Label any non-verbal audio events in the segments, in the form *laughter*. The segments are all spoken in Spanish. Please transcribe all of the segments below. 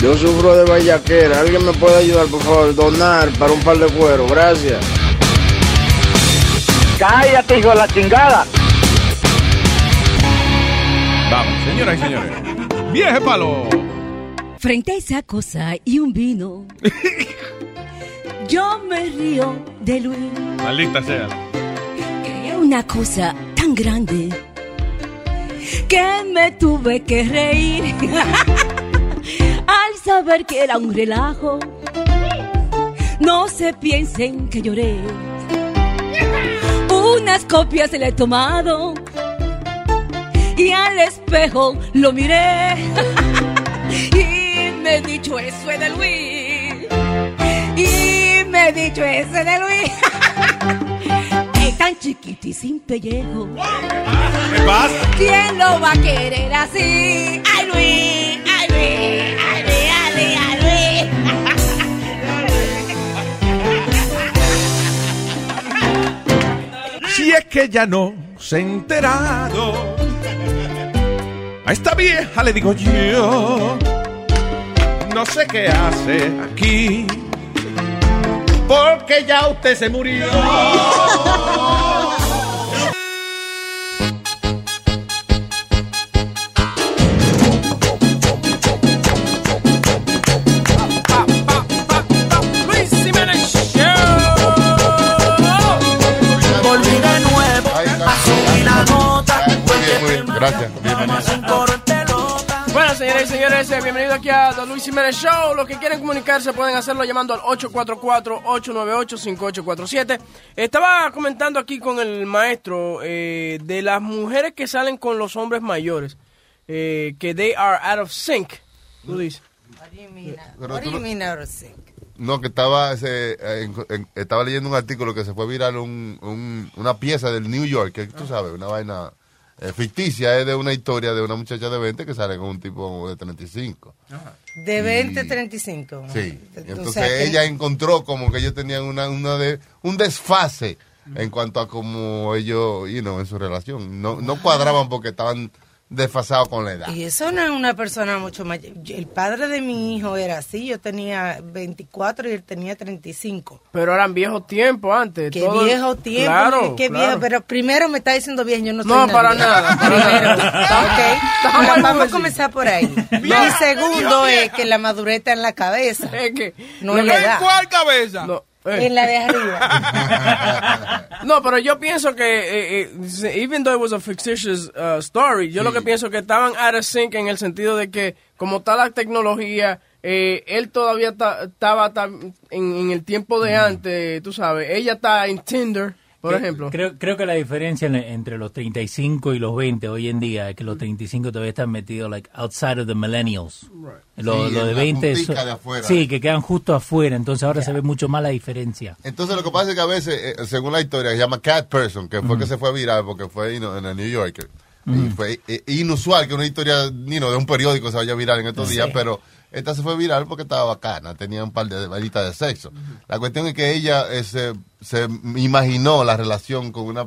Yo sufro de vallaquera. ¿Alguien me puede ayudar, por favor? Donar para un par de cuero. Gracias. Cállate, hijo de la chingada. Vamos, señoras y señores. Vieje palo. Frente a esa cosa y un vino, yo me río de Luis. Maldita sea. Que una cosa tan grande que me tuve que reír *laughs* al saber que era un relajo. No se piensen que lloré. Unas copias le he tomado y al espejo lo miré *laughs* y me he dicho eso es de Luis y me he dicho eso es de Luis *laughs* es tan chiquito y sin pellejo ¿Qué pasa? ¿quién lo va a querer así? ay Luis, ay Luis, ay Luis, ay es que ya no se ha enterado. A esta vieja le digo yo. No sé qué hace aquí. Porque ya usted se murió. Gracias. Bueno, señores y señores, eh, bienvenidos aquí a The Luis Jiménez Show. Los que quieren comunicarse pueden hacerlo llamando al 844-898-5847. Estaba comentando aquí con el maestro eh, de las mujeres que salen con los hombres mayores, eh, que they are out of sync. Tú dices. What do you no- mean out of sync? No, que estaba ese, eh, en- en- estaba leyendo un artículo que se fue viral un, un- una pieza del New York, que tú sabes, una vaina eh, ficticia, es de una historia de una muchacha de 20 que sale con un tipo de 35. De 20 a 35. Sí. O Entonces sea que- ella encontró como que ellos tenían una, una de, un desfase en cuanto a cómo ellos, you know, en su relación. No, no cuadraban porque estaban desfasados con la edad. Y eso no es una persona mucho mayor. Yo- El padre de mi hijo era así. Yo tenía 24 y él tenía 35. Pero eran viejos tiempos antes. Qué todo- viejo tiempo. Claro, qué claro. viejo. Pero primero me está diciendo viejo. Yo no soy No, una para nada, para Primero. nada. *laughs* Ok. Vamos a comenzar por ahí. *laughs* Y segundo es que la madurez está en la cabeza. Es que No en la edad. ¿Cuál cabeza? No, eh. En la de arriba. *laughs* No, pero yo pienso que, eh, eh, even though it was a fictitious uh, story, yo lo que pienso que estaban out of sync en el sentido de que, como está la tecnología, eh, él todavía ta- estaba ta- en, en el tiempo de antes, tú sabes, ella está en Tinder, por Creo- ejemplo. Creo, creo que la diferencia en- entre los 35 y los 20 hoy en día es que los 35 todavía están metidos like outside of the millennials. Los Sí, los de en la 20 puntica son- de afuera. sí, que quedan justo afuera, entonces ahora se ve mucho más la diferencia. Entonces lo que pasa es que a veces, eh, según la historia, se llama Cat Person, que fue que se fue viral porque fue you know, en el New Yorker. Y fue eh, inusual que una historia you know, de un periódico se vaya viral en estos días, pero esta se fue viral porque estaba bacana, tenía un par de bailitas de sexo. La cuestión es que ella eh, se, se imaginó la relación con una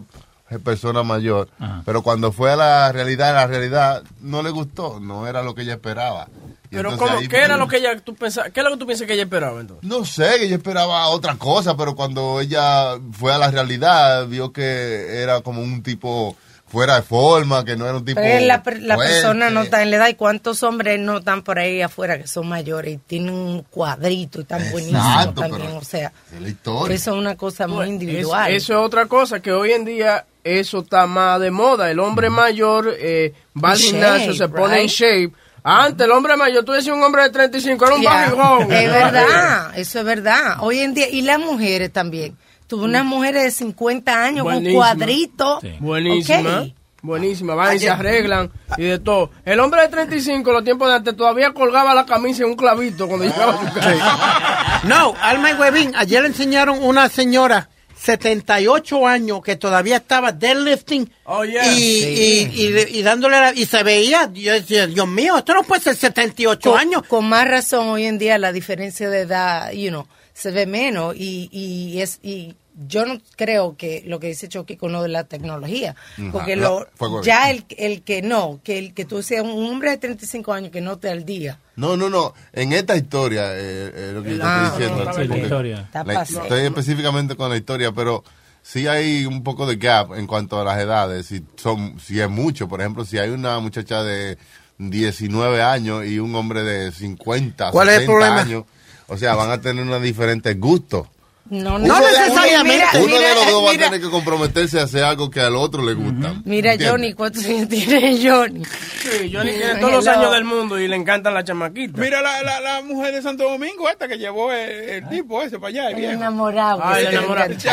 persona mayor, Ajá. pero cuando fue a la realidad, la realidad no le gustó, no era lo que ella esperaba. Y Pero ¿cómo, ahí- ¿qué era lo que ella, tú pensabas, qué es lo que tú piensas que ella esperaba entonces? no sé, que ella esperaba otra cosa, pero cuando ella fue a la realidad, vio que era como un tipo fuera de forma, que no era un tipo. Pero la, persona no está en la edad. ¿Y cuántos hombres no están por ahí afuera que son mayores y tienen un cuadrito y tan buenísimo también? O sea, es la historia. eso es una cosa muy individual. Es- eso es otra cosa, que hoy en día eso está más de moda. El hombre mayor eh, va al Shape, gimnasio, se pone en shape. Antes el hombre mayor, tú decías un hombre de 35, era un Ya, barrigón. Es verdad, eso es verdad. Hoy en día, y las mujeres también. Tuve unas mujeres de 50 años con cuadrito. Sí. Buenísima. Buenísima, van y se arreglan y de todo. El hombre de 35, los tiempos de antes, todavía colgaba la camisa en un clavito cuando llegaba a su casa. *laughs* No, Alma y Huevín, ayer le enseñaron una señora 78 años que todavía estaba deadlifting Oh, yeah. y, Sí. y, y- y dándole la- y se veía, yo decía, Dios mío, esto no puede ser 78 con, años. con más razón hoy en día la diferencia de edad, you know, se ve menos y, y es y yo no creo que lo que dice Chucky con lo de la tecnología, porque lo, ya el, el que no, que el que tú seas un hombre de 35 años que no te al día. No, no, no. En esta historia, eh, eh, lo que yo Ah, estoy diciendo. no, la historia. Estoy específicamente con la historia, pero sí hay un poco de gap en cuanto a las edades. Si, son, si es mucho, por ejemplo, si hay una muchacha de 19 años y un hombre de 50, ¿Cuál es el 60 problema? años, o sea, van a tener unos diferentes gustos. No, No necesariamente. Uno Mira, de los dos va a mira, tener que comprometerse a hacer algo que al otro le gusta. Mira, ¿Entiendes? Johnny, ¿cuántos años tiene Johnny? Sí, Johnny tiene todos los años del mundo y le encantan las chamaquitas. Mira la, la, la mujer de Santo Domingo esta que llevó el, el tipo ese para allá, el El viejo. enamorado. el enamorado. sí,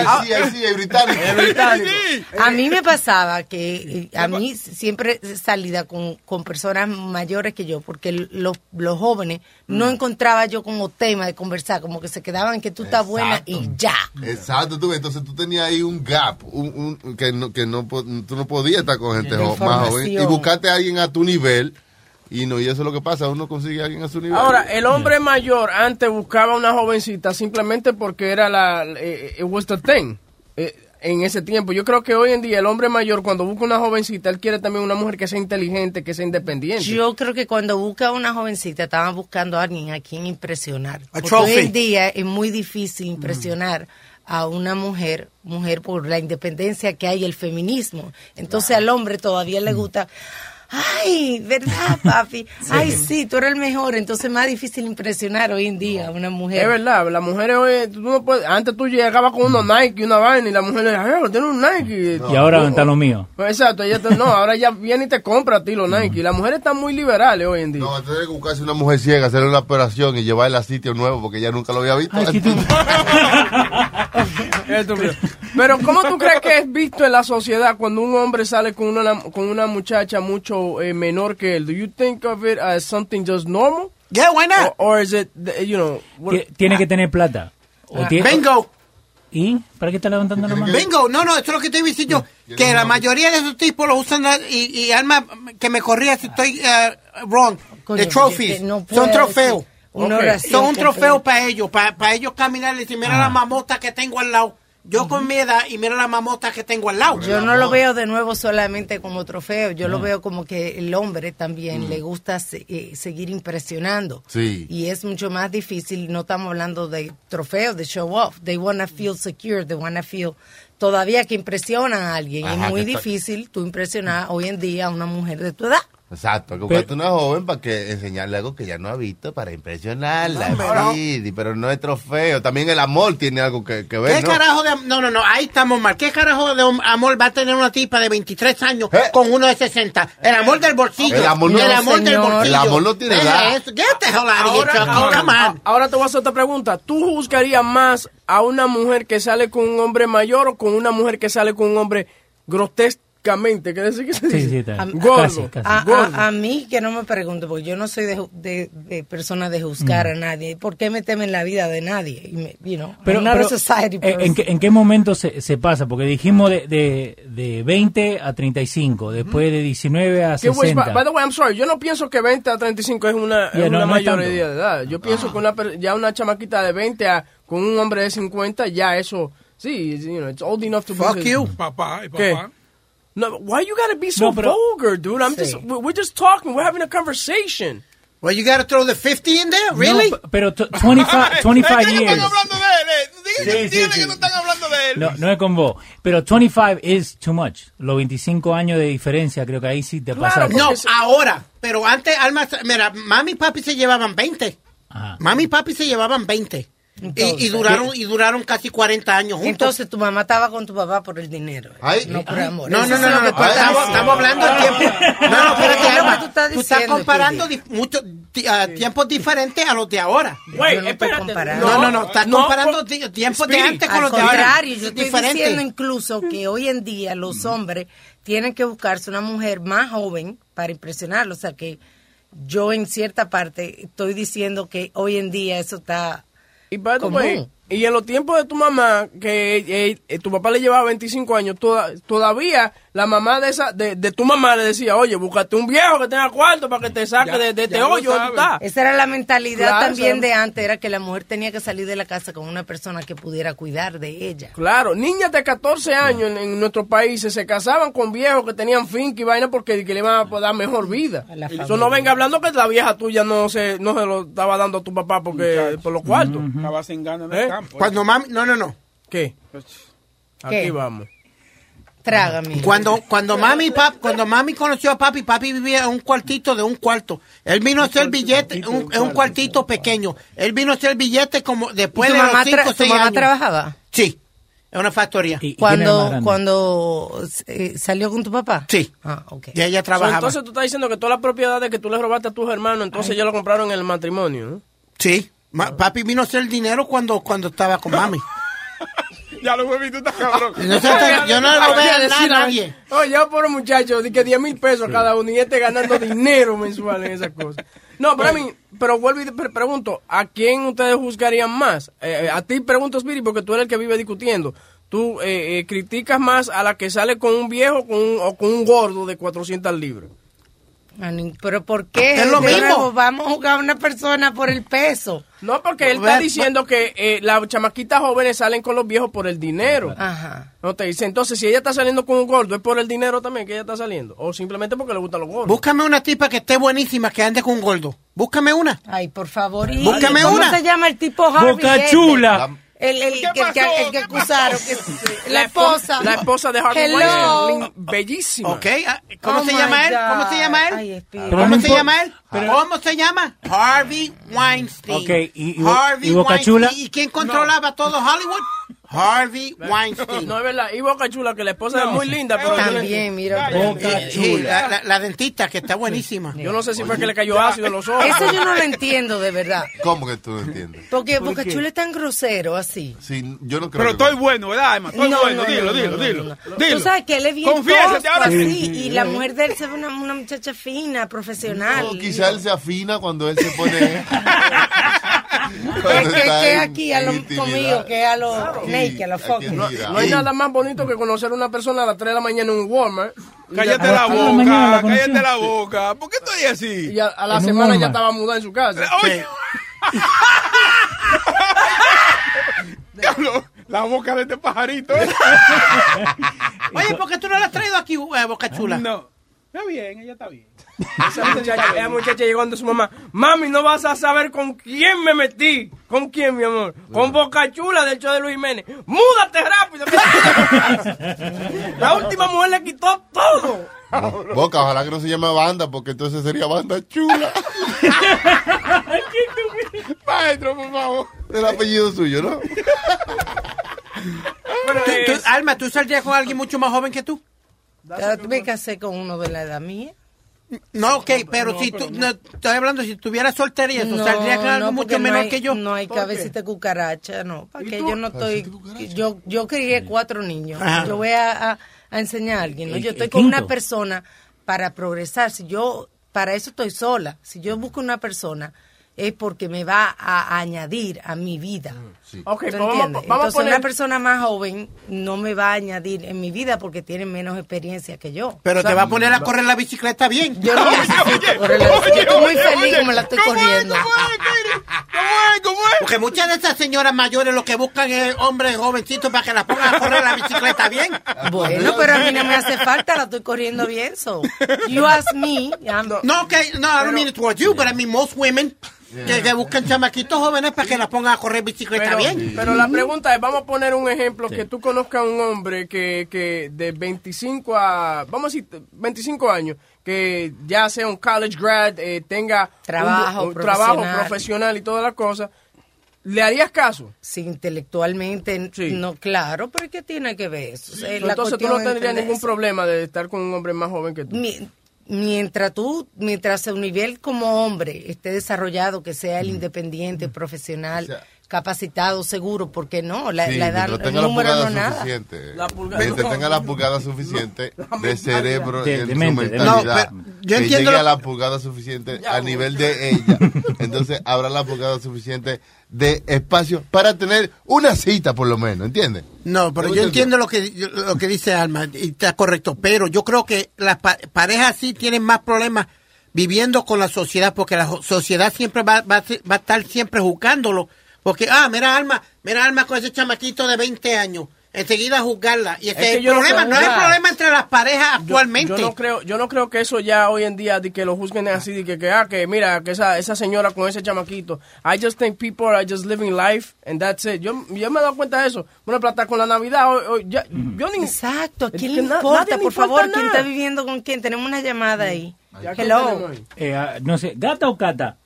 sí, británico. Es británico. Sí. A mí me pasaba que eh, a mí siempre salida con, con personas mayores que yo, porque los, los jóvenes no encontraba yo como tema de conversar, como que se quedaban que tú estás buena y ya. Exacto, tú ves, entonces tú tenías ahí un gap, un, un- que, no, que no, tú no podías estar con gente jo- más joven y buscarte a alguien a tu nivel y no, y eso es lo que pasa, uno consigue a alguien a su nivel. Ahora, el hombre mayor antes buscaba una jovencita simplemente porque era la. eh, it was the thing. eh, en ese tiempo. Yo creo que hoy en día el hombre mayor, cuando busca una jovencita, él quiere también una mujer que sea inteligente, que sea independiente. Yo creo que cuando busca una jovencita, estaban buscando a alguien a quien impresionar. Porque hoy en día es muy difícil impresionar a una mujer, mujer por la independencia que hay, el feminismo. Entonces al hombre todavía le gusta, ay, ¿verdad, papi? *laughs* Ay, sí, tú eres el mejor. Entonces es más difícil impresionar hoy en día a una mujer. Es verdad, las mujeres hoy, tú no puedes- antes tú llegabas con unos Nike y una vaina y la mujer le decía, "Ay, tiene un Nike. Y ahora ¿dónde está lo mío? Pues Exacto, ella te- no, ahora ya viene y te compra a ti los Nike. Y las mujeres están muy liberales hoy en día. No, tener que buscarse una mujer ciega, hacerle una operación y llevarla a sitio nuevo porque ella nunca lo había visto. Ay. *laughs* Pero ¿cómo tú crees que es visto en la sociedad cuando un hombre sale con una, con una muchacha mucho eh, menor que él? Do you think of it as something just normal? Yeah, why not? Or, or is it, you know, what- Tiene que tener plata. O Ah. tiene- Bingo. ¿Y? ¿Para qué está levantando la mano? Bingo, no, no, eso es lo que estoy diciendo yo. Que la mayoría de esos tipos lo usan y, y Alma, que me corría si estoy eh, wrong. Coño, de trophies. no Son trofeos. Son un trofeo para ellos, para ellos caminar y decir, mira la mamota que tengo al lado. Yo con mi edad y mira la mamota que tengo al lado. Yo no lo veo de nuevo solamente como trofeo, yo lo veo como que el hombre también le gusta se- eh, seguir impresionando. Sí. Y es mucho más difícil, no estamos hablando de trofeo, de show off. They wanna feel secure, they wanna feel todavía que impresionan a alguien. Ajá, es muy difícil tú impresionar hoy en día a una mujer de tu edad. Exacto, hay que buscarte una joven para que enseñarle algo que ya no ha visto para impresionarla. No, sí, pero no es trofeo. También el amor tiene algo que, que ver, ¿Qué ¿no? carajo de... No, no, no, ahí estamos mal. ¿Qué carajo de am- amor va a tener una tipa de 23 años ¿Eh? con uno de 60? El amor del bolsillo. El amor no- el amor del bolsillo. El amor no tiene edad. here, Ahora, ahora- te voy a hacer otra pregunta. ¿Tú juzgarías más a una mujer que sale con un hombre mayor o con una mujer que sale con un hombre grotescamente? ¿Qué decir que se Sí, dice? sí, está. Gordo. Casi, casi. A, Gordo. a- a mí que no me pregunte, porque yo no soy de, de, de persona de juzgar a nadie. ¿Por qué meterme en la vida de nadie? Y me- you know, Pero, a pero, society eh, ¿en, qué, en qué momento se, se pasa? Porque dijimos de, de, de 20 a 35, después de 19 a Que, pues, 60. by the way, I'm sorry, yo no pienso que 20 a 35 es una, Yeah, es no, una no mayoría tanto. de edad. Yo pienso que una, per- ya una chamaquita de 20 a, con un hombre de 50, ya eso, sí, you know, it's old enough to be Fuck his- you. Papá, y ¿Qué? No, why you gotta be so No, pero- vulgar, dude? I'm Sí. just, we're just talking, we're having a conversation. Well, you gotta throw the 50 in there? No, Really? p- pero t- 25, 25 Es que no years. están hablando de él. eh. Dígale, Sí, sí, sí. que no están hablando de él. No, no es con vos. Pero 25 is too much. Los 25 años de diferencia, creo que ahí sí te pasa. Claro, no, ahora. Pero antes, Alma, mira, mami y papi se llevaban 20. Ajá. Mami y papi se llevaban 20. Y, y duraron y duraron casi 40 años juntos. Entonces tu mamá estaba con tu papá por el dinero. Ay. no por amor. *laughs* No, no, no, no, no, estamos, estamos hablando de tiempo. No, no, espérate, Es lo que Alma. tú estás Tú estás comparando di- muchos ti- ah, tiempos diferentes a los de ahora. Güey, no espérate. comparando. No, no, no, estás No, comparando por- ti- tiempos de antes con Al los de ahora. contrario, yo estoy Diferente. diciendo incluso que hoy en día los hombres tienen que buscarse una mujer más joven para impresionarlo. O sea que yo en cierta parte estoy diciendo que hoy en día eso está By the común. way, y en los tiempos de tu mamá, que eh, eh, tu papá le llevaba 25 años, toda- todavía la mamá de esa de, de tu mamá le decía, oye, búscate un viejo que tenga cuarto para que te saque Ya- de, de este hoyo. Esa era la mentalidad Claro, también de antes, era que la mujer tenía que salir de la casa con una persona que pudiera cuidar de ella. Claro, niñas de 14 años en, en nuestros países se casaban con viejos que tenían finca y vaina porque que le iban a dar mejor vida. A la Eso no venga hablando que la vieja tuya no se, no se lo estaba dando a tu papá porque por los cuartos. Estaba sin ganas en ¿Eh? Cuando mami, no, no, no. ¿Qué? Aquí vamos. Trágame. Cuando, cuando mami y pap, cuando mami conoció a papi, papi vivía en un cuartito de un cuarto. Él vino a hacer billete, un, en un cuartito pequeño. Él vino a hacer billete como ¿Y después de los mamá, cinco seis mamá años. trabajaba? Sí, en una factoría. ¿Y- y quién era el más Cuando, cuando eh, salió con tu papá. Sí. Ah, ok. Y ella So, trabajaba. entonces tú estás diciendo que todas las propiedades que tú le robaste a tus hermanos, entonces ya lo compraron en el matrimonio, ¿no? Sí. Ma- papi vino a hacer dinero cuando, cuando estaba con mami. *laughs* Ya lo hueví, tú estás cabrón. No sé, yo no le robé a Decir a nadie. Oye, yo por un muchacho, di que 10 mil pesos cada uno y este ganando *laughs* dinero mensual en esas cosas. No, pero a mí, pero vuelvo y te pre- pregunto, ¿a quién ustedes juzgarían más? Eh, a ti pregunto, Spirit, porque tú eres el que vive discutiendo. ¿Tú eh, eh, criticas más a la que sale con un viejo con un- o con un gordo de 400 libras? Pero ¿por qué? Es lo mismo. nuevo, vamos a jugar a una persona por el peso. No, porque él está diciendo que eh, las chamaquitas jóvenes salen con los viejos por el dinero. Ajá. No te dice, entonces si ella está saliendo con un gordo, ¿es por el dinero también que ella está saliendo? ¿O simplemente porque le gustan los gordos? Búscame una tipa que esté buenísima, que ande con un gordo. Búscame una. Ay, por favor. ¿y Búscame ¿Cómo una. se llama el tipo Harvey? Boca este? chula. El, el, ¿Qué que, el que- pasó? el que acusaron. que- *laughs* la espo- esposa. La esposa de Harvey Hello. Weinstein, bellísima. ¿Ok? ah, ¿Cómo Oh se llama él? ¿Cómo se llama él? Ay, ¿Cómo no se llama él? pero- ¿Cómo se llama? Harvey Weinstein. Ok, ¿y- y- Harvey y Boca Weinstein. Chula? ¿Y quién controlaba todo Hollywood? Harvey Weinstein. No es verdad. Y Boca Chula, que la esposa es muy linda, pero También, mira. Boca sí, la, la- la dentista, que está buenísima. yo no sé si fue que le cayó ácido en los ojos. Eso yo no lo entiendo, de verdad. ¿Cómo que tú no entiendes? Porque Boca Chula es tan grosero así. Sí, yo no creo Pero que- estoy bueno, ¿verdad, Emma? Estoy No, bueno, no, dilo, no, dilo, no, no, dilo. no, no. Dilo. Tú sabes que él es bien Confiésate tosco ahora sí. y la mujer de él se ve una, una muchacha fina, profesional. No, quizá él se afina cuando él se pone. *laughs* que, aquí a en lo intimidad. conmigo, que a lo Sí, naked, a lo hay que fucking. No hay nada más bonito que conocer a una persona a las 3 de la mañana en un Walmart. Cállate la boca, cállate la boca. ¿Por qué estoy así? Y a, a la En semana ya estaba mudada en su casa. Oye. *laughs* Diablo, la boca de este pajarito. *laughs* Oye, ¿por qué tú no la has traído aquí, Boca Chula? No. Está bien, ella está bien. *laughs* Esa muchacha, esa muchacha llegó donde su mamá. Mami, no vas a saber con quién me metí. ¿Con quién, mi amor? Con Boca Chula del show de Luis Jiménez. ¡Múdate rápido! *laughs* La última mujer le quitó todo. Boca, ojalá que no se llame banda, porque entonces sería banda chula. *laughs* Maestro, por favor. El apellido suyo, ¿no? Pero, Tú- tú- Alma, ¿tú saldrías con alguien mucho más joven que tú? Me casé con uno de la edad mía. No, ok, pero si tú, no, estoy hablando, si tuvieras soltería, ¿tú saldrías con algo no, mucho porque no menor hay- que yo? No hay cabecita cucaracha, no. Para ¿Y que tú? yo no estoy. Yo, yo crié cuatro niños. Ajá. Yo voy a, a- a enseñar a alguien. ¿no? Yo estoy con una persona para progresar. Si yo, para eso estoy sola. Si yo busco una persona, es porque me va a, a añadir a mi vida. Ok, ¿Tú pues vamos, vamos Entonces, poner... una persona más joven no me va a añadir en mi vida porque tiene menos experiencia que yo. Pero te va a poner a correr la bicicleta bien. Yo no *laughs* necesito correr la bicicleta. Yo estoy muy feliz como la estoy corriendo. ¿Cómo es? ¿Cómo es? Porque muchas de esas señoras mayores lo que buscan es hombres jovencitos para que las pongan a correr la bicicleta bien. *laughs* Bueno, pero a mí no me hace falta, la estoy corriendo bien. So, you ask me. I'm- No, que no, I don't mean it towards you, but I mean most women que, que buscan chamaquitos jóvenes para que las pongan a correr bicicleta Pero, bien. pero la pregunta es, vamos a poner un ejemplo, que tú conozcas a un hombre que, que de 25 a, vamos a decir, 25 años, que ya sea un college grad, eh, tenga Trabajo un, un trabajo profesional. profesional y toda la cosa, ¿Le harías caso? Sí, intelectualmente, no, claro, pero ¿qué tiene que ver eso? O sea, la Entonces tú no tendrías ningún eso. problema de estar con un hombre más joven que tú. Mi- mientras tú, mientras a un nivel como hombre esté desarrollado, que sea el independiente, profesional, capacitado, seguro, porque no, la, Sí, la edad, el la número no nada. suficiente. La pulgada. Mientras tenga la pulgada suficiente *laughs* de cerebro De- y de en su mente, de mentalidad. No, yo que entiendo llegue lo- a la pulgada suficiente a nivel de ella. *laughs* Entonces habrá la pulgada suficiente de espacio para tener una cita, por lo menos, ¿entiendes? No, pero yo entiendo lo que lo que dice Alma y está correcto, pero yo creo que las pa- parejas sí tienen más problemas viviendo con la sociedad porque la sociedad siempre va, va, a ser- va a estar siempre juzgándolo porque ah, mira Alma, mira Alma con ese chamaquito de 20 años, enseguida juzgarla y es, Es que el yo no problema creo- no, es el ya. problema entre las parejas actualmente. Yo, no creo, yo no creo que eso ya hoy en día de que lo juzguen así, de que, que, ah, que mira, que esa, esa señora con ese chamaquito. I just think people are just living life and that's it. Yo, yo me he dado cuenta de eso. Bueno, plata con la Navidad, hoy- hoy ya, yo ni... Exacto, ¿a quién le importa, por importa favor? ¿Quién está viviendo con quién? Tenemos una llamada ahí. Ya, ¿quién Hello. Eh, ah, no sé, ¿gata o cata?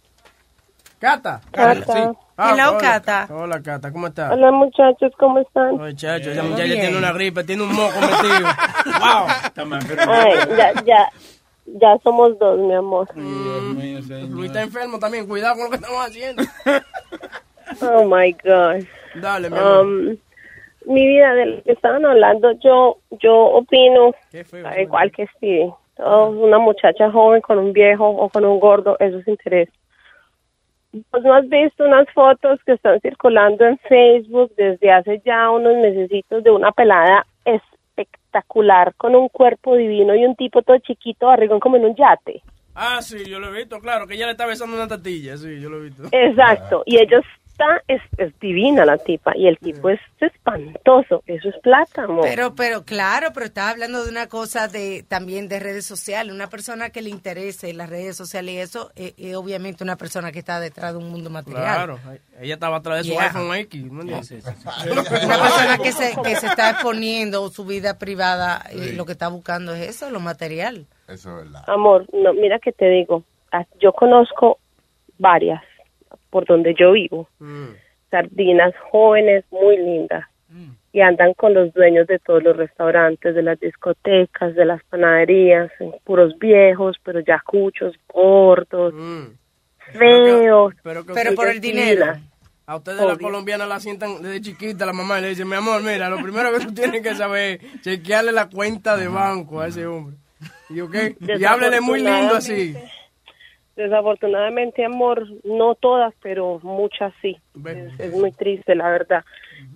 Cata. Cata. Sí. Ah, Hello, hola. Cata. Hola, Cata, ¿cómo estás? Hola muchachos, ¿cómo están? Oye, chacho, esa muchacha tiene una gripe, tiene un moco metido. *laughs* wow. Ay, ya, ya, ya somos dos, mi amor. Luis está enfermo también, cuidado con lo que estamos haciendo. *laughs* Oh my God. Dale, mi amor. Um, mi vida, de lo que estaban hablando, yo, yo opino al igual que Stevie. Oh, una muchacha joven con un viejo o con un gordo, eso es interés. Pues no has visto unas fotos que están circulando en Facebook desde hace ya unos mesecitos de una pelada espectacular con un cuerpo divino y un tipo todo chiquito, barrigón como en un yate. Ah, sí, yo lo he visto, claro, que ella le está besando una tatilla, sí, yo lo he visto. Exacto, y ella está, es, es divina la tipa, y el tipo es espantoso, eso es plata, amor. Pero, pero, claro, pero estaba hablando de una cosa de también de redes sociales. Una persona que le interese las redes sociales y eso, eh, es obviamente una persona que está detrás de un mundo material. Claro, ella estaba atrás de su Yeah. iPhone X. Una persona que se, que se está exponiendo su vida privada, eh, lo que está buscando es eso, lo material. Eso es verdad. Amor, no, mira que te digo, ah, yo conozco varias por donde yo vivo, sardinas jóvenes muy lindas, y andan con los dueños de todos los restaurantes, de las discotecas, de las panaderías, puros viejos, pero ya cuchos, gordos, feos. Pero, que- Pero por el dinero. A ustedes la Obvio. colombiana la sientan desde chiquita, la mamá y le dice, mi amor, mira, lo primero que tú tienes que saber es chequearle la cuenta de banco a ese hombre. Y, ok, y háblele muy lindo así. Desafortunadamente, amor, no todas, pero muchas sí. Es, es muy triste, la verdad.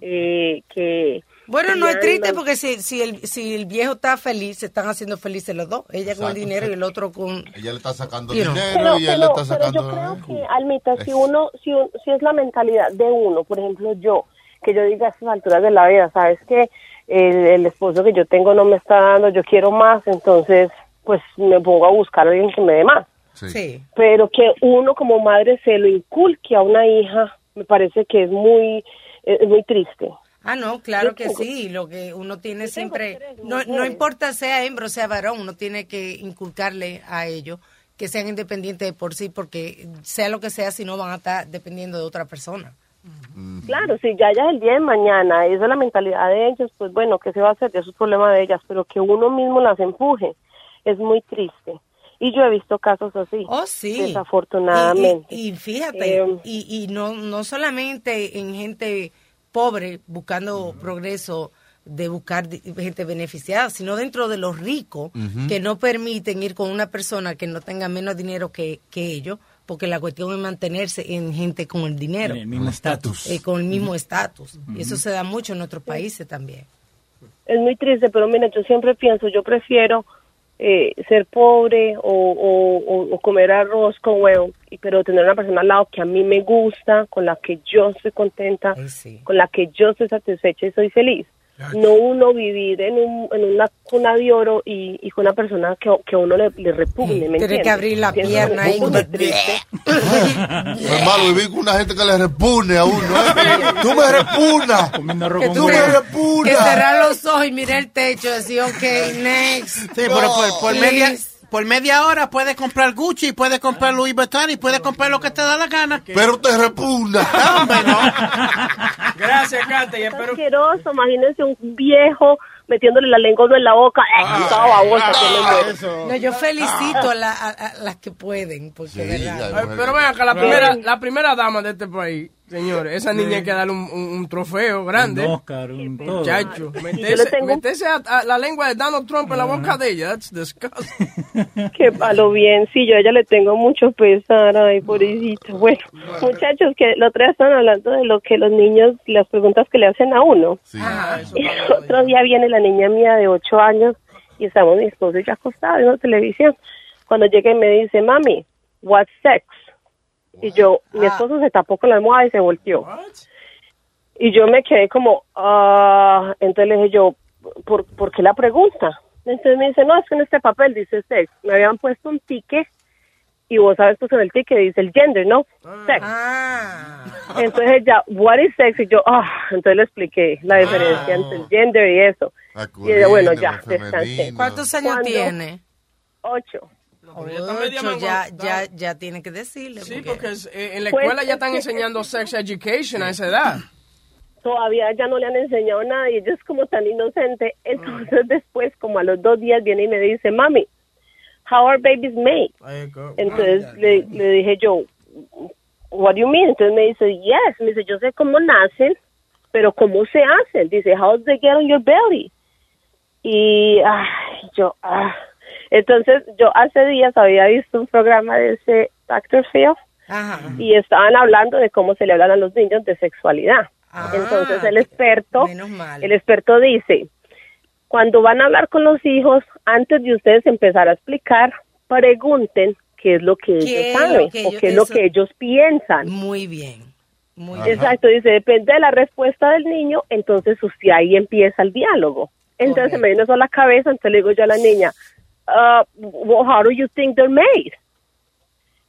Eh, que Bueno, no es triste porque si, si, el, si el viejo está feliz, se están haciendo felices los dos. Ella con el Exacto. dinero y el otro con... Ella le está sacando You know. dinero Pero, y él le está pero yo sacando... creo que, Almita, si uno, si, un- si es la mentalidad de uno, por ejemplo, yo, que yo diga a estas alturas de la vida, sabes que el, el esposo que yo tengo no me está dando, yo quiero más, entonces, pues me pongo a buscar a alguien que me dé más. Sí. Pero que uno como madre se lo inculque a una hija, me parece que es muy, es muy triste. Ah, no, claro que sí. Lo que uno tiene siempre, no, no importa sea hembra o sea varón, uno tiene que inculcarle a ellos que sean independientes de por sí, porque sea lo que sea, si no van a estar dependiendo de otra persona. Claro, si ya ya el día de mañana esa es la mentalidad de ellos, pues bueno, ¿qué se va a hacer? Ya es problema de ellas, pero que uno mismo las empuje es muy triste. Y yo he visto casos así. Oh, sí. Desafortunadamente. Y, y- y fíjate, Eh, y, y no, no solamente en gente pobre buscando progreso de buscar gente beneficiada, sino dentro de los ricos que no permiten ir con una persona que no tenga menos dinero que, que ellos, porque la cuestión es mantenerse en gente con el dinero. En el mismo estatus. Eh, con el mismo estatus. Y eso se da mucho en otros países también. es muy triste, pero mira, yo siempre pienso, yo prefiero eh, ser pobre o, o- o- comer arroz con huevo, pero tener una persona al lado que a mí me gusta, con la que yo estoy contenta, con la que yo estoy satisfecha y soy feliz. No uno vivir en, un, en una cuna de oro y, y con una persona que, que a uno le, le repugne, ¿me Tiene que abrir la pierna triste. No *laughs* es malo vivir con una gente que le repune a uno. ¿eh? *laughs* Tú me repugnas. Que Tú me te- que repugnas. cerrar los ojos y mirar el techo y decir, ok, next. Sí, pero por, por media, por media hora puedes comprar Gucci, puedes comprar Louis Vuitton y puedes comprar lo que te da la gana. Pero te repugna. *laughs* Hombre, no. *laughs* Gracias, Cate. Y Es espero asqueroso, imagínense un viejo metiéndole la lengua en la boca. ¡Eh, que me muero! No, yo felicito a, la- a- a las que pueden, porque verdad. Ay, Pero vean acá, la primera, la primera dama de este país, señores, esa niña hay que darle un, un- un trofeo grande. Un Oscar, un todo. Muchacho, Yo le meterse, tengo- meterse a, a la lengua de Donald Trump en la boca de ella, that's disgusting. *laughs* Que palo bien, sí, yo a ella le tengo mucho pesar, ay, pobrecita. Bueno, muchachos, que el otro día estaban hablando de lo que los niños, las preguntas que le hacen a uno. Y el otro día viene la niña mía de ocho años y estamos mi esposo y yo acostados viendo televisión. Cuando llega y me dice, mami, what's sex? Y yo, mi esposo se tapó con la almohada y se volteó. Y yo me quedé como, ah, entonces le dije yo, ¿por, ¿por qué la pregunta? Entonces me dice, no, es que en este papel dice sex. Me habían puesto un ticket y vos sabes pues en el ticket dice el gender, ¿no? Sex. Entonces ella, what is sex? Y yo, ah, entonces le expliqué la diferencia entre el gender y eso. Y ella, bueno, ya, descansé. ¿Cuántos años Cuando- tiene? Ocho. Ocho, ya, ya, ya tiene que decirle. Sí, porque es- eh, en la Pues, escuela ya es están que- enseñando sex education a esa edad. Todavía ya no le han enseñado nada y ella es como tan inocente. Entonces después, como a los dos días, viene y me dice, mami, how are babies made? Entonces le, le dije yo, what do you mean? Entonces me dice, yes. Me dice, yo sé cómo nacen, pero cómo se hacen. Dice, how do they get on your belly? Y ay, yo, ah. Entonces yo hace días había visto un programa de ese Dr. Phil y estaban hablando de cómo se le hablan a los niños de sexualidad. Entonces el experto, el experto dice, cuando van a hablar con los hijos, antes de ustedes empezar a explicar, pregunten qué es lo que ¿Qué ellos saben que o ellos- qué es lo que ellos piensan. Muy bien. Muy Exacto, dice, depende de la respuesta del niño, entonces usted ahí empieza el diálogo. Entonces me vino eso a la cabeza, entonces le digo yo a la niña, uh, well, how do you think they're made?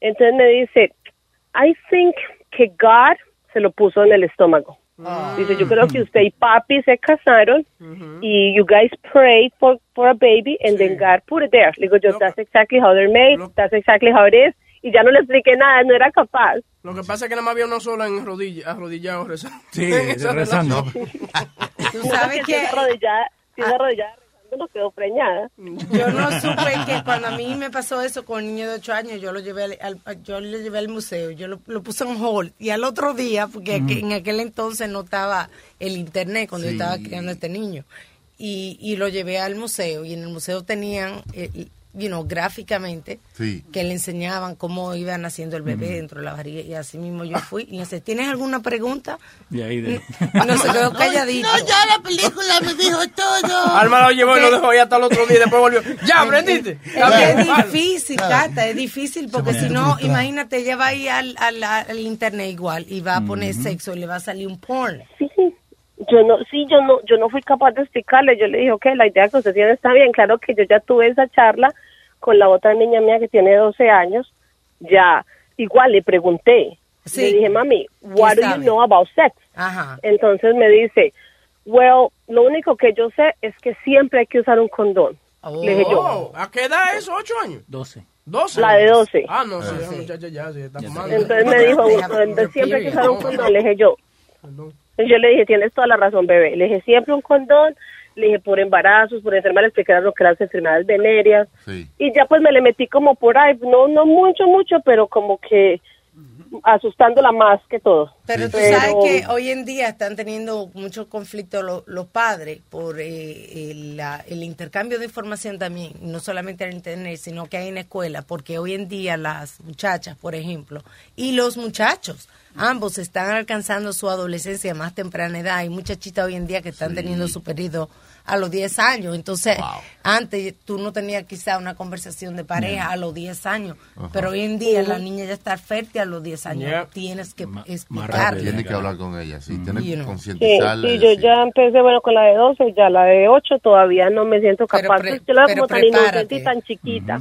Entonces me dice, I think que God se lo puso en el estómago. Dice, yo creo que usted y papi se casaron y you guys prayed for, for a baby and then God put it there. Le digo yo, that's exactly how they're made, that's exactly how it is. Y ya no le expliqué nada, no era capaz. Lo que pasa es que nada más había uno solo en rodilla, arrodillado rezando. Sí, *laughs* rezando. Tú sabes que arrodillada, arrodillada rezando no quedó preñada. Yo no supe que cuando a mí me pasó eso con un niño de 8 años, yo lo llevé al, al- yo lo llevé al museo, yo lo, lo puse en hold y al otro día, porque aqu- en aquel entonces no estaba el internet cuando yo estaba criando a este niño, y, y lo llevé al museo y en el museo tenían, eh, you know, gráficamente Sí. que le enseñaban cómo iba naciendo el bebé dentro de la barriga y así mismo yo fui y le dije, ¿tienes alguna pregunta? Y ahí de... *laughs* No se quedó calladito. No, ya la película me dijo todo. Alma lo llevó y lo dejó ahí hasta el otro día y después volvió. Ya, aprendiste. Es difícil, Cata, es difícil porque si no, imagínate, ella va a ir al, al, al internet igual y va a poner sexo y le va a salir un porn. Sí, yo no, sí, yo no, yo no fui capaz de explicarle. Yo le dije, ok, la idea que usted tiene está bien. Claro que yo ya tuve esa charla con la otra niña mía que tiene 12 años. Ya, igual le pregunté. Sí. Le dije, mami, what do you know about sex? Ajá. Entonces me dice, well, lo único que yo sé es que siempre hay que usar un condón. Le dije yo, Oh, ¿A qué edad es? ¿Ocho años? 12. ¿12? La de 12. Ah, no, sí, Ah, sí. muchacha ya está fumando. Entonces me dijo, *laughs* "Usted siempre hay que usar un condón. Le dije yo, yo le dije, tienes toda la razón, bebé. Le dije, siempre un condón. Le dije, por embarazos, por enfermedades, explicaron lo que las enfermedades venéreas. Y ya pues me le metí como por ahí, no no mucho, mucho, pero como que asustándola más que todo. Pero tú sabes que hoy en día están teniendo mucho conflicto lo- los padres por eh, el, la- el intercambio de información también, no solamente en internet, sino que hay en la escuela, porque hoy en día las muchachas, por ejemplo, y los muchachos, ambos están alcanzando su adolescencia a más temprana edad. Hay muchachitas hoy en día que están teniendo su periodo a los 10 años. Entonces, antes tú no tenías quizá una conversación de pareja a los 10 años, pero hoy en día la niña ya está fértil a los 10 años. Yeah. Tienes que Claro, explicarle. tiene que hablar con ella, sí, tiene You que know. Sí, concientizarla. sí, yo ya empecé, bueno, con la de 12, ya la de 8 todavía no me siento Pero capaz. pre- yo la pero como tan inocente y tan chiquita.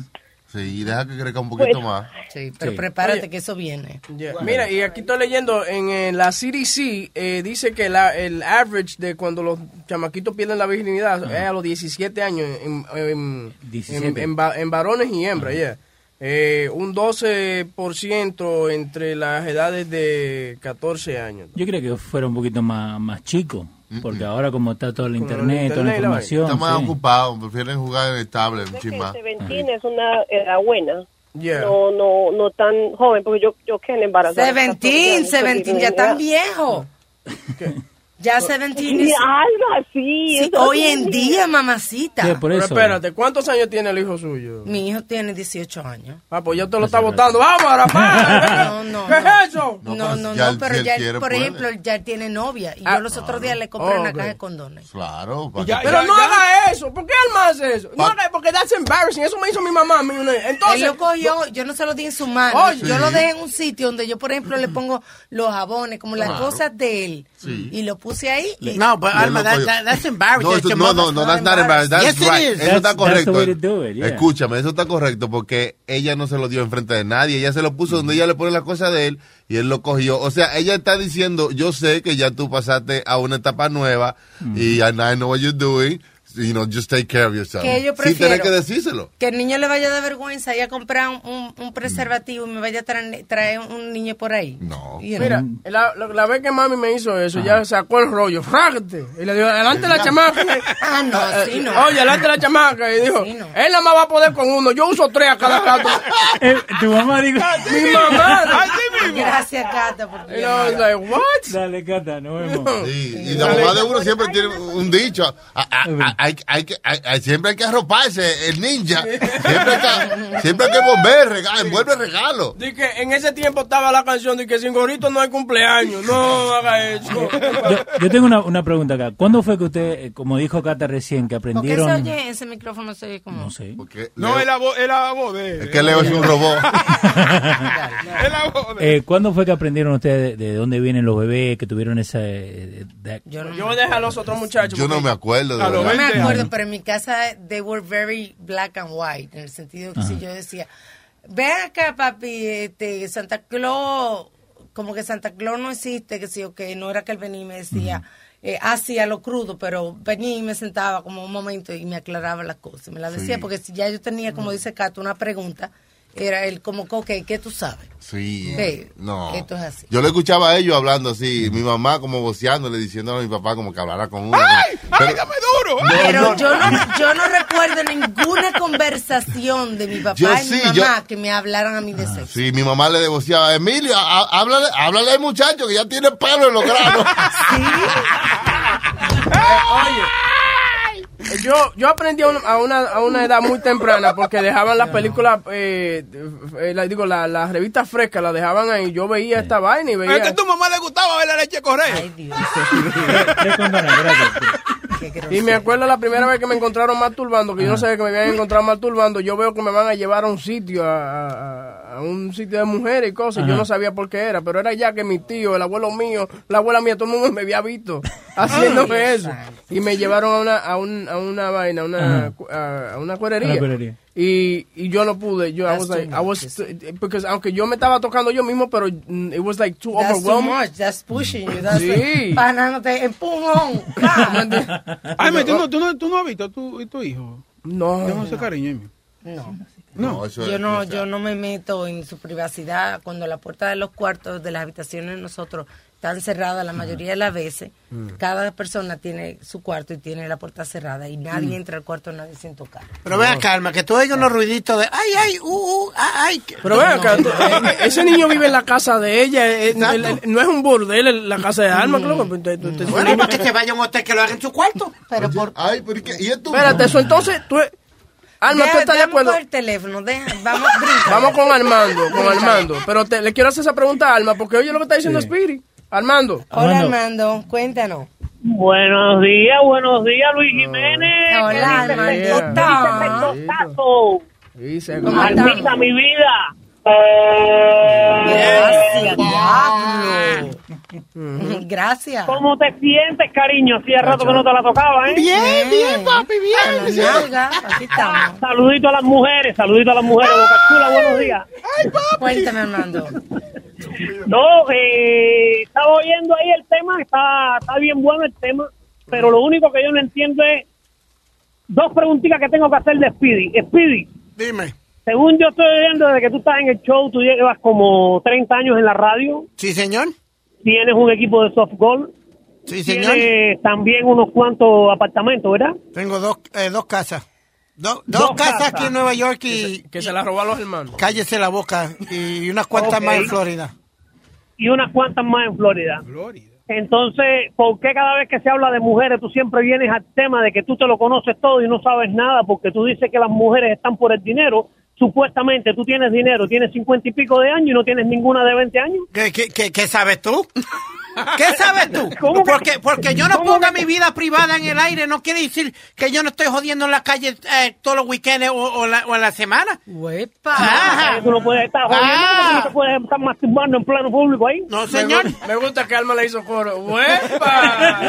Sí, deja que crezca un poquito Pues, más. Sí, pero Sí. prepárate Oye. que eso viene. Yeah. Mira, y aquí estoy leyendo en, eh, la CDC, eh, dice que la, el average de cuando los chamaquitos pierden la virginidad es a los 17 años en, en, 17. en- en va- en varones y hembras, yeah. Eh, un 12% entre las edades de 14 años. Yo creo que fuera un poquito más, más chico, porque ahora como está todo el internet, toda la información. Están más sí. ocupados, prefieren jugar en el tablet, un. 17 es una edad buena. Yeah. No, no, no tan joven, porque yo, yo quedé embarazada. Seventeen, Seventeen, ya tan viejo. Ya Seventeen Sí, es... algo así. Sí, hoy en día, mamacita. Sí, por Pero eso. espérate, ¿cuántos años tiene el hijo suyo? Mi hijo tiene 18 años. Ah, pues ya te lo está votando. ¡Vamos, Arapá! No, no, ¿Qué no. es eso? No, No, no, pues, ya no, él- pero si ya, quiere, por puede. ejemplo, ya él tiene novia. Y Ah, yo los otros días le compré Oh, una caja de condones. Claro. Ya- Pero ya- no haga eso. ¿Por qué Alma hace eso? No haga porque that's embarrassing. Eso me hizo mi mamá. mi- Entonces, él lo cogió, yo no se lo di en su mano. Oye. yo lo dejé en un sitio donde yo, por ejemplo, le pongo los jabones, como las Claro. cosas de él. Sí. Y lo puse ahí. y- No, but él Alma, that, that- that's embarrassing. No, no, no, no, that's not embarrassing. That's Yes, it right. is. Eso That's- está that's the correcto. way to do it, yeah. Escúchame, eso está correcto porque ella no se lo dio enfrente de nadie. Ella se lo puso donde ella le pone la cosa de él y él lo cogió. O sea, ella está diciendo, yo sé que ya tú pasaste a una etapa nueva y I know what you're doing. You know, just take care of yourself. Que yo Sin tener prefiero- que decírselo. Que el niño le vaya de vergüenza y a comprar un, un- un preservativo y me vaya a traer, traer un niño por ahí. No. You know. Mira, la, la- la vez que mami me hizo eso, ya sacó el rollo, frágate. Y le dijo, adelante la chamaca. *laughs* Ah, no, sí, no. Oye, adelante la chamaca. Y dijo, Sí, no. él nada más va a poder con uno. Yo uso tres a cada rato. *laughs* Eh, tu mamá dijo... Mi mamá. *laughs* Así mismo. *laughs* Gracias, Cata, por tu Y I was like, what? Dale, Cata, nos vemos. Sí, y la mamá de uno siempre tiene un dicho. a- a- a- hay, siempre hay que arroparse, el ninja. Siempre hay que, siempre hay que volver, regalo, envuelve regalo. Di que en ese tiempo estaba la canción de que sin gorrito no hay cumpleaños. No haga eso. Yo, yo tengo una, una pregunta acá. ¿Cuándo fue que usted, eh, como dijo Cata recién, que ¿Por qué se aprendieron... oye ese micrófono? Se oye como... No sé. Porque No, Leo- es la voz, es la voz de es que Leo es un robot. *laughs* Es la voz de Eh, ¿Cuándo fue que aprendieron ustedes de, de dónde vienen los bebés que tuvieron esa... eh, de- Yo no, Yo dejo a los otros muchachos. Yo no me acuerdo no me 20 acuerdo, pero en mi casa they were very black and white, en el sentido que si yo decía, ven acá papi, este, Santa Claus, como que Santa Claus no existe, que sí, o que no era que él venía y me decía, eh, hacía lo crudo, pero venía y me sentaba como un momento y me aclaraba las cosas, me las decía, Sí. porque si ya yo tenía, como dice Cato, una pregunta, era él como, ok, ¿qué tú sabes? Sí. Sí, No. esto es así. Yo le escuchaba a ellos hablando así, mi mamá como voceándole, diciéndole a mi papá como que hablara con uno. ¡Ay! Pero- ¡Ay, dame duro! No, Pero no, yo no, yo no recuerdo ninguna conversación de mi papá Yo y sí, mi yo- mamá que me hablaran a mí de sexo. Sí, mi mamá le voceaba, Emilio, há- háblale, háblale al muchacho que ya tiene pelo en los granos. *laughs* *laughs* Oye, yo, yo aprendí a una, a, una, a una edad muy temprana porque dejaban las películas, eh, eh, la- digo, la- las revistas frescas, las dejaban ahí. Yo veía esta vaina y Es que veía... a tu mamá le gustaba ver la leche correr. Ay, Dios. Y me acuerdo la primera vez que me encontraron masturbando, que yo no sabía que me habían encontrado masturbando, yo veo que me van a llevar a un sitio, a, a- a un sitio de mujeres y cosas, yo no sabía por qué era, pero era ya que mi tío, el abuelo mío, la abuela mía, todo el mundo me había visto *laughs* haciéndome eso. Y me llevaron a una, a un- a una vaina, a una, a, a una cuerería. Y, y yo no pude, yo, I was too like, I was, much. porque aunque yo me estaba tocando yo mismo, pero mm, it was like too That's too overwhelming. much. That's pushing you. That's Sí. like, panándote empujón. *laughs* Ay, me, ¿tú, no, tú, no, ¿tú no has visto a tu, tu hijo? No. Yo no sé cariño en mí. No. No, eso Yo es- no, yo no me meto en su privacidad cuando la puerta de los cuartos de las habitaciones de nosotros están cerradas la mayoría de las veces. Cada persona tiene su cuarto y tiene la puerta cerrada y nadie entra al cuarto nadie sin tocar. Pero vea, calma, que tú oigas unos ruiditos de ay, ay, uh, uh, ay, ay. que- Pero ven acá, tú- eh, ese niño vive en la casa de ella, eh, Exacto. el- el- no es un burdel el- la casa de Alma, claro. pues, te- te- te- Bueno, para que se vaya a un hotel que lo haga en su cuarto. Pero por Ay, pero ¿y qué? ¿Y esto? Espérate, eso entonces, tú, Alma, ¿tú estás de acuerdo? el teléfono, deja- vamos. *laughs* Vamos con Armando, con Armando. Pero te, le quiero hacer esa pregunta a Alma, porque oye lo que está diciendo Spirit. Armando. Hola Armando. Armando, cuéntanos. Buenos días, buenos días, Luis Jiménez. Hola Yeah. Armandito. Tazo. Dice, ¿Cómo estás? Almita, mi vida. Gracias, diablo. *laughs* Gracias. ¿Cómo te sientes, cariño? Hacía rato que no te la tocaba, ¿eh? Bien, bien, papi, bien. Aquí estamos. *laughs* Saludito a las mujeres, saludito a las mujeres. Boca Chula, buenos días. Cuéntame, Armando. No, eh, estaba oyendo ahí el tema, está, está bien bueno el tema, pero lo único que yo no entiendo es dos preguntitas que tengo que hacer de Speedy. Speedy, Dime. según yo estoy oyendo desde que tú estás en el show, tú llevas como 30 años en la radio, Sí, señor. Tienes un equipo de softball, Sí, señor. tienes también unos cuantos apartamentos, ¿verdad? Tengo dos, eh, dos casas. Do- dos, Dos casas casas. aquí en Nueva York y... Que se la robaron los hermanos. Cállese la boca. Y unas cuantas más en Florida. y unas cuantas más en Florida. Entonces, ¿por qué cada vez que se habla de mujeres tú siempre vienes al tema de que tú te lo conoces todo y no sabes nada porque tú dices que las mujeres están por el dinero? Supuestamente tú tienes dinero, tienes cincuenta y pico de años y no tienes ninguna de 20 años. ¿Qué, qué, qué, qué sabes tú? ¿Qué sabes tú? *laughs* ¿Cómo que- Porque, porque yo no cómo ponga que- mi vida privada en el aire no quiere decir que yo no estoy jodiendo en la calle eh, todos los weekends o, o la- o en la semana. Huepa. Ajá. Tú no puedes estar jodiendo, Ah. no te puedes estar masturbando en plano público ahí. No, señor. Me, gu- me gusta que Alma le hizo coro. ¡Huepa!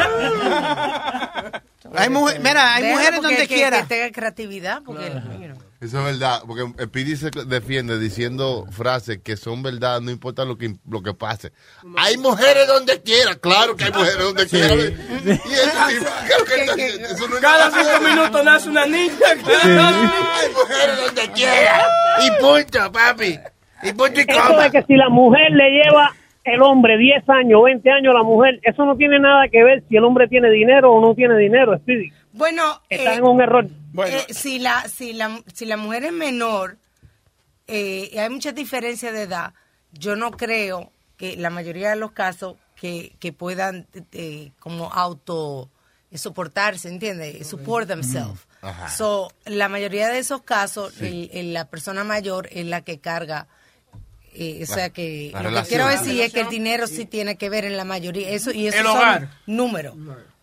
Hay mujer- mira, hay Déjalo mujeres donde que- quiera. Que tenga creatividad, porque... you know. Eso es verdad, porque Speedy se defiende diciendo frases que son verdad, no importa lo que lo que pase. Hay mujeres donde quiera, claro que hay mujeres donde quiera. Y eso sí, creo que está- eso no es Cada cinco minutos nace una niña. Hay mujeres donde quiera. Y punto, papi. Y punto y Eso coma. de que si la mujer le lleva el hombre 10 años, 20 años a la mujer, eso no tiene nada que ver si el hombre tiene dinero o no tiene dinero, Speedy. Bueno, Estás eh, en un error. eh, si, la, si, la, si la mujer es menor eh, y hay mucha diferencia de edad, yo no creo que la mayoría de los casos que, que puedan eh, como auto eh, soportarse, ¿entiendes? Support themselves. Ajá. So, la mayoría de esos casos, el- el- la persona mayor es la que carga. eh, o sea que lo que quiero decir es que el dinero sí tiene que ver en la mayoría. Eso y eso El son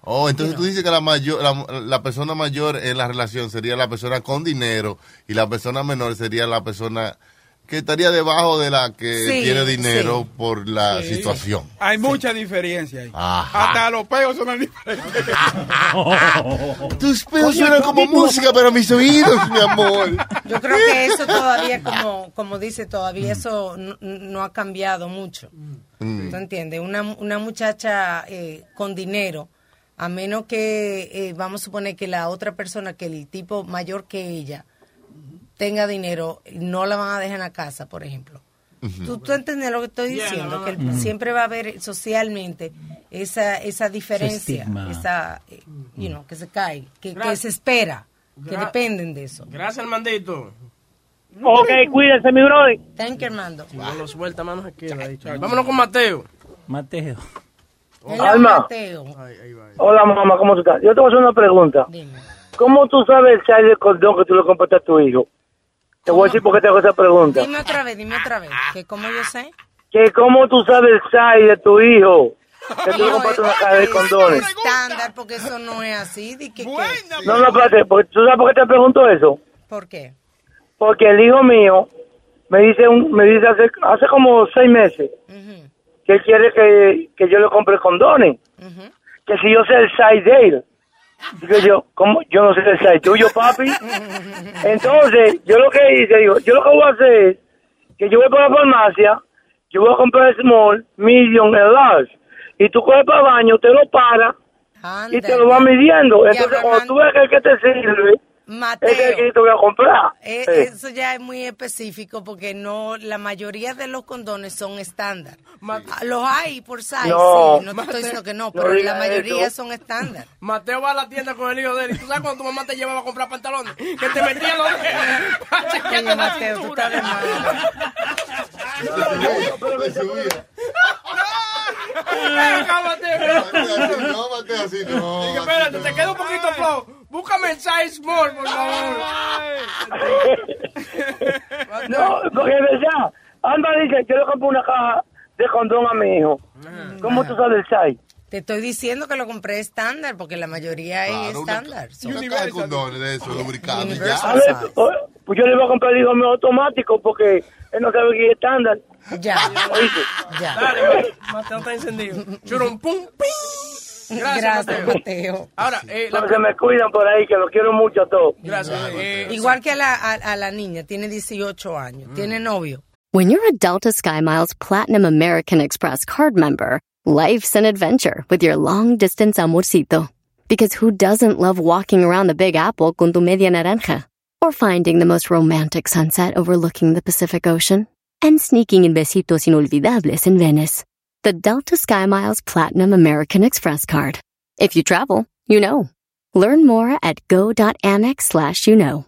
Oh, entonces tú dices que la mayor, la, la persona mayor en la relación sería la persona con dinero y la persona menor sería la persona que estaría debajo de la que Sí, tiene dinero sí. por la Sí. situación. Hay mucha diferencia ahí. Ajá. Hasta los peos son diferentes. *laughs* Tus peos suenan como música para mis oídos, mi amor. Yo creo que eso todavía, como, como dice, todavía eso no, no ha cambiado mucho. Mm. ¿Tú entiendes? Una, una muchacha eh, con dinero, a menos que, eh, vamos a suponer que la otra persona, que el tipo mayor que ella, tenga dinero, no la van a dejar en la casa, por ejemplo. ¿Tú, tú entiendes lo que estoy Yeah, diciendo? no, que siempre va a haber socialmente esa, esa diferencia, esa, eh, you know, que se cae, que, se espera, que dependen de eso. Gracias, Armandito. Ok, cuídense, mi brother. Thank you, Armando. No lo suelta, manos se queda ahí. chaval. Vámonos con Mateo. Mateo. Alma. Hola, mamá, ¿cómo tú estás? Yo te voy a hacer una pregunta. ¿Cómo tú sabes el size del cordón que tú le compraste a tu hijo? Te voy a decir por qué te hago esa pregunta. Dime otra vez, dime otra vez. Que como yo sé. Que cómo tú sabes el size de tu hijo que tú le compraste una caja de es condones. estándar, porque eso no es así. Di que, que- No, no, espérate, porque- ¿tú sabes por qué te pregunto eso? ¿Por qué? Porque el hijo mío me dice un, me dice hace, hace como seis meses que él quiere que, que yo le compre condones. Que si yo sé el size de él. Digo yo, ¿cómo? Yo no sé el size tuyo, papi. Entonces, yo lo que hice, digo, yo lo que voy a hacer es que yo voy para la farmacia, yo voy a comprar small, medium y large. Y tú coges para el baño, te lo paras y te lo vas midiendo. Entonces, cuando tú ves que el que te sirve, Mateo. es el que te voy a comprar. Eh, Sí. Eso ya es muy específico porque no la mayoría de los condones son estándar. Ah, Los hay por size, No. sí, no te estoy diciendo que no, pero la mayoría eso. son estándar. Mateo va a la tienda con el hijo de él. ¿Y tú sabes cuando tu mamá te llevaba a comprar pantalones? Que te metía los dedos la Mateo, tú estás de. No, Mateo, así no. Espérate, te queda un poquito flow. Búscame el size small, por favor. *laughs* No, porque de verdad, anda dice, yo le compro una caja de condón a mi hijo. ¿Cómo tú sabes el size? Te estoy diciendo que lo compré estándar porque la mayoría es estándar. Y una caja de condones de eso, lubricantes, A ver, o- pues yo le voy a comprar el hijo mío automático porque él no sabe que es estándar. Ya. ¿Oíste? Ya. Dale, Mateo está encendido. Churum, pum, ping. Gracias, Gracias, Mateo. Mateo. Ahora, eh, la- me cuidan por ahí, que los quiero mucho a todos. Gracias. eh, Igual que a la, a, a la niña, tiene 18 años, tiene novio. When you're a Delta SkyMiles Platinum American Express card member, life's an adventure with your long distance amorcito. Because who doesn't love walking around the Big Apple con tu media naranja? Or finding the most romantic sunset overlooking the Pacific Ocean? And sneaking in besitos inolvidables in Venice. The Delta SkyMiles Platinum American Express card. If you travel, you know. Learn more at go.amex slash you know.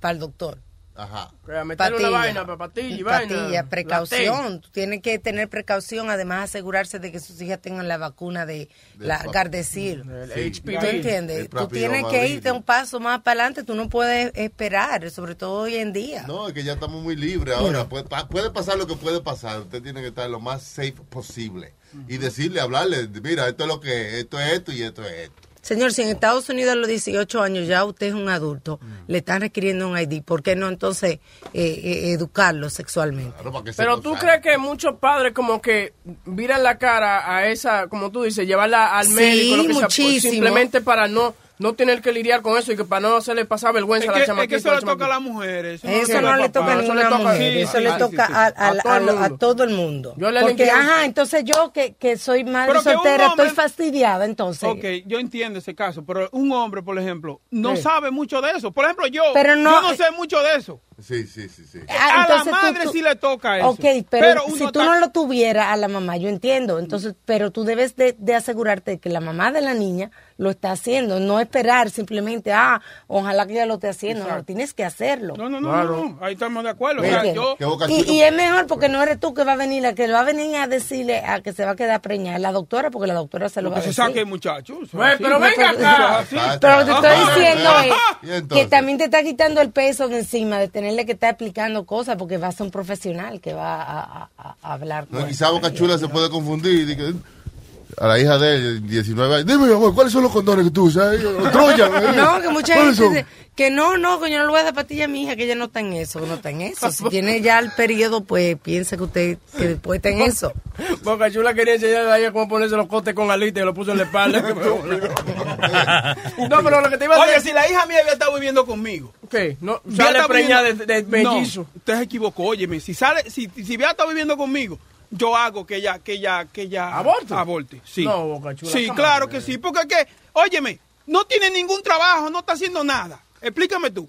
Para el doctor. Ajá. a meterle una vaina, pa- patilla vaina. Patilla, La precaución. Tú tienes que tener precaución, además asegurarse de que sus hijas tengan la vacuna de la pap- Gardasil. El ¿Tú entiendes? Tú tienes que irte un paso más para adelante. Tú no puedes esperar, sobre todo hoy en día. No, es que ya estamos muy libres ahora. Puede, pa- puede pasar lo que puede pasar. Usted tiene que estar lo más safe posible. Y decirle, hablarle, mira, esto es lo que es, esto es esto y esto es esto. Señor, si en Estados Unidos a los 18 años ya usted es un adulto, le están requiriendo un ID, ¿por qué no entonces eh, eh, educarlo sexualmente? Pero tú crees que muchos padres como que viran la cara a esa, como tú dices, llevarla al Sí, médico, lo que sea, muchísimo. simplemente para no no tener que lidiar con eso y que para no hacerle pasar vergüenza Es a que, la es chamaquita. que eso le toca a las mujeres. Eso no le toca a ninguna mujer, eso le toca a, a- A todo el a- a mundo. todo el mundo. Yo le Porque, ajá, entonces yo que, que soy madre Pero soltera, hombre- estoy fastidiada, entonces. Ok, yo entiendo ese caso, pero un hombre, por ejemplo, no Sí. sabe mucho de eso. Por ejemplo, yo, Pero no- yo no sé mucho de eso. Sí, sí, sí, sí. Ah, a la tú- madre tú- sí le toca eso. Ok, pero, si tú no lo tuvieras a la mamá, yo entiendo. Entonces, pero tú debes de, de asegurarte de que la mamá de la niña lo está haciendo, no esperar simplemente, ah, ojalá que ella lo esté haciendo. No, tienes que hacerlo. No, no, no, no, no, ahí estamos de acuerdo. O ¿Me sea, entiendes? yo, Y, y es mejor porque no eres tú que va a venir, la que va a venir a decirle a que se va a quedar preñada, es la doctora, porque la doctora se lo va a que se decir. saque el muchacho. Güey, pero venga acá. Pero lo que te estoy Ajá. diciendo es entonces, que también te está quitando el peso de encima de tenerle que estar explicando cosas porque va a ser un profesional que va a, a- a- hablar. No, quizá Boca Chula se puede confundir. y que- a la hija de él, 19 años. Dime, mi amor, ¿cuáles son los condones que tú usas? *laughs* Eh, Troya. eh. No, que mucha ¿Cuáles gente son? dice que no, no, que yo no le voy a dar patilla a mi hija, que ella no está en eso, que no está en eso. Si tiene ya el periodo, pues piensa que usted que después está en eso. Boca Chula quería enseñarle a ella cómo ponerse los cotes con alita y lo puso en la espalda. *laughs* no, pero lo que te iba a Oye, decir... si la hija mía había estado viviendo conmigo. ¿Qué? No, sale preñada de, de mellizo. No, usted se equivocó, óyeme. Si sale, si, si Vía está viviendo conmigo, yo hago que ella, que ella, que ella ¿Aborte? aborte. Sí. No, Boca Chula, Sí, claro que sí. Porque es que, óyeme, no tiene ningún trabajo, no está haciendo nada. Explícame tú.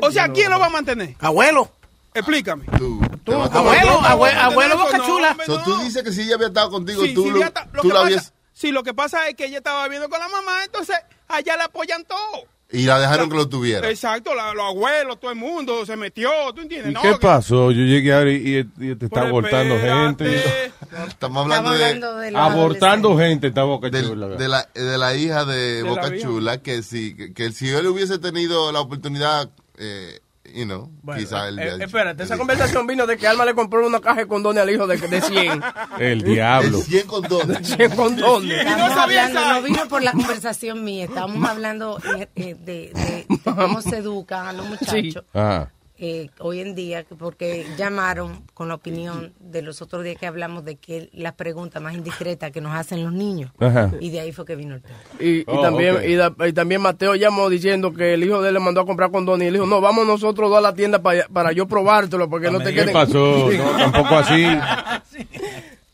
O sea, ¿quién lo va a mantener? Abuelo. Explícame. Tú, Tú, abuelo, abuelo, no, Boca Chula. tú dices que si ella había estado contigo, Sí, tú, sí, lo, está- lo tú que la pasa- habías... sí, lo que pasa es que ella estaba viviendo con la mamá, entonces allá le apoyan todo. Y la dejaron que lo tuviera. Exacto, la- los abuelos, todo el mundo se metió, ¿tú entiendes? ¿Y No, qué que- pasó? Yo llegué ahora y, y- y te está abortando espérate. gente. Estamos hablando, Estamos de, hablando de los Abortando gente está Boca del- Chula. de, la, de la hija de, la Boca. Chula, que si, que, que si él hubiese tenido la oportunidad, eh, you know, Bueno, quizá él... eh, espérate, esa conversación vino de que Alma le compró una caja de condones al hijo de, de 100. *laughs* El diablo. De 100 condones. 100 condones. Estamos sabía hablando, no vino por la conversación mía, estamos hablando eh, eh, de, de- *laughs* de cómo se educan a los muchachos Ajá. Eh, hoy en día, que porque llamaron con la opinión de los otros días que hablamos de que las preguntas más indiscretas que nos hacen los niños. Ajá. Y de ahí fue que vino el tema. Y, y Oh, también y, da- y también Mateo llamó diciendo que el hijo de él le mandó a comprar condones y él dijo, no, vamos nosotros dos a la tienda para, para yo probártelo porque no te ¿Qué queden... pasó? *laughs* No, tampoco así. *laughs*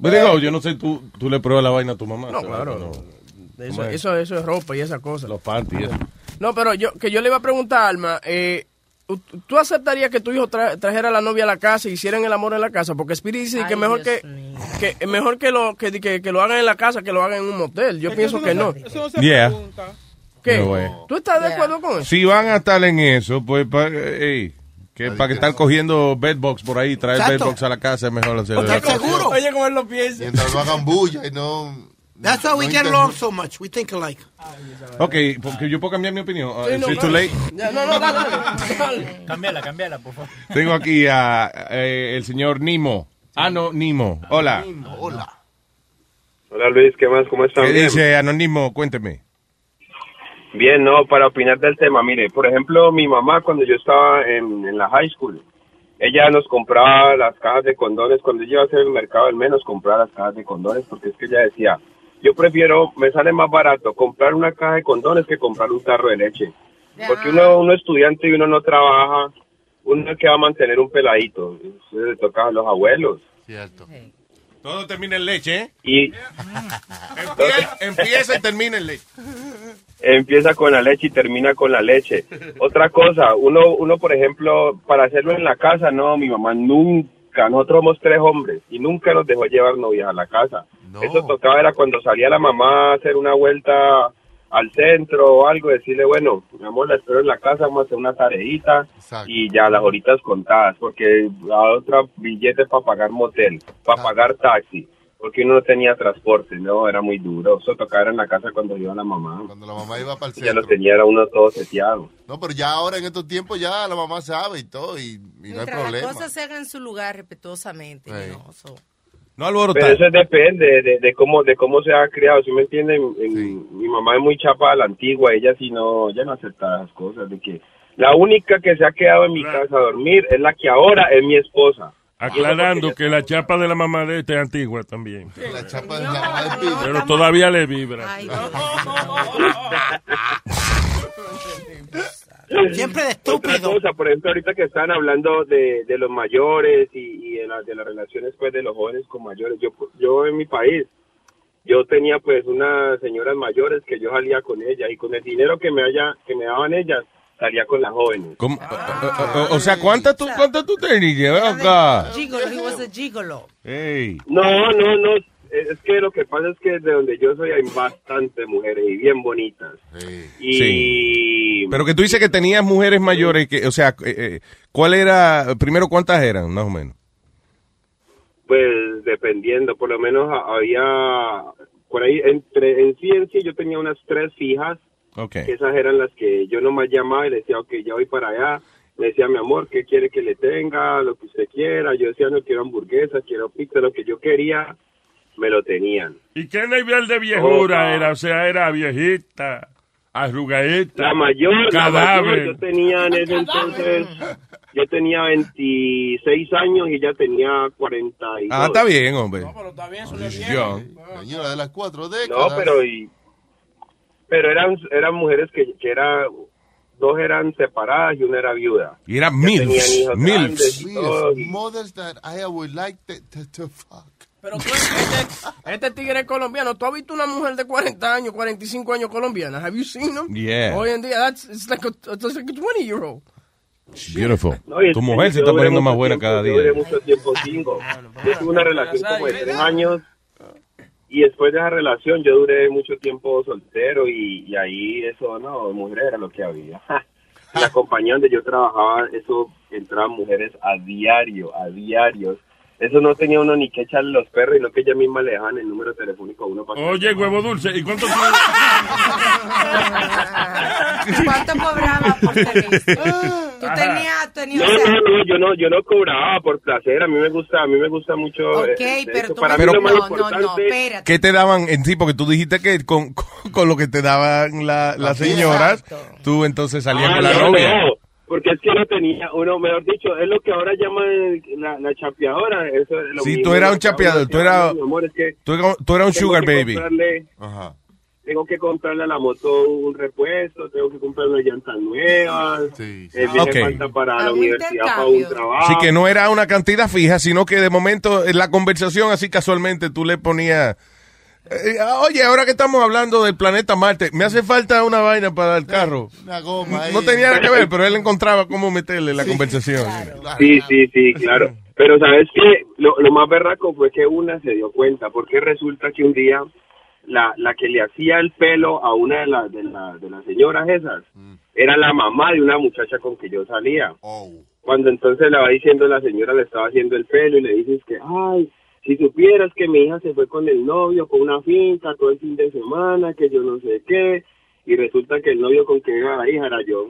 Pero digo, yo no sé, tú, tú le pruebas la vaina a tu mamá. No, claro. No. Eso, eso, eso es ropa y esas cosas. Los panties. No, pero yo que yo le iba a preguntar, Alma, eh, ¿tú aceptarías que tu hijo tra- trajera a la novia a la casa y hicieran el amor en la casa? Porque Spirit dice que mejor que, que es mejor que lo que, que, que lo hagan en la casa que lo hagan en un motel. Yo pienso que no. Yeah. ¿Qué? No way. ¿Tú estás de acuerdo con eso? Si van a estar en eso, pues pa- ey, que para que están cogiendo bedbox por ahí, traer Exacto. bedbox a la casa es mejor hacerlo. Seguro. Oye, cómo él lo piensa. Mientras no hagan bulla y no... That's why we no get along so much. We think alike. Ok, porque yo puedo cambiar mi opinión. Uh, no, it too late? Ya, no, no, dale. *laughs* Cambiala, cambiala, por favor. Tengo aquí a eh, el señor Nimo. Anónimo. Hola. Hola. Hola Luis, ¿qué más? ¿Cómo están? ¿Qué Bien. dice Anónimo? Cuénteme. Bien, no, para opinar del tema, mire, por ejemplo, mi mamá cuando yo estaba en, en la high school, ella nos compraba las cajas de condones, cuando ella iba a hacer el mercado, al menos compraba las cajas de condones, porque es que ella decía, yo prefiero, me sale más barato comprar una caja de condones que comprar un tarro de leche. Porque uno, uno estudiante y uno no trabaja, uno que va a mantener un peladito, eso le toca a los abuelos. Cierto. Todo termina en leche, ¿eh? Y Empieza, empieza y termina en leche. empieza con la leche y termina con la leche. Otra cosa, uno, uno por ejemplo, para hacerlo en la casa, no, mi mamá nunca, nosotros somos tres hombres y nunca nos dejó llevar novias a la casa. Eso tocaba era cuando salía la mamá a hacer una vuelta al centro o algo, decirle, bueno, mi amor, la espero en la casa, vamos a hacer una tareita y ya las horitas contadas, porque la otra billete para pagar motel, para pagar taxi, porque uno no tenía transporte, no, era muy duro. Eso tocaba era en la casa cuando iba la mamá. Cuando la mamá iba para el *laughs* Ya lo centro. tenía, era uno todo seteado. No, pero ya ahora en estos tiempos ya la mamá sabe y todo y, y no hay Mientras las problema. cosas se hagan en su lugar respetuosamente. Sí. ¿no? So- No Pero eso depende de, de cómo de cómo se ha criado, ¿sí me entienden? En- Mi mamá es muy chapa a la antigua, ella sí no, ya no acepta esas cosas, de que la única que se ha quedado en mi casa a dormir es la que ahora es mi esposa. Aclarando que la chapa de la mamá de este es antigua también. La chapa de la mamá de. Pero todavía le vibra. *laughs* *laughs* *laughs* *laughs* Siempre de Otra cosa, por ejemplo, ahorita que están hablando de, de los mayores y, y de, la- de las relaciones pues de los jóvenes con mayores, yo yo en mi país, yo tenía pues unas señoras mayores que yo salía con ellas y con el dinero que me haya, que me daban ellas, salía con las jóvenes. ¿Cómo? O, o- o sea, ¿cuántas tú, cuántas tú tenías? Gigolo, he was a gigolo. Ey. No, no, no. Es que lo que pasa es que de donde yo soy hay bastantes mujeres y bien bonitas. Y Sí. Pero que tú dices que tenías mujeres mayores, que, o sea, eh, eh, ¿cuál era, primero cuántas eran, más o menos? pues dependiendo, por lo menos ha- había por ahí entre en sí en sí yo tenía unas tres fijas Ok. que esas eran las que yo nomás llamaba y le decía, ok, ya voy para allá. Me decía, mi amor, ¿qué quiere que le tenga? Lo que usted quiera. Yo decía, no quiero hamburguesas, quiero pizza. Lo que yo quería, me lo tenían. ¿Y qué nivel de viejura Opa. era? O sea, era viejita, arrugadita, La mayor, la mayor, cadáver. yo tenía en ese entonces, yo tenía 26 años y ella tenía 42. Ah, está bien, hombre. Young. Señora de las cuatro décadas. No, pero y, pero eran eran mujeres que, que era dos eran separadas y una era viuda. Y eran Ya milfs, milfs. Mothers that I would like to, to, to fuck. Pero tú, este, este tigre es colombiano. ¿Tú has visto una mujer de 40 años, 45 años colombiana? Have you seen them? Yeah. Hoy en día, that's, it's like a, it's like a 20 year old. Beautiful. No, tu mujer se está poniendo más buena tiempo- cada Yo duré día. mucho tiempo single. Yo tuve una relación como de tres años y después de esa relación yo duré mucho tiempo soltero y, y ahí eso, no, mujeres era lo que había. *laughs* La compañía donde yo trabajaba, eso entraban mujeres a diario, a diario. Eso no tenía uno ni que echarle los perros, y no que ella misma le dejaban el número telefónico a uno para que- Oye, huevo dulce, ¿y cuánto? *laughs* ¿Cuánto cobraba por servicio? Tú tenías, tenías, No, no, no, yo no, yo no cobraba por placer. A mí me gusta, a mí me gusta mucho. Ok, eh, pero tú para me- mí lo más no, no, no, espérate. ¿Qué te daban en sí? Porque tú dijiste que con, con, lo que te daban la- las señoras, tú entonces salías Ah, con la no, novia. no, porque es que no tenía, uno, mejor dicho, es lo que ahora llaman la, la chapeadora. Eso es lo Sí, mismo, tú eras lo un chapeador, tú eras- amor, es que Tú, eras- tú eras un sugar baby. Ajá. tengo que comprarle a la moto un repuesto, tengo que comprarle unas llantas nuevas, eh, me Ok. falta para la un universidad, para un trabajo. Así que no era una cantidad fija, sino que de momento en la conversación, así casualmente, tú le ponías. Eh, oye, ahora que estamos hablando del planeta Marte, me hace falta una vaina para el carro. Una goma ahí. No tenía nada que ver, pero él encontraba cómo meterle la conversación. Sí, sí, sí, claro. Pero sabes que lo, lo más berraco fue que una se dio cuenta, porque resulta que un día la, la que le hacía el pelo a una de, las de, la- de las señoras esas era la mamá de una muchacha con que yo salía. Cuando entonces le va diciendo la señora le estaba haciendo el pelo y le dices que, ay, si supieras que mi hija se fue con el novio, con una finca todo el fin de semana, que yo no sé qué, y resulta que el novio con que era la hija era yo.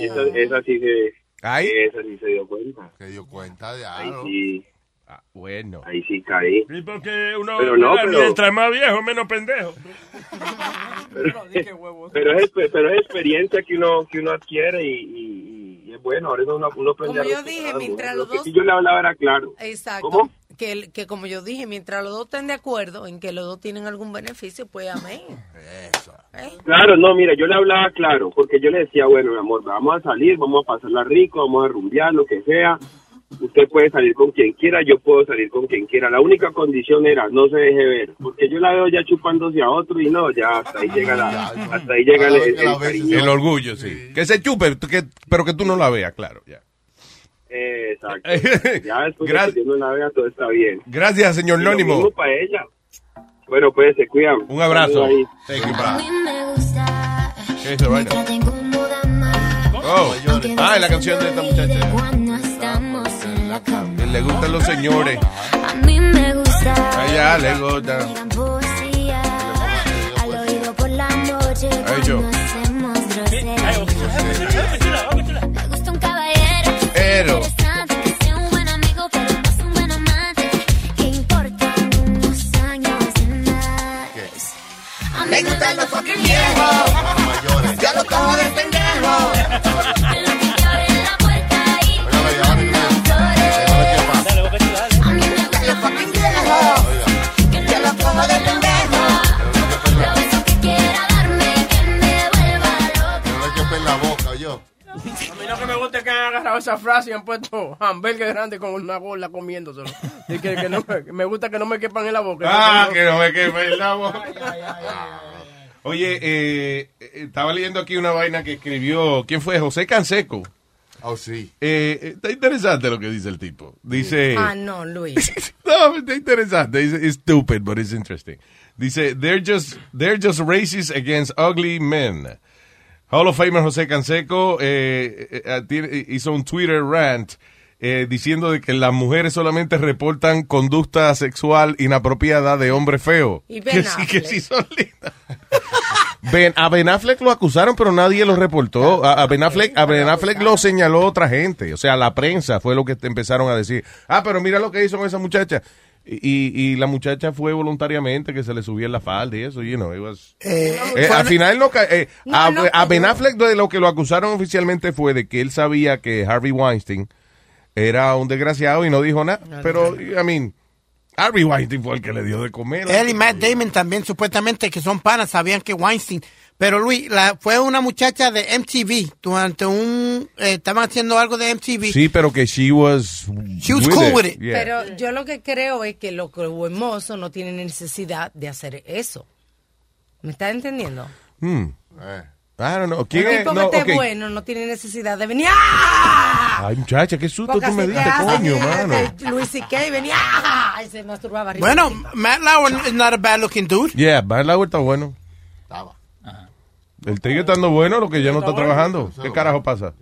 Y esa, esa sí se, esa sí se dio cuenta. Se dio cuenta de Ahí algo. sí. bueno. Ahí sí caí. Y porque uno, Pero no, pero- mientras más viejo, menos pendejo. pero es pero es experiencia que uno que uno adquiere y, y- y es bueno ahora uno, uno aprende Como a yo dije, mientras los Lo que dos- sí yo le hablaba era claro Exacto. ¿Cómo? Que, el- que como yo dije, mientras los dos estén de acuerdo en que los dos tienen algún beneficio, pues amén. claro no mira yo le hablaba claro porque yo le decía bueno mi amor vamos a salir vamos a pasarla rico vamos a rumbear lo que sea usted puede salir con quien quiera yo puedo salir con quien quiera la única condición era no se deje ver porque yo la veo ya chupándose a otro y no ya hasta ahí llega la hasta ahí llega el, el-. El orgullo, sí. Que se chupe, que- pero que tú no la veas, claro. Ya. Exacto. *laughs* Ya después de Gracias. que vea, todo está bien. Gracias, señor para ella. Bueno, pues se cuidan. Un abrazo. Thank you, bye. ¿Qué es esa vaina? Oh, ah, es la canción de esta muchacha. Que le gustan los señores. A mí me gusta. A ella le gusta. Poesía, al oído por la noche. Ay, yo. Caballero. Pero. Interesante, que sea un buen amigo, pero no es un buen amante. Que importan unos años de más. A mí Me gustan los fucking viejos. Yo lo cojo de pendejo. A mí me gustan los fucking viejos. Yo lo cojo de pendejo. No que me gusta es que han agarrado esa frase y han puesto hamburgues grande con una bola comiéndoselo. Y que, que no me, gusta que no me quepan en la boca. Ah, que no me quepe en la boca. Oye, eh, eh, estaba leyendo aquí una vaina que escribió, ¿quién fue? José Canseco. Oh, sí. Eh, eh, está interesante lo que dice el tipo. Dice... Ah, no, Luis. *laughs* No, está interesante. Dice, it's stupid, but it's interesting. Dice, they're just, they're just racist against ugly men. Hall of Famer José Canseco eh, eh, eh, hizo un Twitter rant eh, diciendo de que las mujeres solamente reportan conducta sexual inapropiada de hombre feo. Y *laughs* Ben que sí, que Affleck. sí son lindas. Ben, a Ben Affleck lo acusaron, pero nadie lo reportó. A, a Ben Affleck, a Ben Affleck lo señaló otra gente. O sea, la prensa fue lo que te empezaron a decir. Ah, pero mira lo que hizo con esa muchacha. Y, y- y la muchacha fue voluntariamente que se le subía en la falda y eso, you know, it was- Eh, Eh, al final no, eh, No, a, no, a Ben no. Affleck de lo que lo acusaron oficialmente fue de que él sabía que Harvey Weinstein era un desgraciado y no dijo nada. Pero, I mean, Harvey Weinstein fue el que le dio de comer. Él y Matt Damon también, supuestamente, que son panas, sabían que Weinstein. Pero Luis, la, fue una muchacha de MTV. Durante un. eh, estaban haciendo algo de MTV. Sí, pero que she was, She was cool with it. Yeah. Pero yo lo que creo es que los hermosos no tienen necesidad de hacer eso. ¿Me estás entendiendo? Hmm. Eh. I don't know. ¿Quién es? No, que esté ok. bueno no tiene necesidad de venir. ¡Ah! Ay, muchacha, qué susto Porque tú me diste, coño, que- mano. que Luis C.K. venía ¡ah! y se masturbaba arriba. Bueno, Matt Lauer is not a bad looking dude. Yeah, Van Lauer está bueno. Estaba. El tigre estando bueno, lo que ya no está trabajando. ¿Qué carajo pasa?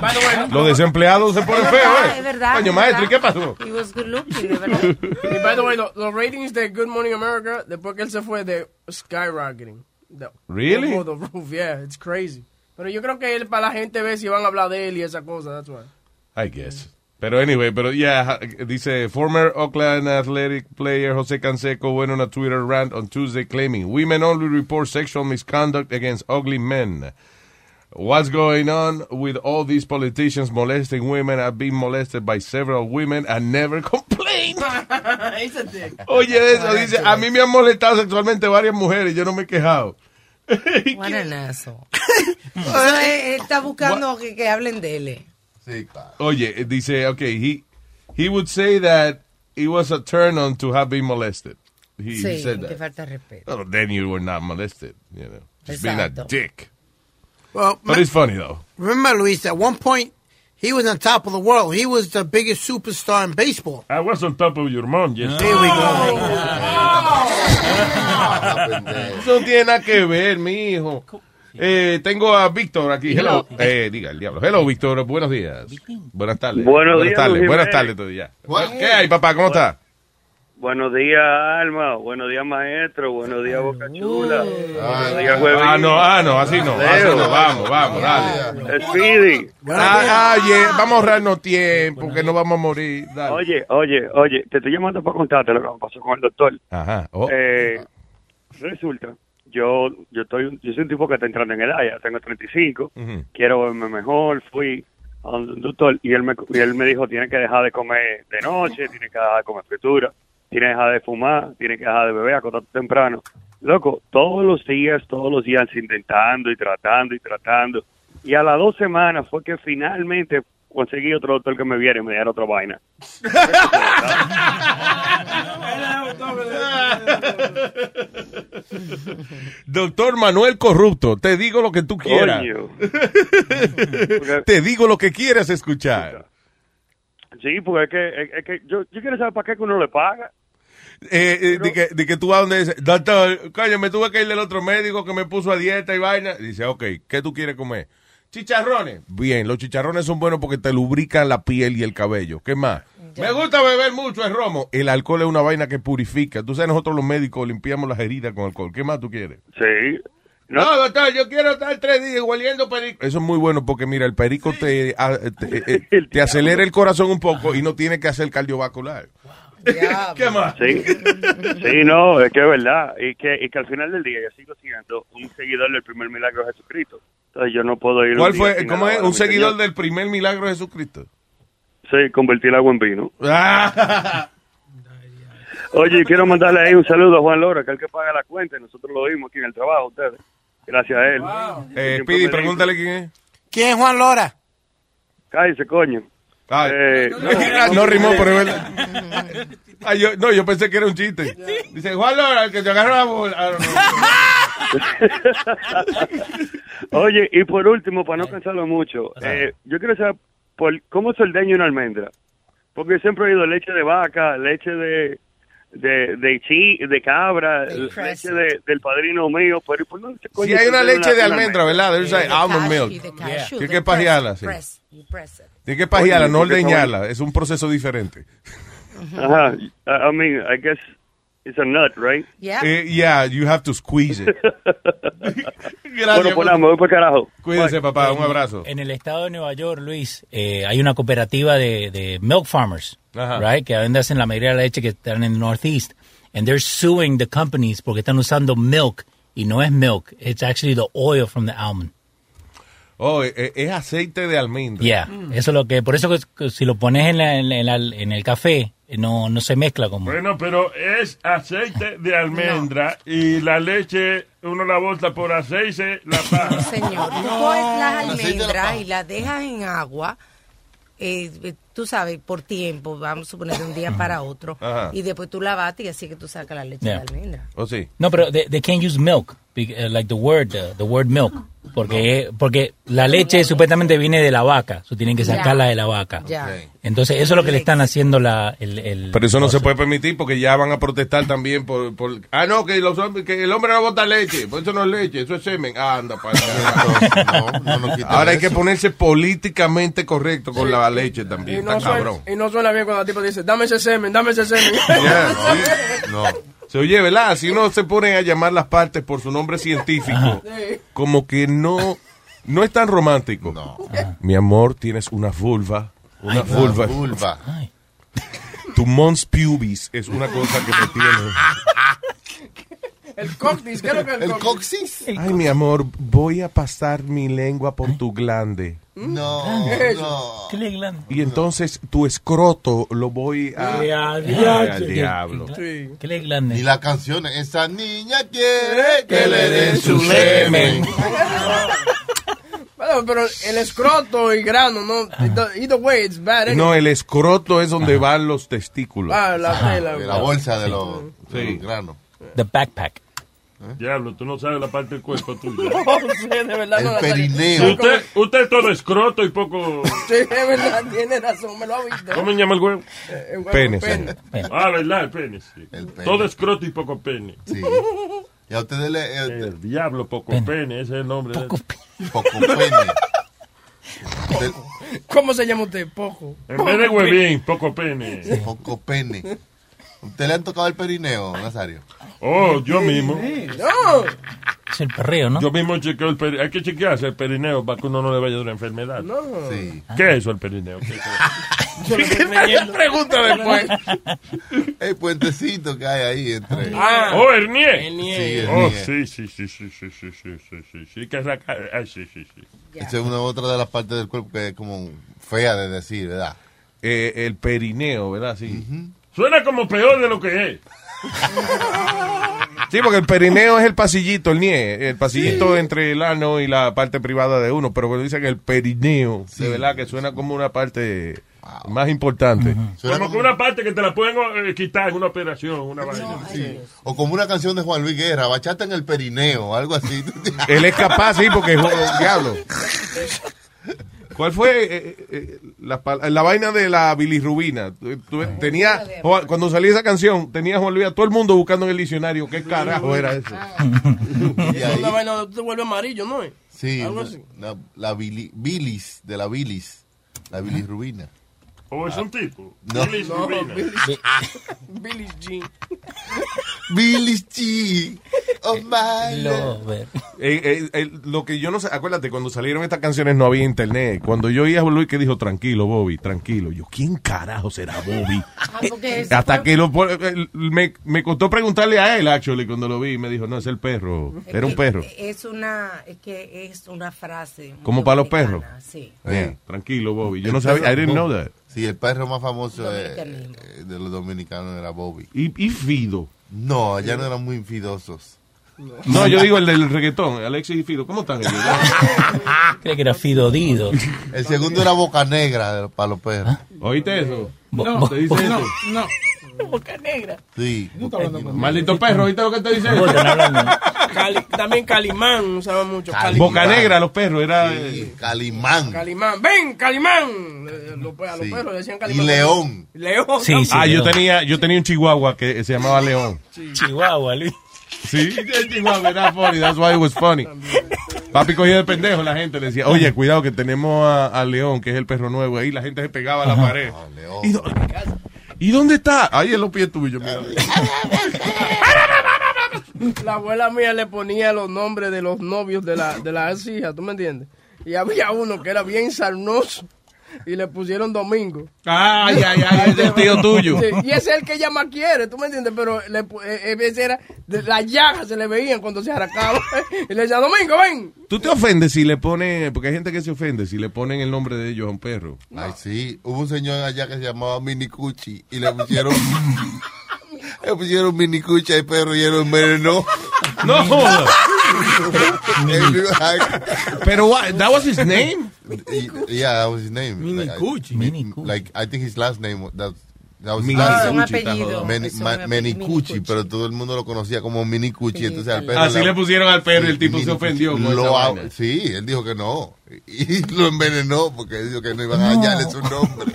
By the way, Los desempleados se ponen feos, ¿eh? es verdad, Coño, es maestro, ¿y qué pasó? He was good looking, de verdad. Y by the way, lo- los ratings de Good Morning America, después que él se fue, de skyrocketing. The- Really? over the roof, yeah, it's crazy. Pero yo creo que él, para la gente, ve si van a hablar de él y esa cosa, that's why. I guess. Pero anyway, pero yeah, dice former Oakland athletic player José Canseco went on a Twitter rant on Tuesday claiming women only report sexual misconduct against ugly men. What's going on with all these politicians molesting women? I've been molested by several women and never *laughs* complained. *laughs* He's a dick. Oye, eso dice, a mí me han molestado sexualmente varias mujeres, yo no me he quejado. Eso es- él está buscando que, que hablen de él. Sí, claro. Oye, eh, dice, okay, he he would say that it was a turn on to have been molested. He Sí, said que that. falta de respeto. Oh, then you were not molested, you know. Just being a dick. Well, But it's funny though. remember, Luis, at one point, he was on top of the world. He was the biggest superstar in baseball. I was on top of your mom, yes. There we go. *laughs* Eso no tiene nada que ver, mi hijo. Eh, tengo a Víctor aquí. Hello. Eh, diga el diablo. Hello, Víctor. Buenos días. Buenas tardes. Buenos buenas días, tardes. Luis Buenas tardes todavía. ¿Qué hay, papá? ¿Cómo está? Buenos días, Alma. Buenos días, maestro. Buenos días, Boca Chula. Buenos días, Huevín. Ah, no, ah, no, así no. Así no. Vamos, vamos, dale. Speedy. Ah, oye, vamos a ahorrarnos tiempo, que no vamos a morir. Dale. Oye, oye, oye, te estoy llamando para contarte lo que pasó con el doctor. Ajá. Oh. Eh, resulta, yo yo estoy yo soy un tipo que está entrando en edad, ya tengo 35, Ujú. quiero verme mejor, fui a un doctor y él me y él me dijo, tienes que dejar de comer de noche, tienes que dejar de comer fritura, tienes que dejar de fumar, tienes que dejar de beber, acostarte temprano. Loco, todos los días, todos los días intentando y tratando y tratando. Y a las dos semanas fue que finalmente conseguí otro doctor que me viera y me diera otra vaina. Doctor Manuel Corrupto, te digo lo que tú quieras. Te digo lo que quieras escuchar. Sí, porque es que, es, que yo, yo quiero saber para qué que uno le paga. Eh, eh, de, que, de que tú vas donde dice, doctor, coño, me tuve que ir del otro médico que me puso a dieta y vaina. Dice, ok, ¿qué tú quieres comer? Chicharrones. Bien, los chicharrones son buenos porque te lubrican la piel y el cabello. ¿Qué más? Me gusta beber mucho el romo. El alcohol es una vaina que purifica. Tú sabes, nosotros los médicos limpiamos las heridas con alcohol. ¿Qué más tú quieres? Sí. No, doctor, yo quiero estar tres días hueliendo perico. Eso es muy bueno porque, mira, el perico te, a- te, eh, eh, *laughs* te acelera el corazón un poco y no tiene que hacer cardiovascular. ¿Qué más? Sí, *laughs* sí, no, es que es verdad. Y que, y que al final del día yo sigo siendo un seguidor del primer milagro de Jesucristo. Entonces yo no puedo ir. ¿Cuál fue? ¿Cómo es? ¿Un seguidor Señor. del primer milagro de Jesucristo? Sí, convertir el agua en vino. Ah. Oye, quiero mandarle ahí un saludo a Juan Lora, que es el que paga la cuenta. y Nosotros lo vimos aquí en el trabajo, ustedes. Gracias a él. Eh, Siempre Speedy, me pregúntale quién es. ¿Quién es Juan Lora? Cállese, coño. Ay. Eh, *laughs* no, no rimó, pero es verdad. Ay, yo, no, yo pensé que era un chiste. *laughs* Dice, Juan Lora, el que te agarra la bola. *laughs* *laughs* Oye, y por último, para no cansarlo mucho, eh, yo quiero saber por, cómo se ordeña una almendra. Porque siempre he oído leche de vaca, leche de de de, chi, de cabra, leche de, del padrino mío. Pero ¿por dónde se Si hay una leche de almendra, ¿verdad? There's like almond milk. Tiene que pajearla, sí. Tiene que pajearla, no ordeñarla. Es un proceso diferente. Ajá. I mean, I guess it's a nut, right? Eh, yeah, you have to squeeze it. *laughs* Bueno, pues nada, me voy por carajo. Cuídense, papá. Un abrazo. En el estado de Nueva York, Luis, eh, hay una cooperativa de, de milk farmers, Ajá. right? Que venden la mayoría de la leche que están en el Northeast. And they're suing the companies porque están usando milk y no es milk. It's actually the oil from the almond. Oh, eh, eh, es aceite de almendra. Yeah, eso es lo que, por eso que, si lo pones en, la- en, la- en la- en el café, no, no se mezcla como. Bueno, pero es aceite de almendra *laughs* y la leche uno la bota por aceite, la paja. Señor, tú coges las almendras y las dejas en agua, eh, eh, tú sabes, por tiempo, vamos a suponer de un día para otro, Ajá. y después tú la bates y así que tú sacas la leche Yeah. de almendra. ¿O sí? No, pero they, they can't use milk, like the word, uh, the word milk, porque porque la leche supuestamente viene de la vaca, so tienen que sacarla de la vaca. Entonces eso es lo que le están haciendo la el, el- Pero eso no se puede permitir porque ya van a protestar también por... por- ah, no, que, los hombres- que el hombre no bota leche. Pues eso no es leche, eso es semen. Ah, anda, para *laughs* Ahora hay que ponerse políticamente correcto con la leche Y también. no, Está suena, cabrón. y no suena bien cuando la tipa dice, dame ese semen, dame ese semen. Yeah, *laughs* sí. No. Se oye, ¿verdad? Si uno se pone a llamar las partes por su nombre científico, como que no, no es tan romántico. Mi amor, tienes una vulva. Una Ay, vulva. una vulva. Tu mons pubis es una cosa que me tiene. *laughs* El coxis, ¿qué es lo que es el coxis? Ay, mi amor, voy a pasar mi lengua por tu glande. No, ¿Qué es eso? no. ¿Qué glande? Y entonces tu escroto lo voy a... Eh, al Ay, diablo. al diablo. Sí. ¿Qué le glande? Y la canción, esa niña quiere que le den su semen. Bueno, pero el escroto y grano, no. Either way, it's bad. anyway. No, el escroto es donde van los testículos. Ah, la tela. De la bolsa de los, de Sí. los granos. The backpack. Diablo, tú no sabes la parte del cuerpo tuyo. *laughs* No sé, de verdad El no la perineo. Usted, usted es todo escroto y poco... *laughs* Sí, de verdad, tiene razón, me lo ha visto. ¿Cómo se llama el huevo? Eh, eh, huevo, Pene, pene. Ah, ¿verdad? El pene, sí. El pene. Todo escroto y poco pene. Sí. Y a ustedes le... eh, El diablo, poco pene, ese es el nombre. de él. poco pene. ¿Cómo se llama usted? Poco. En vez de huevín, poco pene. poco pene. ¿Usted le han tocado el perineo, Nazario? Oh, yo mismo. No. Es el perreo, ¿no? Yo mismo chequeo el perineo. Hay que chequearse el perineo para que uno no le vaya a dar una enfermedad. No. Sí. ¿Qué es eso el perineo? ¿Qué es eso? Pregunta después. El puentecito que hay ahí entre... Ah. Oh, hernie. Sí, Oh, sí, sí, sí, sí, sí, sí, sí, sí, sí, sí, que es la ca- ah, sí, sí, sí. Esa es una otra de las partes del cuerpo que es como fea de decir, ¿verdad? Eh, el perineo, ¿verdad? Sí. Suena como peor de lo que es. Sí, porque el perineo es el pasillito, el nie, el pasillito entre el ano y la parte privada de uno, pero cuando dicen el perineo, de verdad que suena como una parte más importante. Como como- que una parte que te la pueden eh, quitar en una operación, una vaina. O como una canción de Juan Luis Guerra, bachata en el perineo, algo así. Él es capaz, sí, porque es un diablo. *laughs* ¿Cuál fue eh, eh, la, pal- la vaina de la bilirrubina? Tenía, cuando salía esa canción, tenía Juan Luis a todo el mundo buscando en el diccionario qué carajo era eso. *laughs* Y Es una vaina donde te vuelve amarillo, ¿no? es? sí, Algo la, así. la- la bili- bilis, de la bilis, la bilirrubina. O es un tipo. No. Billy No. Billy, Billy Jean. Bilis G, oh my lord. Lover. Eh, eh, eh, lo que yo no sé, acuérdate, cuando salieron estas canciones no había internet. Cuando yo oí a Juan Luis que dijo, tranquilo, Bobby, tranquilo. Yo, ¿quién carajo será Bobby? Ah, Hasta fue- que lo, eh, me, me costó preguntarle a él, actually, cuando lo vi. Me dijo, no, es el perro. es Era un perro. Es una, es que es una frase. ¿Como para los perros? Sí. Yeah, tranquilo, Bobby. Yo no sabía, I didn't know that. Sí, el perro más famoso de, Dominicanismo. eh, de los dominicanos era Bobby. Y, y Fido. No, allá no eran muy infidosos. No, yo digo el del reggaetón, Alexis y Fido. ¿Cómo están ellos? *laughs* Creo que era Fido Dido. El segundo era Boca Negra de- para los perros. ¿Oíste eso? No, dice No, eso. no. *laughs* Boca negra. Sí. Maldito perro, ¿oíste lo que te dice? Cali- también Calimán usaba mucho. Cali- Boca Negra, los perros, era... eh, Sí, Calimán. Calimán. ¡Ven, Calimán! Eh, los pe- a los Sí. perros le decían Y Calimán. León. León. Sí, sí. Ah, yo tenía, yo tenía un chihuahua que se llamaba León. Chihuahua, Luis. Sí, *laughs* el chihuahua era funny, that's why it was funny. Papi cogía de pendejo, la gente le decía, oye, cuidado que tenemos a, a León, que es el perro nuevo, ahí la gente se pegaba a la pared. Ah, León. ¿Y, dó- ¿Y dónde está? Ahí en los pies tuyos, mira. La abuela mía le ponía los nombres de los novios de, la, de las hijas, ¿tú me entiendes? Y había uno que era bien sarnoso y le pusieron Domingo. Ay, ay, ay, es el tío *laughs* tuyo. Sí, y ese es el que ella más quiere, ¿tú me entiendes? Pero le, eh, eh, ese era, de- las llagas se le veían cuando se arrancaba. *laughs* y le decía, Domingo, ven. ¿Tú te ofendes si le ponen, porque hay gente que se ofende si le ponen el nombre de ellos a un perro? Ay, sí. Hubo un señor allá que se llamaba Mini Cuchi y le pusieron. *laughs* le pusieron Mini Cuchi al perro y él envenenó. No joda. Pero what, that was his name? yeah, that was his name. Mini like, Cuchi. Mini Like, I think his last name was- that, that was his Mini un. Cuchi, apellido. Meni- ma- Meni Mini Cuchi, Cuchi. pero todo el mundo lo conocía como Mini Cuchi. Entonces al perro Así la- le pusieron al perro y el tipo Mini se ofendió Cuchi. con Lo vaina. Sí, él dijo que no. Y *laughs* lo envenenó porque dijo que no iban a dañarle su nombre.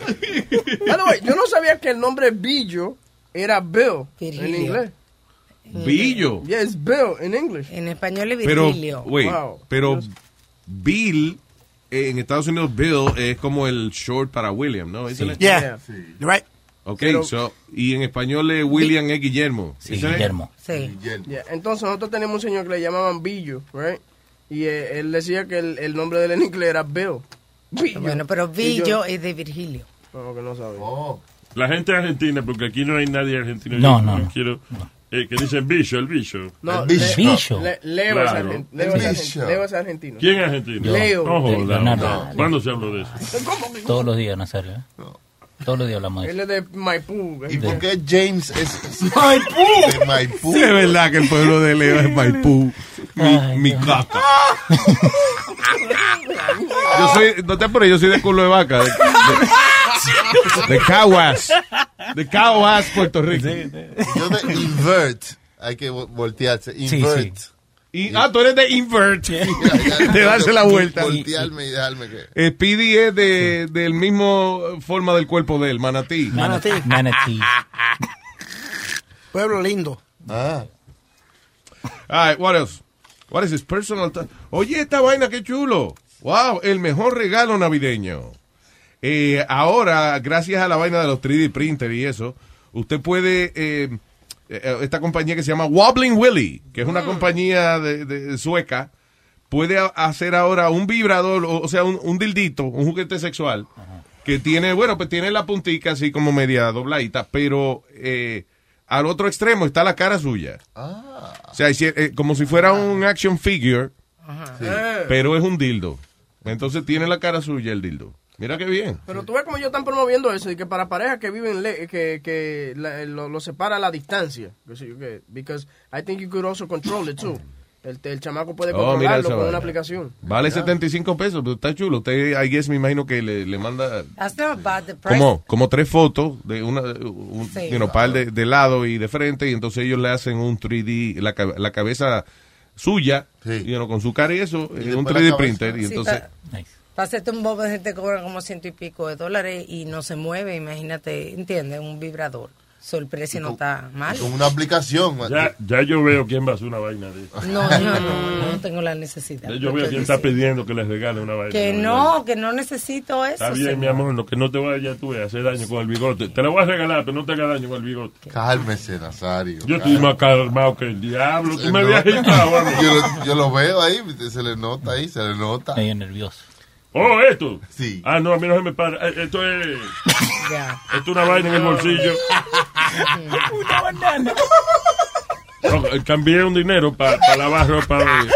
By the way, yo no sabía que el nombre Billo era Bill en inglés. Billo. Yeah, it's Bill in English. En español es Pero, Virgilio. wait, Wow. pero Bill, eh, en Estados Unidos, Bill es como el short para William, ¿no? It? Yeah. You're right. Ok, Pero- so, y en español es William es Guillermo. Sí? Guillermo. Sí. Yeah, Entonces nosotros tenemos un señor que le llamaban Billo, right? Y eh, él decía que el, el nombre de él en inglés era Bill. Billo. Bueno, pero Villo es de Virgilio. No, que no sabía. Oh, La gente argentina, porque aquí no hay nadie argentino. No, yo no, no. quiero Eh, que dicen bicho, el bicho. No, el Le- bicho. Le- Leo, es Claro. argen- Leo, es Leo es argentino. ¿Quién es argentino? Leo. No Leonardo. no. ¿Cuándo se habló de eso? *laughs* Todos los días, Nazario. ¿eh? Todos los días hablamos de Él eso. es de Maipú. ¿Y por qué James es *laughs* Maipú? de Maipú? Sí, es verdad que el pueblo de Leo es Maipú. Mi, mi caca. *laughs* Yo soy, no te apures, yo soy de culo de vaca. De, de, de Caguas. De Caguas, Puerto Rico. Yo de invert. Hay que vo- voltearse. Sí, Invert. Y, ah, tú eres de invert. de *laughs* darse la vuelta. Voltearme y dejarme que. Eh, Speedy es de, del mismo forma del cuerpo de él, manatí. Manatí. Manatí. *laughs* Pueblo lindo. Ah. All right, what else? What is this personal? Oye, esta vaina, qué chulo. Wow, el mejor regalo navideño. Eh, ahora, gracias a la vaina de los 3D printer y eso, usted puede, eh, eh, esta compañía que se llama Wobbling Willy, que es una compañía de, de- sueca, puede hacer ahora un vibrador, o, sea, un, un dildito, un juguete sexual, que tiene, bueno, pues tiene la puntica así como media dobladita, pero eh, al otro extremo está la cara suya. O sea, eh, como si fuera un action figure, Eh. pero es un dildo. Entonces tiene la cara suya el dildo. Mira qué bien. Pero tú ves como ellos están promoviendo eso y que para parejas que viven le- que, que la- lo, lo separa la distancia. Que sí, Because I think you could also control it too. El, el chamaco puede Oh, controlarlo con una aplicación. Vale Ya. 75 pesos, pero está chulo. Usted, I guess, me imagino que le, le manda como, como tres fotos de una, un Sí. you know, par de, de lado y de frente, y entonces ellos le hacen un 3D, la, la cabeza suya, you know, con su cara y eso, Y en un después la 3D cabeza. printer, y Sí, entonces... Para hacerte un bobo de gente cobra como ciento y pico de dólares y no se mueve, imagínate, ¿entiendes? Un vibrador. So, el precio no está mal. Con una aplicación. Ya, ya yo veo quién va a hacer una vaina de eso. No, yo *laughs* no, no tengo la necesidad. Ya yo veo quién dice- está pidiendo que les regale una vaina. Que no, que no necesito eso. Está bien, señor. mi amor, lo que no te vaya tú a hacer daño con el bigote. Te la voy a regalar, pero no te haga daño con el bigote. Cálmese, Nazario. Yo estoy más calmado que el diablo. Tú Se me habías *laughs* agitado. yo, lo, yo lo veo ahí, se le nota ahí, se le nota. Medio nervioso. Oh, esto. Sí. Ah, no, a mí no se me para. Eh, Esto es. *laughs* Esto es una vaina en el bolsillo. *laughs* Una banana. No, eh, cambié un dinero para lavar ropa. de-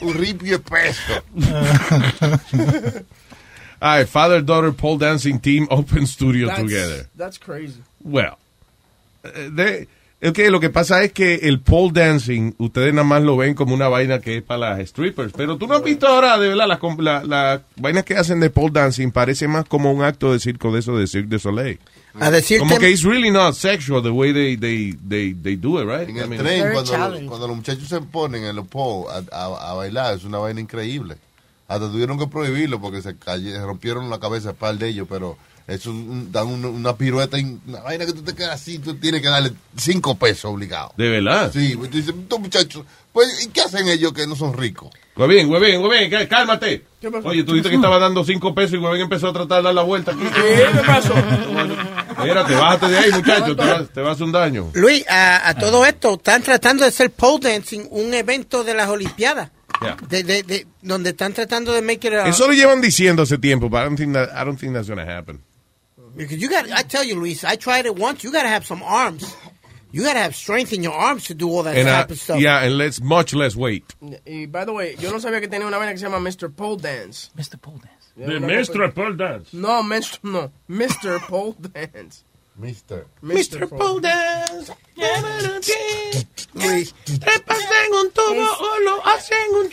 Un ripio peso. *laughs* All right, father-daughter pole dancing team open studio That's, together. that's crazy. Well, eh, de, es que lo que pasa es que el pole dancing, ustedes nada más lo ven como una vaina que es para las strippers, pero tú no has visto ahora, de verdad, las com- la, la vainas que hacen de pole dancing parece más como un acto de circo de eso de Cirque du Soleil. A decirte- Como que it's really not sexual the way they, they, they, they do it, right? En I el mean- tren, cuando, cuando los muchachos se ponen en los poles a, a- a bailar, es una vaina increíble. Hasta tuvieron que prohibirlo porque se, calle- se rompieron la cabeza par de ellos, pero eso un- dan un- una pirueta, y una vaina que tú te quedas así, tú tienes que darle cinco pesos obligado. ¿De verdad? Sí, pues tú dices, estos muchachos, pues, ¿y qué hacen ellos que no son ricos? Huevín, huevín, huevín, cá- cálmate. ¿Qué pasó? Oye, tú dijiste que estaba dando cinco pesos y huevín empezó a tratar de dar la vuelta aquí. ¿Qué pasó? Espérate, bájate de ahí, muchacho, te vas, te vas a hacer un daño. Luis, a, a todo esto, están tratando de hacer pole dancing un evento de las Olimpiadas. Yeah. De, de, de- donde están tratando de make it a- Eso lo llevan diciendo hace tiempo, but I don't think, that, I don't think that's gonna happen. Because you got, I tell you, Luis, I tried it once. You got to have some arms. You got to have strength in your arms to do all that And, uh, type of stuff. yeah, and less, much less weight. Y, by the way, yo no sabía que tenía una vaina que se llama Mr. Pole Dance. Mr. Pole Dance. De Mr. Pole Dance. No, Mr. No, Mr. Pole Dance. Mister. Mr. Pole Dance. Luis. Trepas en un tubo o lo hacen un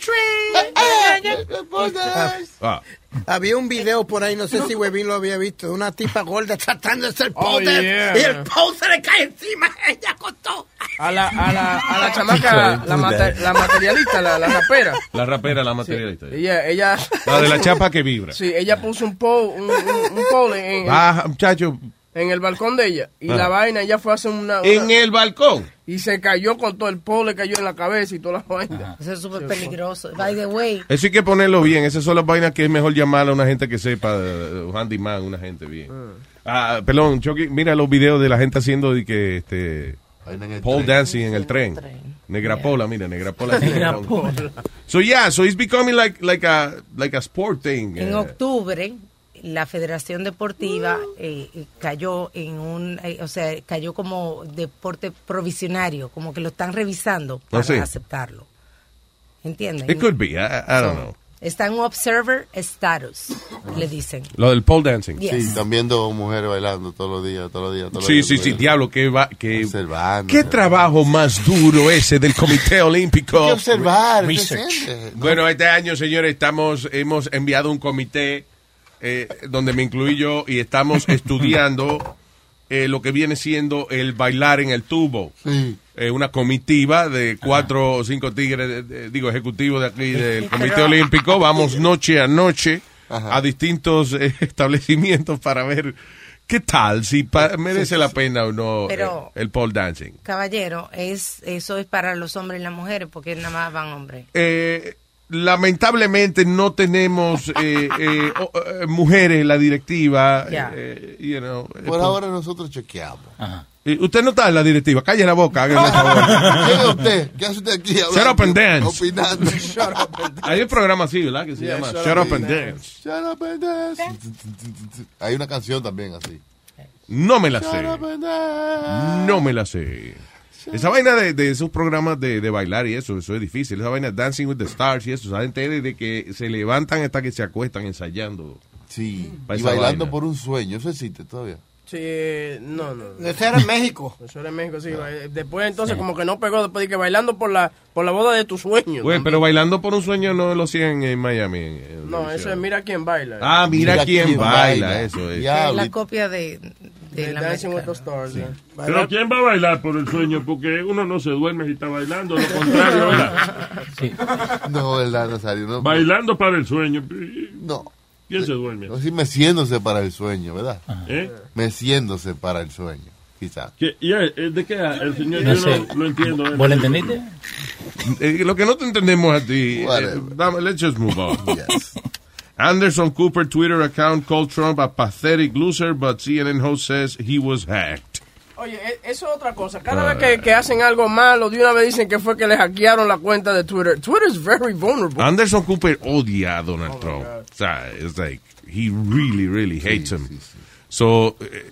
Ah. Había un video por ahí, no sé si Webin lo había visto, de una tipa gorda tratando de hacer Oh, yeah. y el se le cae encima, *laughs* ella costó. A la, a la, a la chamaca, la, mate- la materialista, la, la rapera. La rapera, la materialista. Ella, ella. La de la *laughs* chapa que vibra. Sí, ella puso un pole, un, un, un pole en, Baja, muchacho. En el balcón de ella. Y Ah. la vaina, ella fue a hacer una, una- En el balcón. Y se cayó con todo el pole, cayó en la cabeza y toda la vaina. Eso es súper peligroso. By the way, Eso hay que ponerlo bien. Esas son las vainas que es mejor llamar a una gente que sepa, eh, un handyman, una gente bien. Ah, perdón, Chucky, mira los videos de la gente haciendo de que este Vaina en el pole tren. dancing en el tren. Negrapola, mira, Negrapola. Negrapola. So yeah, so it's becoming like like a like a sport thing. en eh. octubre la Federación Deportiva eh, eh, cayó en un, eh, o sea, cayó como deporte provisionario, como que lo están revisando para sí. aceptarlo. ¿Entienden? It could be, I, I don't know. Está en un observer status, le dicen. Lo del pole dancing. Yes. Sí, están viendo mujeres bailando todos los días, todos los días. Todos los Sí, días, sí, sí, días. diablo, que va, que... Observando. ¿Qué trabajo más duro ese del Comité Olímpico? Hay que observar, ¿qué Research. Bueno, este año, señores, estamos, hemos enviado un comité eh, donde me incluí yo y estamos *laughs* estudiando eh, lo que viene siendo el bailar en el tubo. Eh, una comitiva de cuatro o cinco tigres, de- de- digo, ejecutivos de aquí del Comité Pero- Olímpico. Vamos noche a noche Ajá. a distintos eh, *laughs* establecimientos para ver qué tal, si pa- merece la pena o no Pero- eh, el pole dancing. Caballero, es eso es para los hombres y las mujeres, porque nada más van hombres. Eh, lamentablemente no tenemos eh, eh, eh, mujeres en la directiva. Ya. eh, you know, eh, Por ahora nosotros chequeamos. Eh, usted no está en la directiva, calle la boca, hágame el favor. *laughs* ¿Quién es usted? ¿Qué hace usted aquí? Shut up and dance. Opinando. *laughs* Hay un programa así, ¿verdad? Que se Yeah, llama Shut Shut Up Up and and Dance. Shut up and dance. Hay una canción también así. No me la Shut sé. up and dance. No me la sé. Esa vaina de, de esos programas de, de bailar y eso, eso es difícil. Esa vaina Dancing with the Stars y eso, saben ustedes de que se levantan hasta que se acuestan ensayando. Sí. Y esa bailando vaina. por un sueño. Eso existe todavía. Sí, eh, no, no. Eso era en México. Eso era en México, sí. eh, Después entonces como que no pegó, después de que bailando por la por la boda de tus sueños. Güey, pero bailando por un sueño no lo hacían en Miami. en- en No, eso es mira quién baila. Ah, mira, quién, baila, eso es. Es la copia de, la. Stars. eh. Pero ¿quién va a bailar por el sueño? Porque uno no se duerme si está bailando, lo contrario, ¿verdad? No, ¿verdad, Nazario? No, Bailando para el sueño. No. ¿Quién se duerme? No, sí, meciéndose para el sueño, ¿verdad? ¿Eh? Meciéndose para el sueño, quizá. ¿Qué- y el- el- ¿De qué? El señor, No yo sé. no lo entiendo. ¿eh? ¿Vos lo entendiste? Eh, lo que no te entendemos a ti. eh, let's just move on. Anderson Cooper Twitter account called Trump a pathetic loser, but CNN host says he was hacked. Oye, e- eso es otra cosa. Cada vez que, que hacen algo malo, de una vez dicen que fue que le hackearon la cuenta de Twitter. Twitter is very vulnerable. Anderson Cooper odia a Donald Trump. O sea, it's like, he really, really hates him. So, eh,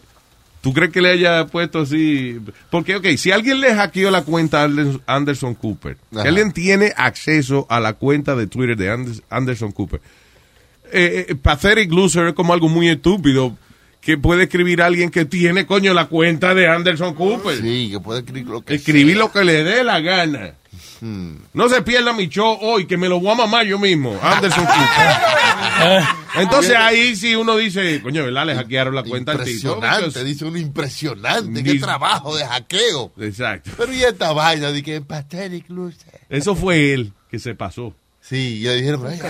¿tú crees que le haya puesto así? Porque, ok, si alguien le hackeó la cuenta a Anders- Anderson Cooper, si Ajá. alguien tiene acceso a la cuenta de Twitter de Anders- Anderson Cooper, eh, eh, pathetic loser es como algo muy estúpido que puede escribir alguien que tiene, coño, la cuenta de Anderson Cooper. Sí, que puede escribir lo que Escribir lo que le dé la gana. No se pierda mi show hoy, que me lo voy a mamar yo mismo. Anderson Cooper. *laughs* Entonces ahí sí uno dice, coño, ¿verdad? Le hackearon la cuenta al tipo. Impresionante, dice uno impresionante. Qué trabajo de hackeo. Exacto. Pero y esta vaina de que pathetic loser. Eso fue él que se pasó. Sí, ya dijeron, "Ay,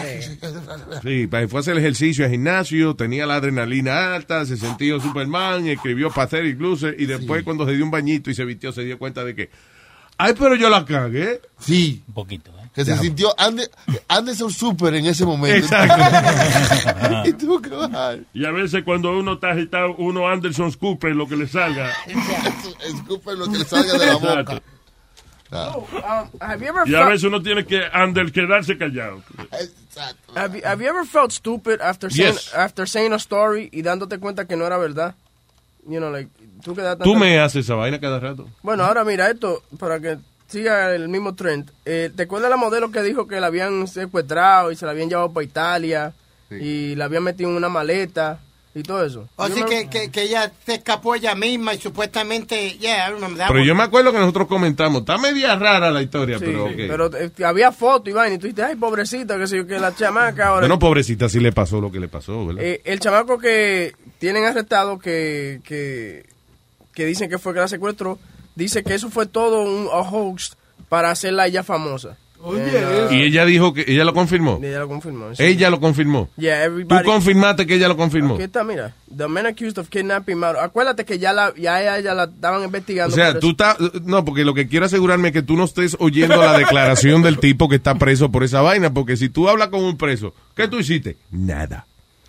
Sí, pa- fue a hacer el ejercicio al gimnasio, tenía la adrenalina alta, se sentía Superman, escribió Pathetic Loser y después cuando se dio un bañito y se vistió se dio cuenta de que, ay, pero yo la cagué. Sí. Un poquito, ¿eh? Que se sintió Ande- Anderson Super en ese momento. Exacto. *laughs* ¿Y tú qué vas? Y a veces cuando uno está agitado, uno Anderson Cooper lo que le salga. *laughs* Escupen lo que le salga de la boca. Exacto. Oh, um, have you ever Y a felt- veces uno tiene que under, quedarse callado. Have you, have you ever felt stupid after saying, Yes. after saying a story y dándote cuenta que no era verdad? You know, like, tú Tú me haces esa vaina cada rato. Bueno, ahora mira esto, para que siga el mismo trend. Eh, ¿Te acuerdas la modelo que dijo que la habían secuestrado y se la habían llevado para Italia y la habían metido en una maleta y todo eso? O que, que, que ella se escapó ella misma y supuestamente, yeah, I remember that Pero one. yo me acuerdo que nosotros comentamos, está media rara la historia, Sí, pero sí, ok. pero eh, había foto y vaina y tú dijiste, ay, pobrecita, que sé yo, que la chamaca ahora... Bueno, pobrecita, sí le pasó lo que le pasó, ¿verdad? Eh, el chamaco que tienen arrestado que, que, que dicen que fue que la secuestró, dice que eso fue todo un a hoax para hacerla a ella famosa. Eh, y ella dijo que ella lo confirmó. ella lo confirmó. sí. Ella lo confirmó. Yeah, Tú confirmaste que ella lo confirmó. Aquí está, mira. The man accused of kidnapping. Acuérdate que ya la, ya ella, ya la estaban O investigando. sea, por tú estás... No, porque lo que quiero asegurarme es que tú no estés oyendo la declaración del tipo que está preso por esa vaina, porque si tú hablas con un preso, ¿qué tú hiciste? Nada.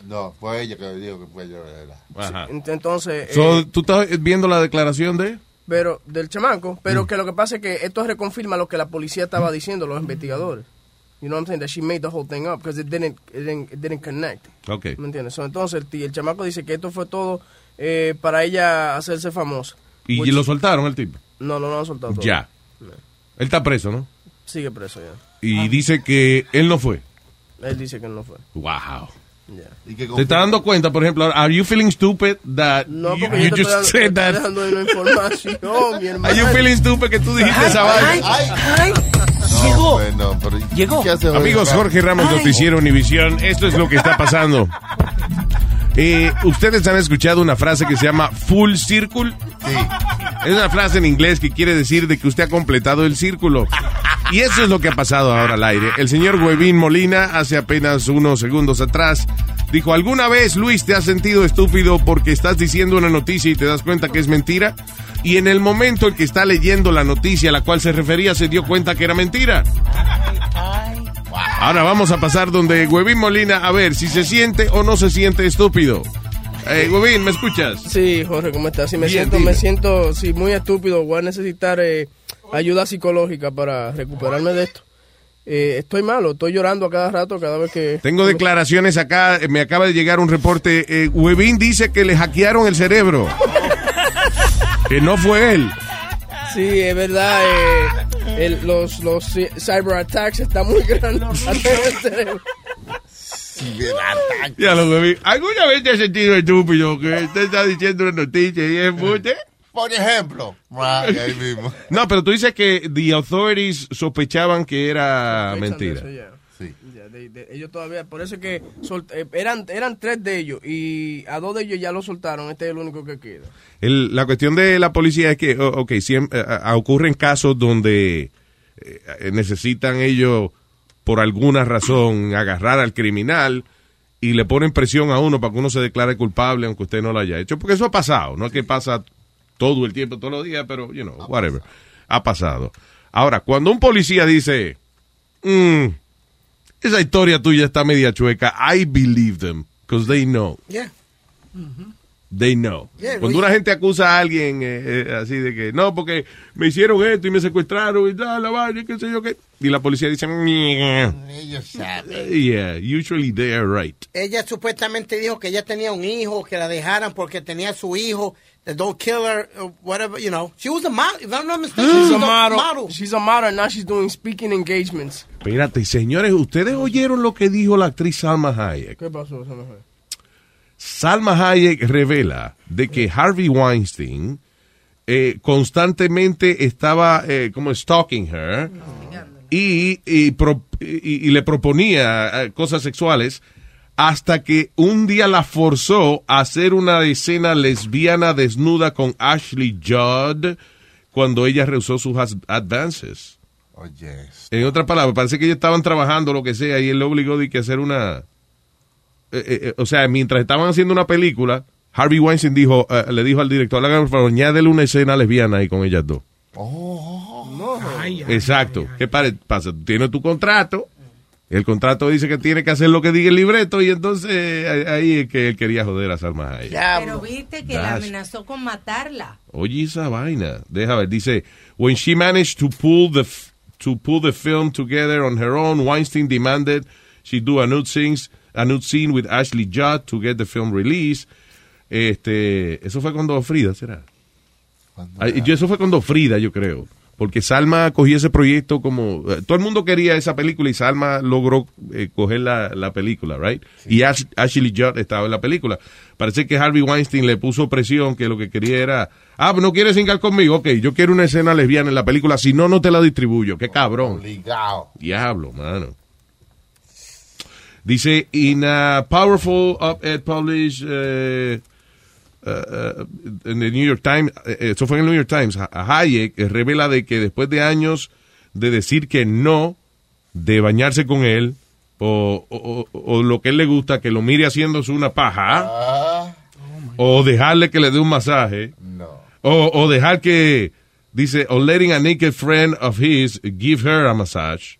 No, fue ella que dijo que fue ella. ¿verdad? Ajá. Ent- Entonces, So, eh, ¿Tú estás viendo la declaración de...? Pero del chamaco, pero Mm. que lo que pasa es que esto reconfirma lo que la policía estaba diciendo, los investigadores. You know what I'm saying? That she made the whole thing up because it didn't, it didn't, it didn't connect. Ok. ¿Me entiendes? So, entonces el, el chamaco dice que esto fue todo eh, para ella hacerse famosa. Y Which- lo soltaron el tipo. No, no lo han soltado todo. Ya. Él está preso, ¿no? Sigue preso ya. Y dice que él no fue. Él dice que no fue. Wow. Ya. ¿Te estás dando cuenta, por ejemplo, are you feeling stupid that No, you, porque you just estoy, said dando- that? información, mi hermano. *laughs* Are you feeling stupid que tú dijiste esa vaina? Llegó. No, pero Llegó. ¿qué hace hoy? Amigos, Jorge Ramos, Noticiero Univisión, esto es lo que está pasando. *laughs* Eh, Ustedes han escuchado una frase que se llama full circle. Sí. Es una frase en inglés que quiere decir de que usted ha completado el círculo. Y eso es lo que ha pasado ahora al aire. El señor Huevín Molina, hace apenas unos segundos atrás, dijo, ¿alguna vez, Luis, te has sentido estúpido porque estás diciendo una noticia y te das cuenta que es mentira? Y en el momento en que está leyendo la noticia a la cual se refería, se dio cuenta que era mentira. Ahora vamos a pasar donde Huevín Molina, a ver si se siente o no se siente estúpido. Eh, Huevín, ¿me escuchas? Sí, Jorge, ¿cómo estás? Sí, me Bien, siento, dime. me siento, muy estúpido. Voy a necesitar eh, ayuda psicológica para recuperarme de esto. Eh, estoy malo, estoy llorando a cada rato, cada vez que... Tengo declaraciones acá, eh, me acaba de llegar un reporte. Eh, Huevín dice que le hackearon el cerebro. *laughs* que no fue él. Sí, es verdad, eh, el- los, los ci- cyber attacks están muy grandes. *laughs* Ya lo. ¿Alguna vez te has sentido estúpido que usted está diciendo una noticia y es embuste? Por ejemplo. Ah, ahí mismo. *laughs* No, pero tú dices que the authorities sospechaban que era mentira. eso, ya. Ya, de- de- ellos todavía, por eso es que sol- eh, eran, eran tres de ellos y a dos de ellos ya lo soltaron, este es el único que queda. El- la cuestión de la policía es que, ok, siempre, eh, eh, ocurren casos donde eh, necesitan ellos, por alguna razón, agarrar al criminal y le ponen presión a uno para que uno se declare culpable aunque usted no lo haya hecho. Porque eso ha pasado, no es que pasa todo el tiempo, todos los días, pero, you know, whatever. Ha pasado. Ahora, cuando un policía dice, "Mm, esa historia tuya está media chueca, I believe them, because they know. Yeah. They know. Yeah, Cuando una gente acusa a alguien eh, eh, así de que, no, porque me hicieron esto y me secuestraron y tal, la vaina, y qué sé yo qué. Y la policía dice, "Meh". Ellos saben. yeah, usually they are right. Ella supuestamente dijo que ella tenía un hijo, que la dejaran porque tenía su hijo. Don't kill her, or whatever, you know. She was a model, if I'm not mistaken. She's she a model. She's a model, and now she's doing speaking engagements. Espérate, señores, ¿ustedes oyeron lo que dijo la actriz Salma Hayek? ¿Qué pasó? Esa mujer? Salma Hayek revela de que Harvey Weinstein eh, constantemente estaba eh, como stalking her y, y pro- y- y le proponía eh, cosas sexuales hasta que un día la forzó a hacer una escena lesbiana desnuda con Ashley Judd cuando ella rehusó sus advances. Oye. En otras palabras, parece que ellos estaban trabajando lo que sea y él le obligó de que hacer una... eh, eh, eh, o sea, mientras estaban haciendo una película, Harvey Weinstein dijo, eh, le dijo al director, hágame por favor, añádele una escena lesbiana ahí con ellas dos. Exacto. ¿Qué pare- pasa? Tienes tu contrato, el contrato dice que tiene que hacer lo que diga el libreto y entonces eh, ahí es que él quería joder a Salma Hayek. Pero viste que la amenazó con matarla. Oye esa vaina. Deja ver. Dice, when she managed to pull the f- to pull the film together on her own, Weinstein demanded she do a nude scenes, a nude scene with Ashley Judd to get the film released. Este, eso fue cuando Frida, ¿será? Ah, y eso fue cuando Frida, yo creo. Porque Salma cogió ese proyecto como... eh, todo el mundo quería esa película y Salma logró eh, coger la, la película, right? Y Ash- Ashley Judd estaba en la película. Parece que Harvey Weinstein le puso presión que lo que quería era... Ah, ¿no quieres singar conmigo? Ok, yo quiero una escena lesbiana en la película. Si no, no te la distribuyo. Qué cabrón. Obligado. Diablo, mano. Dice, in a powerful op-ed published uh, uh, in the New York Times, eh, eso fue en el New York Times, Ha- Hayek eh, revela de que después de años de decir que no, de bañarse con él, o, o- o- o lo que él le gusta, que lo mire haciéndose una paja, o dejarle que le dé un masaje, o, o dejar que, dice, o letting a naked friend of his give her a massage.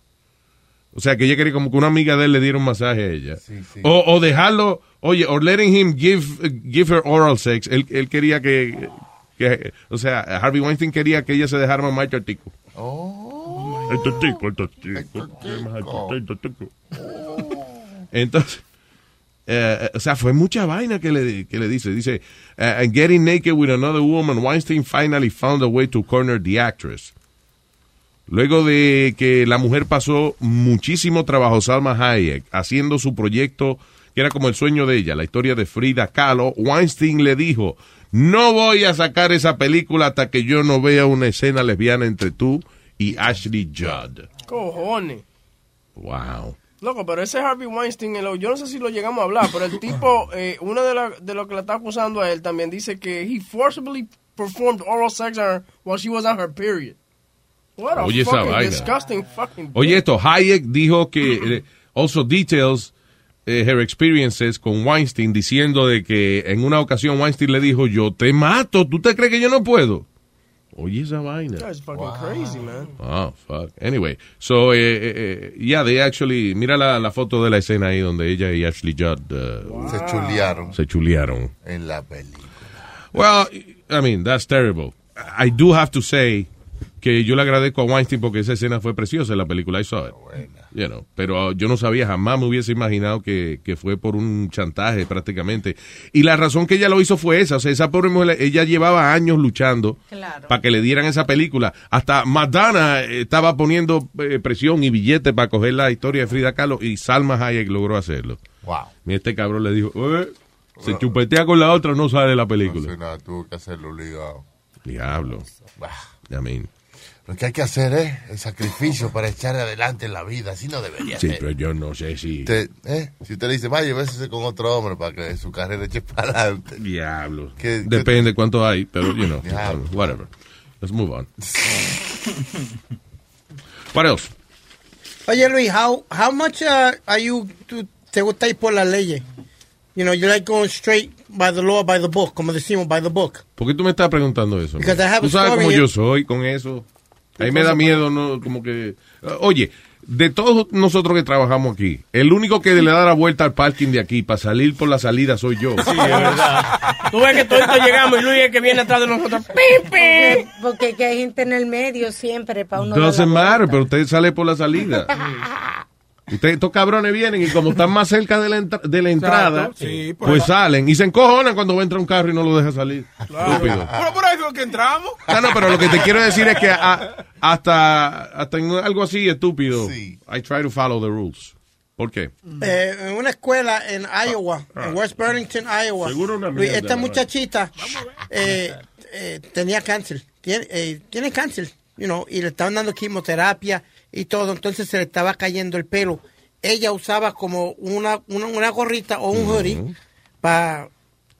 O sea, que ella quería como que una amiga de él le diera un masaje a ella. O dejarlo, oye, or letting him give, give her oral sex. Él, él quería que, que- o sea, Harvey Weinstein quería que ella se dejara mamar artículo. El totico, el totico. El totico. Entonces, eh, o sea, fue mucha vaina que le, que le dice. Dice, uh, and getting naked with another woman, Weinstein finally found a way to corner the actress. Luego de que la mujer pasó muchísimo trabajo, Salma Hayek, haciendo su proyecto que era como el sueño de ella, la historia de Frida Kahlo, Weinstein le dijo, no voy a sacar esa película hasta que yo no vea una escena lesbiana entre tú y Ashley Judd. Cojones. Wow. Loco, pero ese Harvey Weinstein, yo no sé si lo llegamos a hablar, pero el tipo, *laughs* eh, uno de, la- de lo que le está acusando a él también dice que he forcibly performed oral sex on her while she was on her period. What a Oye, fucking disgusting fucking Oye, esto, Hayek dijo que *clears throat* eh, also details eh, her experiences con Weinstein diciendo de que en una ocasión Weinstein le dijo, yo te mato, ¿tú te crees que yo no puedo? Oye, esa vaina. That's fucking crazy, man. Oh, fuck. Anyway, so, eh, eh, eh, yeah, they actually, mira la, la foto de la escena ahí donde ella y Ashley Judd uh, Se chulearon se chulearon. en la película. Well, I mean, that's terrible. I do have to say que yo le agradezco a Weinstein porque esa escena fue preciosa en la película I saw it. You know, pero uh, yo no sabía, jamás me hubiese imaginado que, que fue por un chantaje prácticamente. Y la razón que ella lo hizo fue esa. O sea, esa pobre mujer, ella llevaba años luchando para que le dieran esa película. Hasta Madonna eh, estaba poniendo eh, presión y billetes para coger la historia de Frida Kahlo y Salma Hayek logró hacerlo. Wow. Y este cabrón le dijo, "Eh, se chupetea con la otra, no sale la película. No sé nada, tuvo que hacerlo obligado. Diablo. I mean, Lo que hay que hacer es el sacrificio para echar adelante en la vida. Así no debería sí, ser. pero yo no sé si... Te- eh, Si usted le dice, vaya, bésese con otro hombre para que su carrera eche para adelante. Diablo. Que- que- Depende cuánto hay, pero, you know, *laughs* Diablo. whatever. Let's move on. What else? Oye Luis, how how much uh, are you tú- te gusta ir por las leyes? You know, you like going straight by the law, by the book, como decimos, by the book. ¿Por qué tú me estás preguntando eso? Because I have Tú a sabes story cómo yo soy con eso. Ahí me da miedo, ¿no? Como que... Oye, de todos nosotros que trabajamos aquí, el único que le da la vuelta al parking de aquí para salir por la salida soy yo. Sí, es verdad. Tú ves que todos llegamos y Luis es el que viene atrás de nosotros. ¡Pim, pim! Porque, porque que hay gente en el medio siempre para uno Doesn't vuelta. matter, pero usted sale por la salida. *laughs* Usted, estos cabrones vienen y como están más cerca de la, entra- de la entrada, Sí, por pues salen y se encojonan cuando va a entrar un carro y no lo deja salir. Estúpido. Pero por ahí fue que entramos. Ah, no, pero lo que te quiero decir es que a- hasta, hasta en algo así estúpido, I try to follow the rules. ¿Por qué? Eh, en una escuela en Iowa, en West Burlington, Iowa. Seguro una Luis, mierda, esta muchachita eh, eh, tenía cáncer. Tiene, eh, tiene cáncer, you know, y le estaban dando quimioterapia y todo. Entonces se le estaba cayendo el pelo. Ella usaba como una, una, una gorrita o un hoodie para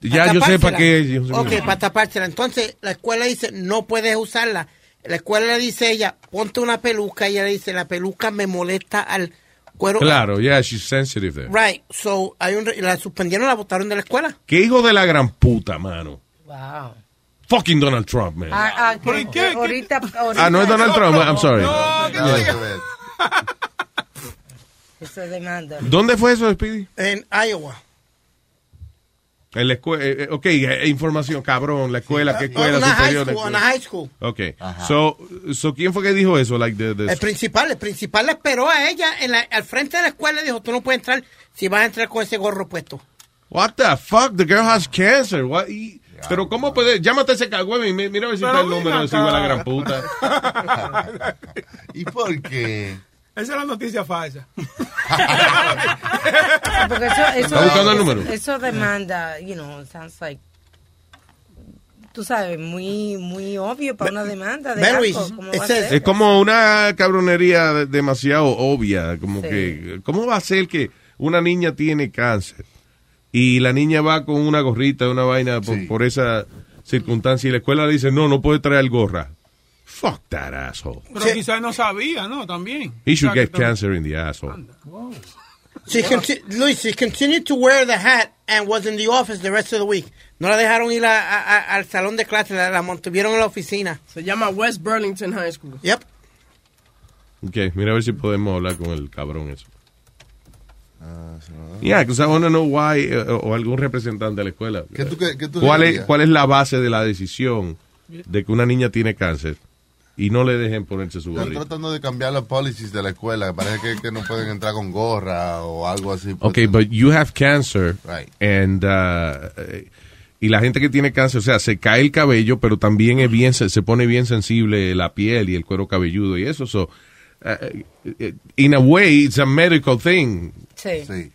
Ya yo sé para qué. Ok, para tapársela. Entonces, la escuela dice, no puedes usarla. La escuela le dice a ella, ponte una peluca. Y ella le dice, la peluca me molesta al cuero. Claro, yeah, she's sensitive there. Right. So, hay un, re- la suspendieron, la botaron de la escuela. ¿Qué hijo de la gran puta, mano? Wow. Fucking Donald Trump, man. Ah, ah, Ahorita, ahorita. Ah, no es Donald Trump, I'm sorry. *laughs* Eso demanda. ¿Dónde fue eso, Speedy? En Iowa. En la escuela, eh, eh, ok, eh, información, cabrón, la escuela, ¿qué escuela Una high superior? school, una high school. Ok, so, so, ¿quién fue que dijo eso? Like the, the- El principal, el principal le esperó a ella en la- al frente de la escuela y dijo, tú no puedes entrar si vas a entrar con ese gorro puesto. What the fuck? The girl has cancer. What? Pero ¿cómo puede? Llámate a ese cagüey y mi- mira a ver si está el número de la gran puta. *laughs* ¿Y por qué? Esa es la noticia falsa. *laughs* Porque eso, eso, ¿Está buscando el número? Eso demanda, you know, sounds like, tú sabes, muy, muy obvio para una demanda de Ve, algo. Luis, ¿Cómo va a ese- ser? Es como una cabronería de- demasiado obvia, como Sí. que, ¿cómo va a ser que una niña tiene cáncer y la niña va con una gorrita, una vaina por, por esa circunstancia y la escuela le dice, no, no puede traer gorra? Fuck that asshole. Pero quizás no sabía, ¿no? También. He should get cancer in the asshole. She Luis, she continued to wear the hat and was in the office the rest of the week. No la dejaron ir a- a- a- al salón de clase, la, la mantuvieron en la oficina. Se llama West Burlington High School. Yep. Ok, mira a ver si podemos hablar con el cabrón eso. Yeah, because I want to know why, eh, o algún representante de la escuela. ¿Qué tú- qué- qué tú ¿Cuál, es? ¿Cuál es la base de la decisión de que una niña tiene cáncer y no le dejen ponerse su Están gorrito. tratando de cambiar los policies de la escuela. Parece que, que no pueden entrar con gorra o algo así. Okay, but you have cancer. Right. And, uh, y la gente que tiene cáncer, o sea, se cae el cabello, pero también es bien, se, se pone bien sensible la piel y el cuero cabelludo y eso. So, uh, eh, in a way, it's a medical thing. Sí.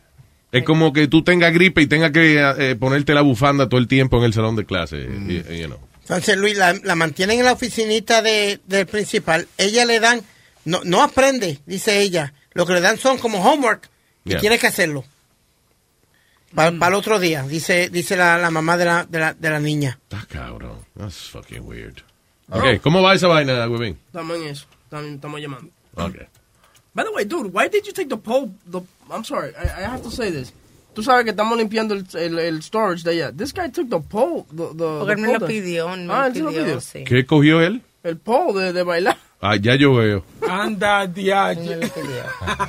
Es como que tú tengas gripe y tengas que eh, ponerte la bufanda todo el tiempo en el salón de clase. Mm. y- you know. Entonces, Luis, la, la mantienen en la oficinita de, del principal. Ella le dan, no, no aprende, dice ella. Lo que le dan son como homework y Yeah. tiene que hacerlo. Para el otro día, dice dice la, la mamá de la, de, la, de la niña. Está cabrón. That's fucking weird. Ok, ¿cómo va esa vaina, Webin? Estamos en eso. Estamos, llamando. Ok. By the way, dude, why did you take the pole? The, I'm sorry, I, I have to say this. Tú sabes que estamos limpiando el, el, el storage de allá. This guy took the pole. The, the, Porque the él me lo pidió, me ah, pidió, pidió. sí. ¿Qué cogió él? El pole de, de bailar. Ah, ya yo veo. Anda, diache.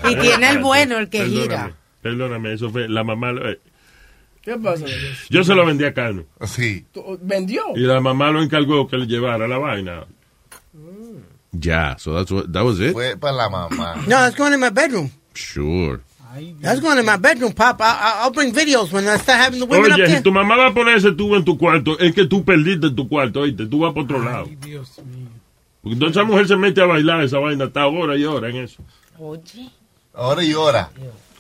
Y tiene el bueno, el que Perdóname, gira. Perdóname, eso fue la mamá. eh, ¿Qué pasa? Yo se lo vendí a Carmen. Sí. ¿Tú- ¿Vendió? Y la mamá lo encargó que le llevara la vaina. Ya, so that's what, that was it? Fue para la mamá. No, that's going in my bedroom. Sure. That's going in my bedroom, Pop. I, I'll bring videos when I start having the women up Oye, there. si tu mamá va a poner ese tubo en tu cuarto, es que tú perdiste tu cuarto, oíste, tú vas para otro lado. Dios mío. Porque entonces esa mujer se mete a bailar esa vaina, está hora y hora en eso. Oye. Ahora y hora.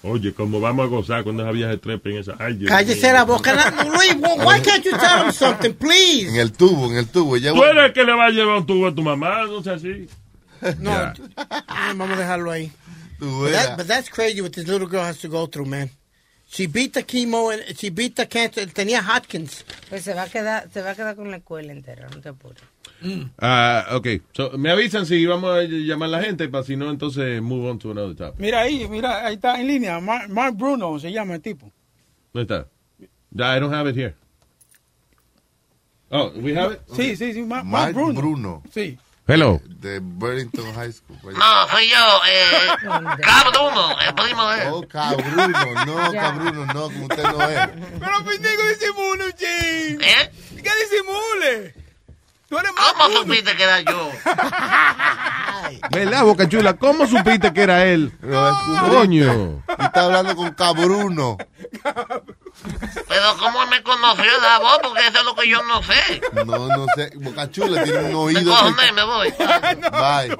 Oye, como vamos a gozar cuando esa vieja trepe en esa. Ay, Dios Cállese mío. la boca. Na- Luis, wh- why can't you tell him something, please? En el tubo, en el tubo. Ya Tú eres el que le va a llevar un tubo a tu mamá, no sé así. No, vamos a dejarlo ahí. But, that, but that's crazy what this little girl has to go through, man. She beat the chemo and she beat the cancer. Tenía Hodgkins. Pues se va a quedar, se va a quedar con la escuela entera, no te apures. Ah, ok. So, me avisan si vamos a llamar a la gente, para si no, entonces move on to another topic. Mira ahí, mira, ahí está en línea. Mark, Mark Bruno se llama el tipo. ¿Dónde está? I don't have it here. Oh, we have it? Sí, sí, sí, Mark, Mark Mark Bruno. Bruno. Sí. Hello. De Burlington High School. No, soy yo, eh, Cabruno, el primo de él. Oh, cabruno, no, *laughs* Ya. cabruno, no, como usted no es. Pero pendejo disimule, ching. ¿Eh? ¿Qué disimule? Tú eres ¿Cómo supiste que era yo? ¿Verdad, Boca Chula? ¿Cómo supiste que era él? Coño. Y está hablando con cabruno. Pero ¿cómo me conoció la voz? Porque eso es lo que yo no sé. No, no sé. Boca Chula tiene un Me oído. me voy. *laughs* Bye.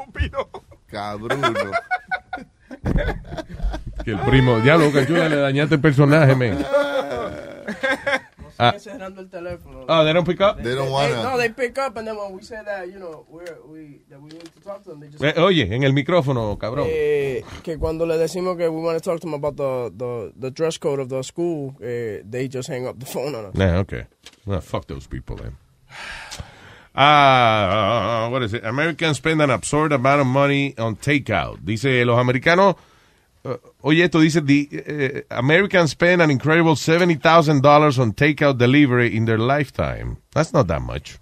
Cabruno. Que el primo, diablo, Boca Chula, le dañaste el personaje, men. Ah. Sigue cerrando el teléfono. Oh, they don't pick up? They don't wanna. no, they pick up and then when we say that, you know, we're, we, that we need to talk to them, they just... Oye, en el micrófono, cabrón. Eh, que cuando le decimos que we want to talk to them about the, the, the dress code of the school, eh, they just hang up the phone on us. Nah, okay. Well, fuck those people then. Ah, what is it? Americans spend an absurd amount of money on takeout. Dice, los americanos, uh, oye, esto dice, the eh, Americans spend an incredible $70,000 on takeout delivery in their lifetime. That's not that much.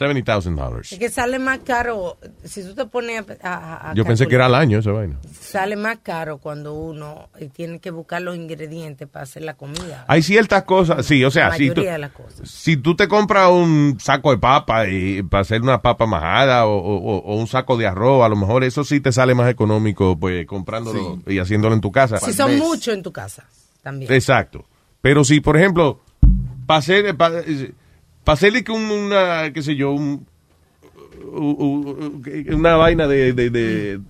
$70,000. Es que sale más caro, si tú te pones a, a- a Yo pensé que era al año esa vaina. Sale más caro cuando uno eh, tiene que buscar los ingredientes para hacer la comida. Hay ciertas cosas, sí, o sea, La si tú, mayoría de las cosas. si tú te compras un saco de papa y para hacer una papa majada o, o- o un saco de arroz, a lo mejor eso sí te sale más económico, pues comprándolo y haciéndolo en tu casa. Si son muchos en tu casa, también. Exacto. Pero si, por ejemplo, para hacer, para, hacerle que un- una, qué sé yo, un, u- u- una vaina de, de, de-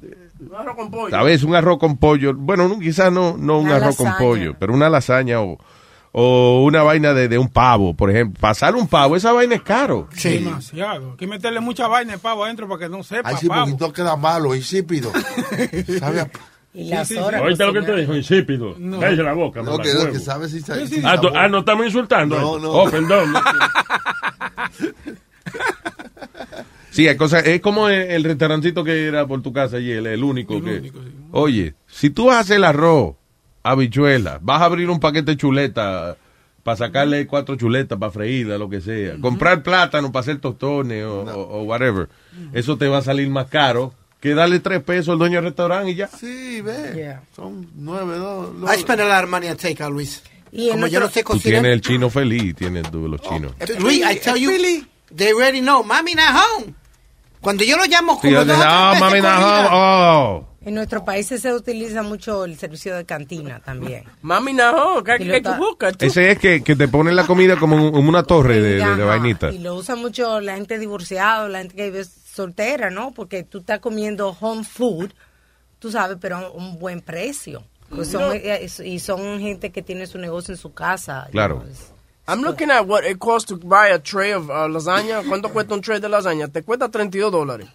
Un arroz con pollo. a veces un arroz con pollo, bueno, no, quizás no, no un Una arroz con pollo, pero una lasaña o, o una vaina de, de un pavo, por ejemplo. Pasar un pavo, esa vaina es caro. Demasiado. Hay que meterle mucha vaina de pavo adentro para que no sepa Ay, sí, pavo. queda malo, insípido. *laughs* ¿Sabe? a- Y las Sí, sí, sí. horas Oíste lo que te dijo, insípido. No. Cállese la boca, No, mamá que, que sabe si sa- si Ah, ah, no estamos insultando. No, eh. no. Oh, perdón. *laughs* Sí, hay cosas, es como el, el restaurancito que era por tu casa y el, el único que... Oye, si tú vas a hacer el arroz, habichuela, vas a abrir un paquete de chuleta para sacarle cuatro chuletas para freírla, lo que sea, comprar plátano para hacer tostones o, o- o whatever, eso te va a salir más caro que darle tres pesos al dueño del restaurante y ya. Sí, ve. Son nueve, dos. I spend a lot of money on takeout, Luis. Y Como yo no sé cocinar. tienes el chino feliz, tienes tú los chinos. Luis, I tell you, they already know. Mommy not home. Cuando yo lo llamo Sí, como dos oh, tres mami, veces no, corrida, oh. En nuestros países se utiliza mucho el servicio de cantina también. Mami, no, lo que tú buscas. tú. Ese es que, que te ponen la comida como un- como una torre de, de, de vainita. Y lo usa mucho la gente divorciada, la gente que vive soltera, ¿no? Porque tú estás comiendo home food, tú sabes, pero a un buen precio. Pues son, No. eh, y son gente que tiene su negocio en su casa. Claro. I'm looking at what it costs to buy a tray of uh, lasagna. ¿Cuánto *coughs* cuesta un tray de lasaña? Te cuesta 32 dólares.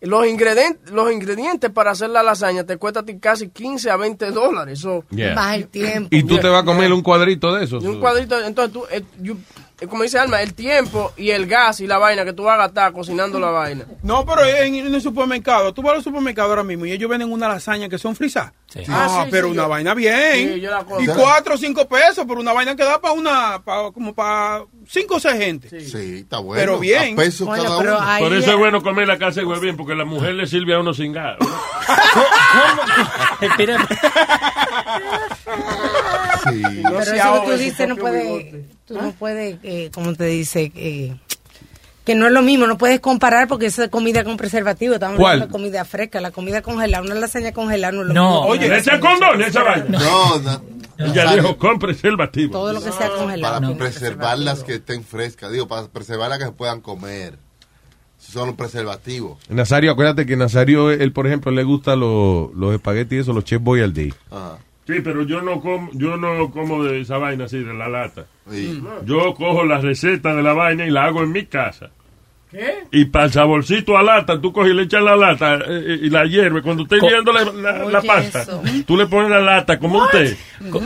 Los ingredientes, los ingredientes para hacer la lasaña te cuesta casi 15 a 20 dólares. So, Yeah. Más el tiempo. Y tú te vas a comer un cuadrito de esos. Y un cuadrito, entonces tú, eh, you- eh, como dice Alma, el tiempo y el gas y la vaina que tú vas a gastar cocinando la vaina. No, pero en, en el supermercado, tú vas al supermercado ahora mismo y ellos venden una lasaña que son frisadas. Ah, Ah, sí, pero sí, una yo- vaina bien. Sí, yo la compro. y cuatro o cinco pesos por una vaina que da para una, pa- como para cinco o seis gente. Sí, está bueno. Pero bien. A pesos Bueno, cada pero uno. Por eso es bueno comer la casa de bien, porque la mujer le sirve a uno sin gas. Pero se eso que tú dices no puede, tú no puedes, eh, como te dice, eh, que no es lo mismo, no puedes comparar porque eso es comida con preservativo, estamos ¿Cuál? hablando de comida fresca, la comida congelada, una lasaña congelada no es lo No. mismo. Oye, ¿le echa condón esa vaina? No, no. Ella dijo con preservativo. Todo lo que sea congelado. Para tiene preservarlas que estén frescas. Digo, para preservarlas que se puedan comer. Son los preservativos. Nazario, acuérdate que Nazario, él, por ejemplo, le gusta los, los espaguetis, esos, los Chef Boyardee. Sí, pero yo no como, yo no como de esa vaina así, de la lata. Yo cojo la receta de la vaina y la hago en mi casa. ¿Qué? Y para el saborcito a lata, tú coges y le echas la lata eh, eh, y la hierves. Cuando estés viendo la, la- la Oye, pasta, eso. tú le pones la lata como un té.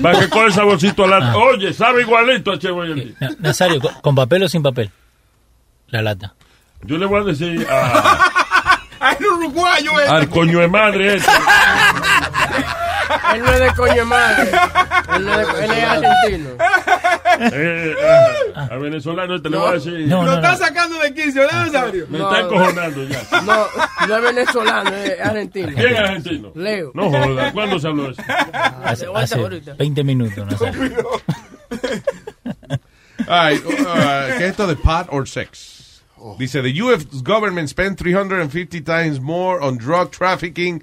Para que coge el saborcito a lata. Ah. Oye, sabe igualito a Che Boyardee. Na- Nazario, ¿con, con papel o sin papel? La lata. Yo le voy a decir a, *laughs* Ay, el uruguayo este. al coño de madre este. *laughs* Él no es de coño madre. Él, no es, de- él es argentino. Eh, eh, a venezolano este le voy a decir. Lo está sacando de quicio, ¿verdad, Nazario? Me está encojonando ya. No, no es venezolano, es argentino. ¿Quién es argentino? Leo. No joda, ¿cuándo se habló eso? Hace, hace 20 minutos, Nazario. Ay, uh, ¿Qué es esto de pot or sex? Dice, the U.S. government spent 350 times more on drug trafficking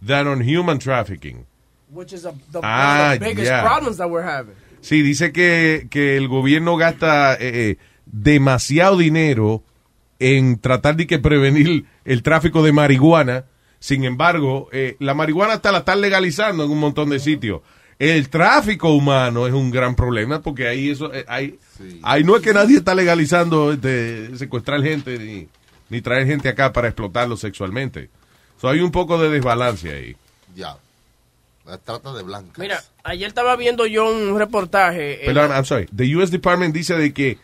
than on human trafficking. Which is a, the, Ah, one of the biggest yeah. problems that we're having. Sí, dice que, que el gobierno gasta eh, eh, demasiado dinero en tratar de que prevenir el tráfico de marihuana. Sin embargo, eh, la marihuana hasta la están legalizando en un montón de sitios. El tráfico humano es un gran problema porque ahí eso, eh, ahí, ahí no es que nadie está legalizando este, secuestrar gente ni, ni traer gente acá para explotarlo sexualmente. So, hay un poco de desbalance ahí. Ya. Trata de blancas. Mira, ayer estaba viendo yo un reportaje. eh, Perdón, I'm sorry. The U.S. Department dice de que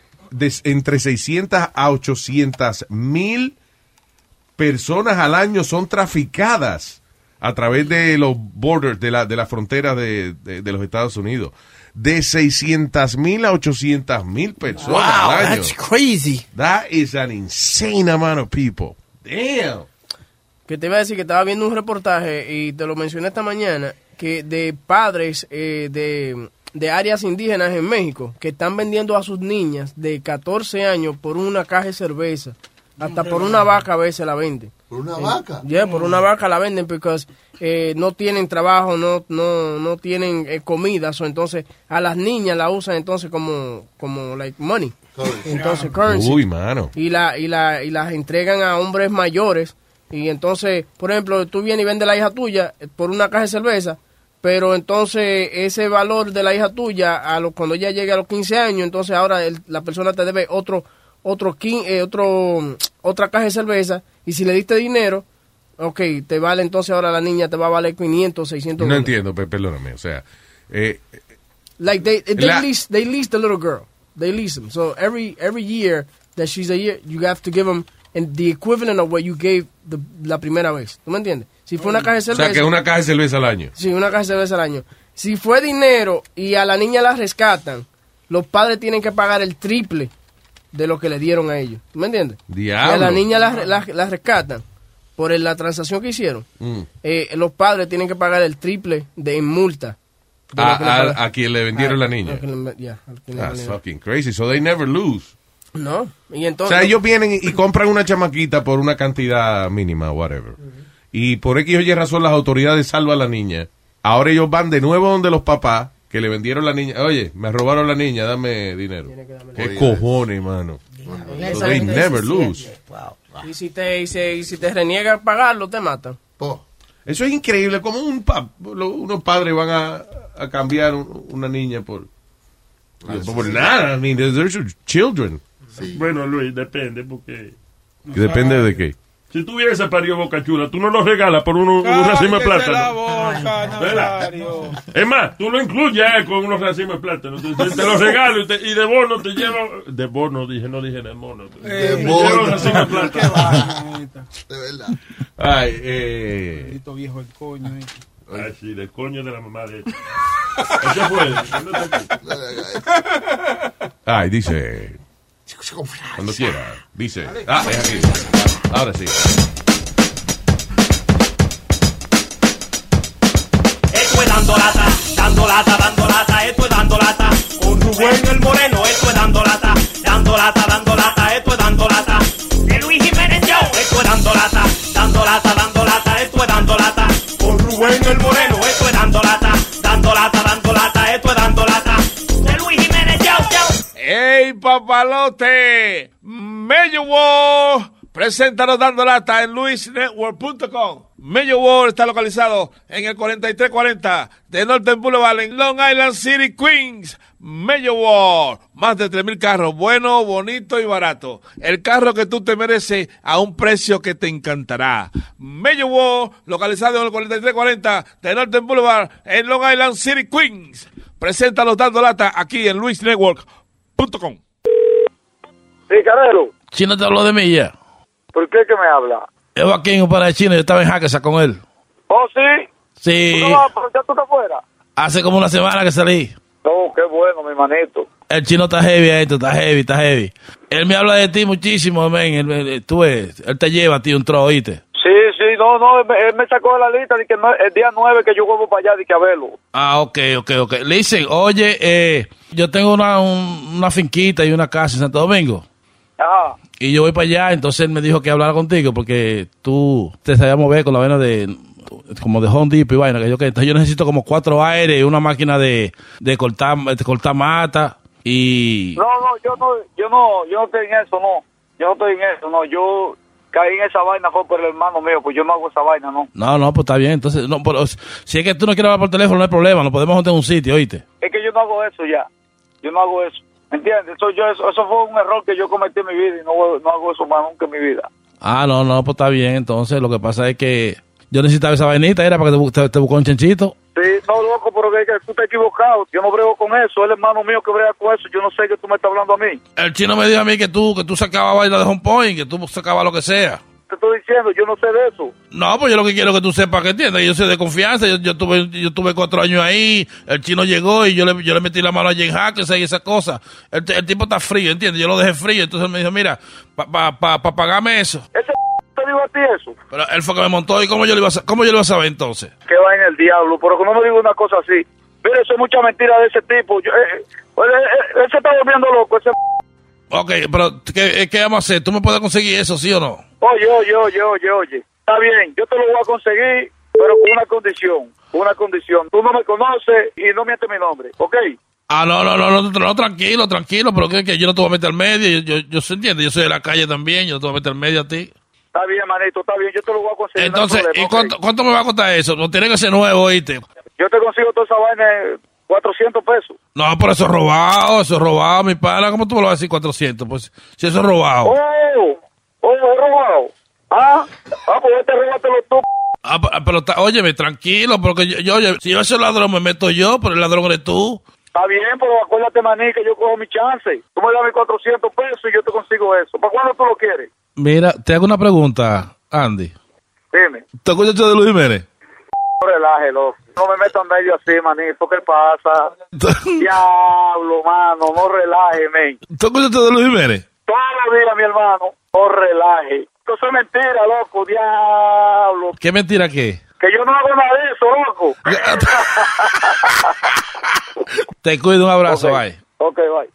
entre 600 a 800 mil personas al año son traficadas a través de los borders, de la, de la frontera de, de- de los Estados Unidos. De 600 mil a 800 mil personas Wow, al año. that's crazy. That is an insane amount of people. Damn. que te iba a decir que estaba viendo un reportaje y te lo mencioné esta mañana que de padres eh, de, de áreas indígenas en México que están vendiendo a sus niñas de 14 años por una caja de cerveza hasta por una vaca a veces la venden. ¿Por una Eh, vaca? yeah, por una vaca la venden porque eh, no tienen trabajo no no no tienen eh, comida so, entonces a las niñas la usan entonces como como like money. Entonces currency. Uy, mano. y la y la y las entregan a hombres mayores y entonces por ejemplo tú vienes y vendes la hija tuya por una caja de cerveza pero entonces ese valor de la hija tuya a lo, cuando ella llegue a los 15 años entonces ahora el- la persona te debe otro otro quin- eh, otro otra caja de cerveza y si le diste dinero ok te vale entonces ahora la niña te va a valer 500 600 No dólares. entiendo, pe- perdóname. O sea, eh, Like they they La- lease they lease the little girl. They lease them. So every every year that she's a year, you have to give them the equivalent of what you gave the, la primera vez. ¿Tú me entiendes? Si fue una caja de o cerveza. sea, que una caja de cerveza al año. Sí, una caja de cerveza al año. Si fue dinero y a la niña la rescatan, los padres tienen que pagar el triple de lo que le dieron a ellos. ¿Tú me entiendes? Diablo. Y a la niña la, la- la rescatan por la transacción que hicieron. Mm. eh, los padres tienen que pagar el triple de en multa. de A, a- a quien le vendieron Ah, la niña. le- yeah, That's fucking crazy. So they never lose. No. Y O entonces. sea, ellos vienen y compran una chamaquita por una cantidad mínima, whatever. Y por X o Y razón las autoridades salvan a la niña. Ahora ellos van de nuevo donde los papás que le vendieron la niña. Oye, me robaron la niña, dame dinero. ¿Qué cojones, mano? So they never lose. Y si te, y si, y si te reniegas a pagarlo, te matan. Eso es increíble, como un pa- lo- unos padres van a, a cambiar un- una niña por, por nada. I mean, they're they're children. Bueno, Luis, depende, porque... Que depende de qué. Si tú hubieses parido Boca Chula, tú no lo regalas por uno- un racimo de Cállese la plátano. boca. Es más, tú lo incluyes con unos racimos de plátano. Te, te- te lo regalo y, te- y de bono te lleva... De bono, dije, no dije de mono. Eh, Te lleva un racimo de plátano. De verdad. Ay, eh. Viejo el coño. eh. Ay, sí, del coño de la mamá de él. Ese fue. ¿Dónde está aquí? Ay, dice. Cuando quiera. Dice. Ah, es aquí. Ahora sí. Esto es dando lata, dando lata, dando lata, esto es dando lata. Con Rubén el Moreno, esto es dando lata, ¡Ey, papalote! Mello World Preséntanos dando lata en luisnetwork.com. Mello está localizado en el 4340 de Northern Boulevard en Long Island City, Queens. Mello. Más de 3.000 carros. Bueno, bonito y barato. El carro que tú te mereces a un precio que te encantará. Mello localizado en el 4340 de Northern Boulevard en Long Island City, Queens. Preséntanos dando lata aquí en luisnetwork.com. Sí, Carelo, Chino te habló de mí ya. ¿por qué que me habla? Es Joaquín, para el chino, yo estaba en Hackesa con él. Oh, sí. Sí, ¿Tú no vas, ya tú estás fuera? hace como una semana que salí. No, qué bueno, mi manito. El chino está heavy tú, está heavy, está heavy. Él me habla de ti muchísimo, men. Él, él- tú ves, él te lleva a ti un tro, ¿oíste? Sí, no, no, él me, él me sacó de la lista de que no- el día 9 que yo vuelvo para allá, de que a verlo. Ah, ok, ok, ok. Listen, oye, eh, yo tengo una, un- una finquita y una casa en Santo Domingo. Ajá. Y yo voy para allá, entonces él me dijo que hablara contigo porque tú te sabías mover con la vaina de como de Home Depot y vaina. Que yo, que, entonces yo necesito como cuatro aires, una máquina de, de cortar, de cortar mata y... No, no, yo no, yo no, yo no estoy en eso, no. Yo no estoy en eso, no. Yo caí en esa vaina fue por el hermano mío, pues yo no hago esa vaina, no. No, no, pues está bien. Entonces, no, pero si es que tú no quieres hablar por teléfono, no hay problema. Lo podemos juntar en un sitio, ¿oíste? Es que yo no hago eso ya. Yo no hago eso. ¿Entiendes? Eso, yo, eso, eso fue un error que yo cometí en mi vida y no, no hago eso más nunca en mi vida. Ah, no, no, pues está bien. Entonces, lo que pasa es que yo necesitaba esa vainita, era para que te, te, te buscó un chanchito. Sí, no, loco, pero que, que tú estás equivocado. Yo no brego con eso. Es el hermano mío que brega con eso. Yo no sé que tú me estás hablando a mí. El chino me dijo a mí que tú, que tú sacabas vaina de home point, que tú sacabas lo que sea. Te estoy diciendo, yo no sé de eso. No, pues yo lo que quiero es que tú sepas que entiendas, que yo soy de confianza, yo, yo tuve yo tuve cuatro años ahí, el chino llegó y yo le, yo le metí la mano a Jen Hackers y esa cosa. El, el tipo está frío, ¿entiendes? Yo lo dejé frío, entonces él me dijo, mira, para pa, pa, pa pagarme eso. Ese te digo a ti eso. Pero él fue que me montó y cómo yo le iba a, cómo yo le iba a saber entonces. Que va en el diablo. Pero que no me diga una cosa así. Mira, eso es mucha mentira de ese tipo. Yo, eh, eh, él, él- él se está volviendo loco. Ese... Ok, pero ¿qué, ¿qué vamos a hacer? ¿Tú me puedes conseguir eso, sí o no? Oye, oye, oye, oye, oye. Está bien, yo te lo voy a conseguir, pero con una condición. Con una condición. Tú no me conoces y no mientes mi nombre, ¿ok? Ah, no, no, no, no, tranquilo, tranquilo, pero que, que yo no te voy a meter al medio, yo, yo, yo se entiende, yo soy de la calle también, yo no te voy a meter al medio a ti. Está bien, manito, está bien, yo te lo voy a conseguir. Entonces, ¿y cuánto, cuánto me va a costar eso? No tiene que ser nuevo, ¿oíste? Yo te consigo toda esa vaina en 400 pesos. No, pero eso es robado, eso es robado, mi pana. ¿Cómo tú me lo vas a decir 400? Pues si eso es robado. ¡Oh! ¡Oh, he robado! Ah, ah, pues este róbatelo tú. Ah, pero, está- óyeme, tranquilo, porque yo, yo, oye, si yo soy ladrón, me meto yo, pero el ladrón eres tú. Está bien, pero acuérdate, maní, que yo cojo mi chance. Tú me das mis 400 pesos y yo te consigo eso. ¿Para cuándo tú lo quieres? Mira, te hago una pregunta, Andy. Dime. ¿Te escuchas de Luis Jiménez? No relaje, loco. No me metas en medio así, maní. ¿Por qué pasa? *laughs* Diablo, mano. No relaje, men. ¿Te escuchas de Luis Jiménez? Días, mi hermano. No relaje. Eso es mentira, loco. Diablo. ¿Qué mentira qué? Que yo no hago nada de eso, loco. *laughs* Te cuido, un abrazo, bye. ok, bye.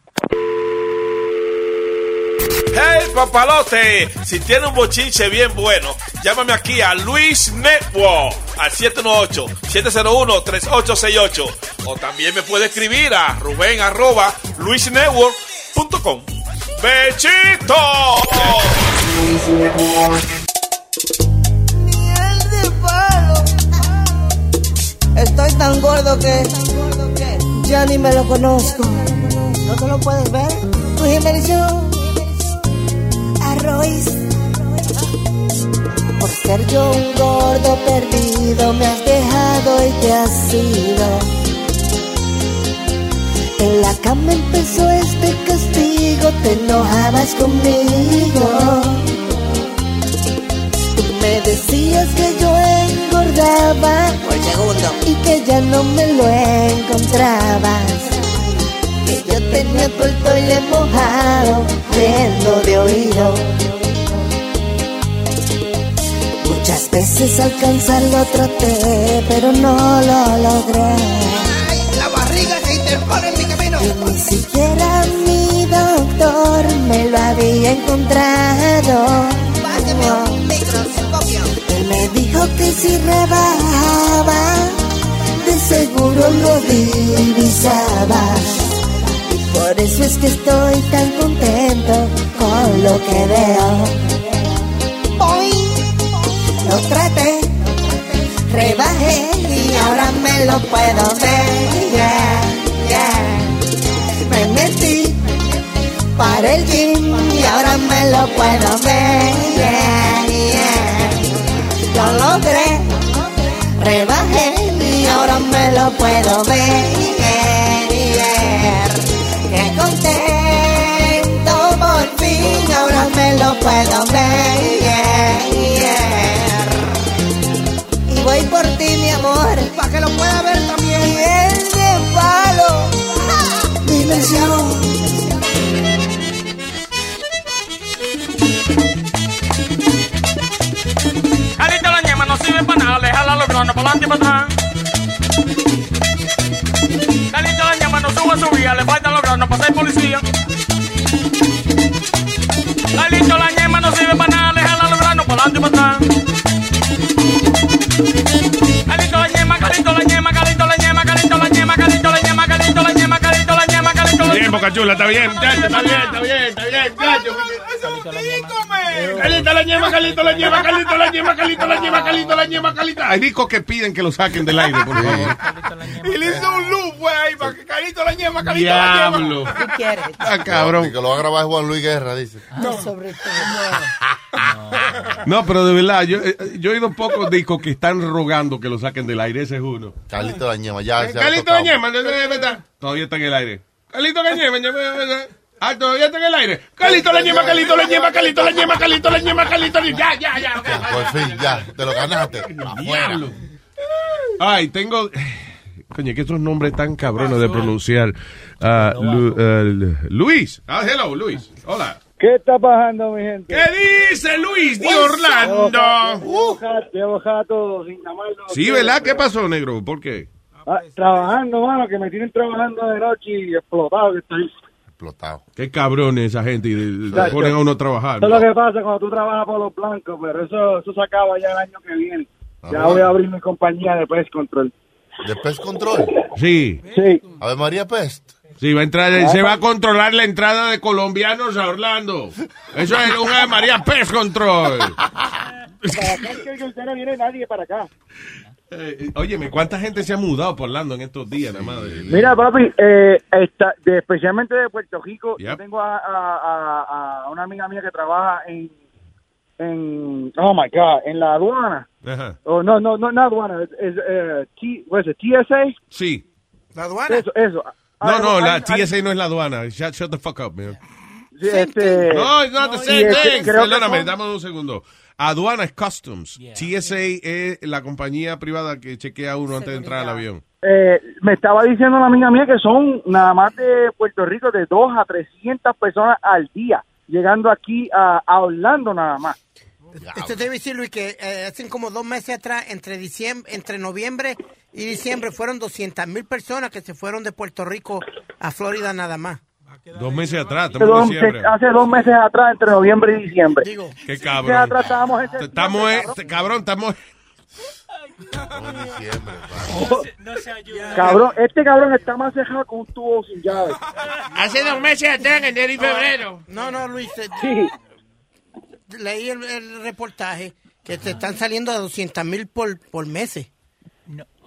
Hey, papalote, si tiene un bochinche bien bueno, llámame aquí a Luis Network al 718-701-3868. O también me puede escribir a Rubén arroba luisnetwork.com. ¡Bechito! Estoy tan gordo que ya ni me lo conozco. ¿No te lo puedes ver? Por ser yo un gordo perdido, me has dejado y te has ido. En la cama empezó este castigo, te enojabas conmigo. Tú me decías que yo engordaba por segundo y que ya no me lo encontrabas. Tenía todo el toile mojado, viendo de oído. Muchas veces alcanzarlo traté, pero no lo logré. La barriga se interpone en mi camino. Y ni siquiera mi doctor me lo había encontrado. un microscopio. Él me dijo que si rebajaba, de seguro lo divisaba. Por eso es que estoy tan contento con lo que veo. Hoy lo traté, rebajé y ahora me lo puedo ver. Yeah, yeah. Me metí para el gym y ahora me lo puedo ver. Yeah, yeah. Lo logré, rebajé y ahora me lo puedo ver. Yeah, Qué contento por fin, ahora me lo puedo ver. Y voy por ti, mi amor, para que lo pueda ver también. Y el de palo, dimensión. Calito la ñema no sirve para nada, le jala los granos para adelante y para atrás. Le faltan los granos para ser policía. Calito la ñema no sirve para nada, le jala los granos para adelante y para atrás. Calito la ñema, calito la ñema, calito la ñema, calito la ñema, calito la ñema, calito la ñema, calito la ñema, calito la Bien, Boca Chula, está bien, muchacho, está bien, está bien, está bien, muchacho. Calito la ñema, calito la ñema, calito la ñema, calito la ñema, calito la ñema, calito. Hay discos que piden que lo saquen del aire, por favor. Y le hizo Carito la ñema, Carito la Diablo. ñema. *laughs* ¿Qué quieres? Ah, cabrón. Y que lo va a grabar Juan Luis Guerra, dice. No, sobre todo. No, pero de verdad, yo, eh, yo he oído pocos discos que están rogando que lo saquen del aire. Ese es uno. Calito la ñema, ya. se ha Calito la tocado. de- verdad. Todavía está en el aire. Calito la ñema, ñema, ñema. Ah, todavía está en el aire. Calito la ñema, calito la ñema, calito la ñema, calito la ñema, calito la ñema. Ya, ya, ya. ok. Por fin, ya, te lo ganaste. Afuera. Diablo. Ay, tengo. Coño, que esos nombres tan cabrones de pronunciar. Ah, Lu- eh, Luis. Ah, hello, Luis. Hola. ¿Qué está pasando, mi gente? ¿Qué dice Luis de Orlando? Llevo jato, sin llamarlo. Sí, ¿verdad? ¿Qué pasó, negro? ¿Por qué? Ah, trabajando, mano, que me tienen trabajando de noche y explotado que estoy. Explotado. Qué cabrones esa gente y Chacho. ponen a uno a trabajar. Eso es lo que pasa cuando tú trabajas por los blancos, pero eso, eso se acaba ya el año que viene. Ya voy a abrir mi compañía de Pest Control. ¿De Pest Control? Sí. Sí. A ver, María Pest. Sí, va a entrar, se va a controlar la entrada de colombianos a Orlando. Eso es un Ave María Pest Control. Para acá es que usted no viene nadie para acá. Eh, óyeme, ¿cuánta gente se ha mudado por Orlando en estos días, nada más? de- Mira, papi, eh, está, de, especialmente de Puerto Rico, Yep. yo tengo a, a- a- a una amiga mía que trabaja en, en, oh my God, en la aduana. Ajá. Oh, no, no, no, no aduana, es, es, eh, T, what is it, TSA. Sí. ¿La aduana? Eso, eso. No, Ah, no, la hay- TSA no es la aduana. Shut, shut the fuck up, man. Este, No, it's not the same este, thing. que Perdóname, son- dame un segundo. Aduana es Customs. TSA es la compañía privada que chequea a uno antes de entrar al avión. eh, me estaba diciendo una amiga mía que son nada más de Puerto Rico de 2 a 300 personas al día, llegando aquí a, a Orlando nada más. Esto debe decir, Luis, que eh, hace como dos meses atrás, entre diciembre, entre noviembre y diciembre, fueron 200 mil personas que se fueron de Puerto Rico a Florida nada más. Dos meses atrás, Hace estamos dos, hace dos meses atrás, entre noviembre y diciembre. Qué Meses cabrón. atrás estábamos en septiembre, Estamos, eh, cabrón. cabrón, estamos. Cabrón, este cabrón está más cejado con un tubo sin llave. Hace dos meses atrás, en enero y febrero. No, no, Luis. eh, Leí el, el reportaje que te están saliendo a 200 mil por, por meses.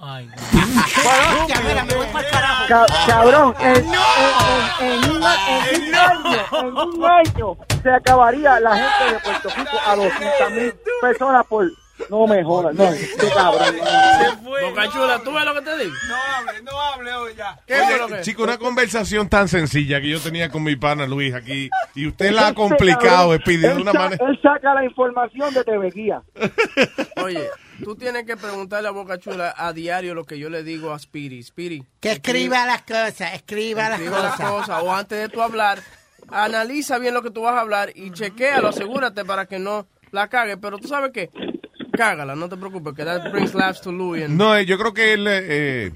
Ay, Bueno, ya, mira, me voy para el carajo. Ca- cabrón, en, en- en- en un, en un año, en un año se acabaría la gente de Puerto Rico a 200 mil personas por... No me jodas, no, *laughs* este cabrón. Boca chula, ¿tú ves lo que te digo? No hable, no hable hoy ya. Oye, chico, una conversación tan sencilla que yo tenía con mi pana Luis aquí y usted la ha complicado, Speedy, de él, una manera. él saca la información de TV Guía. *laughs* Oye, tú tienes que preguntarle a Boca Chula a diario lo que yo le digo a Speedy. Speedy. Que escriba las cosas, escriba las escriba las cosas. cosas. O antes de tú hablar, analiza bien lo que tú vas a hablar y chequéalo, asegúrate para que no la cague. Pero tú sabes qué, cágala, no te preocupes, que that brings laughs to Louis. and- No, eh, yo creo que él, eh, eh,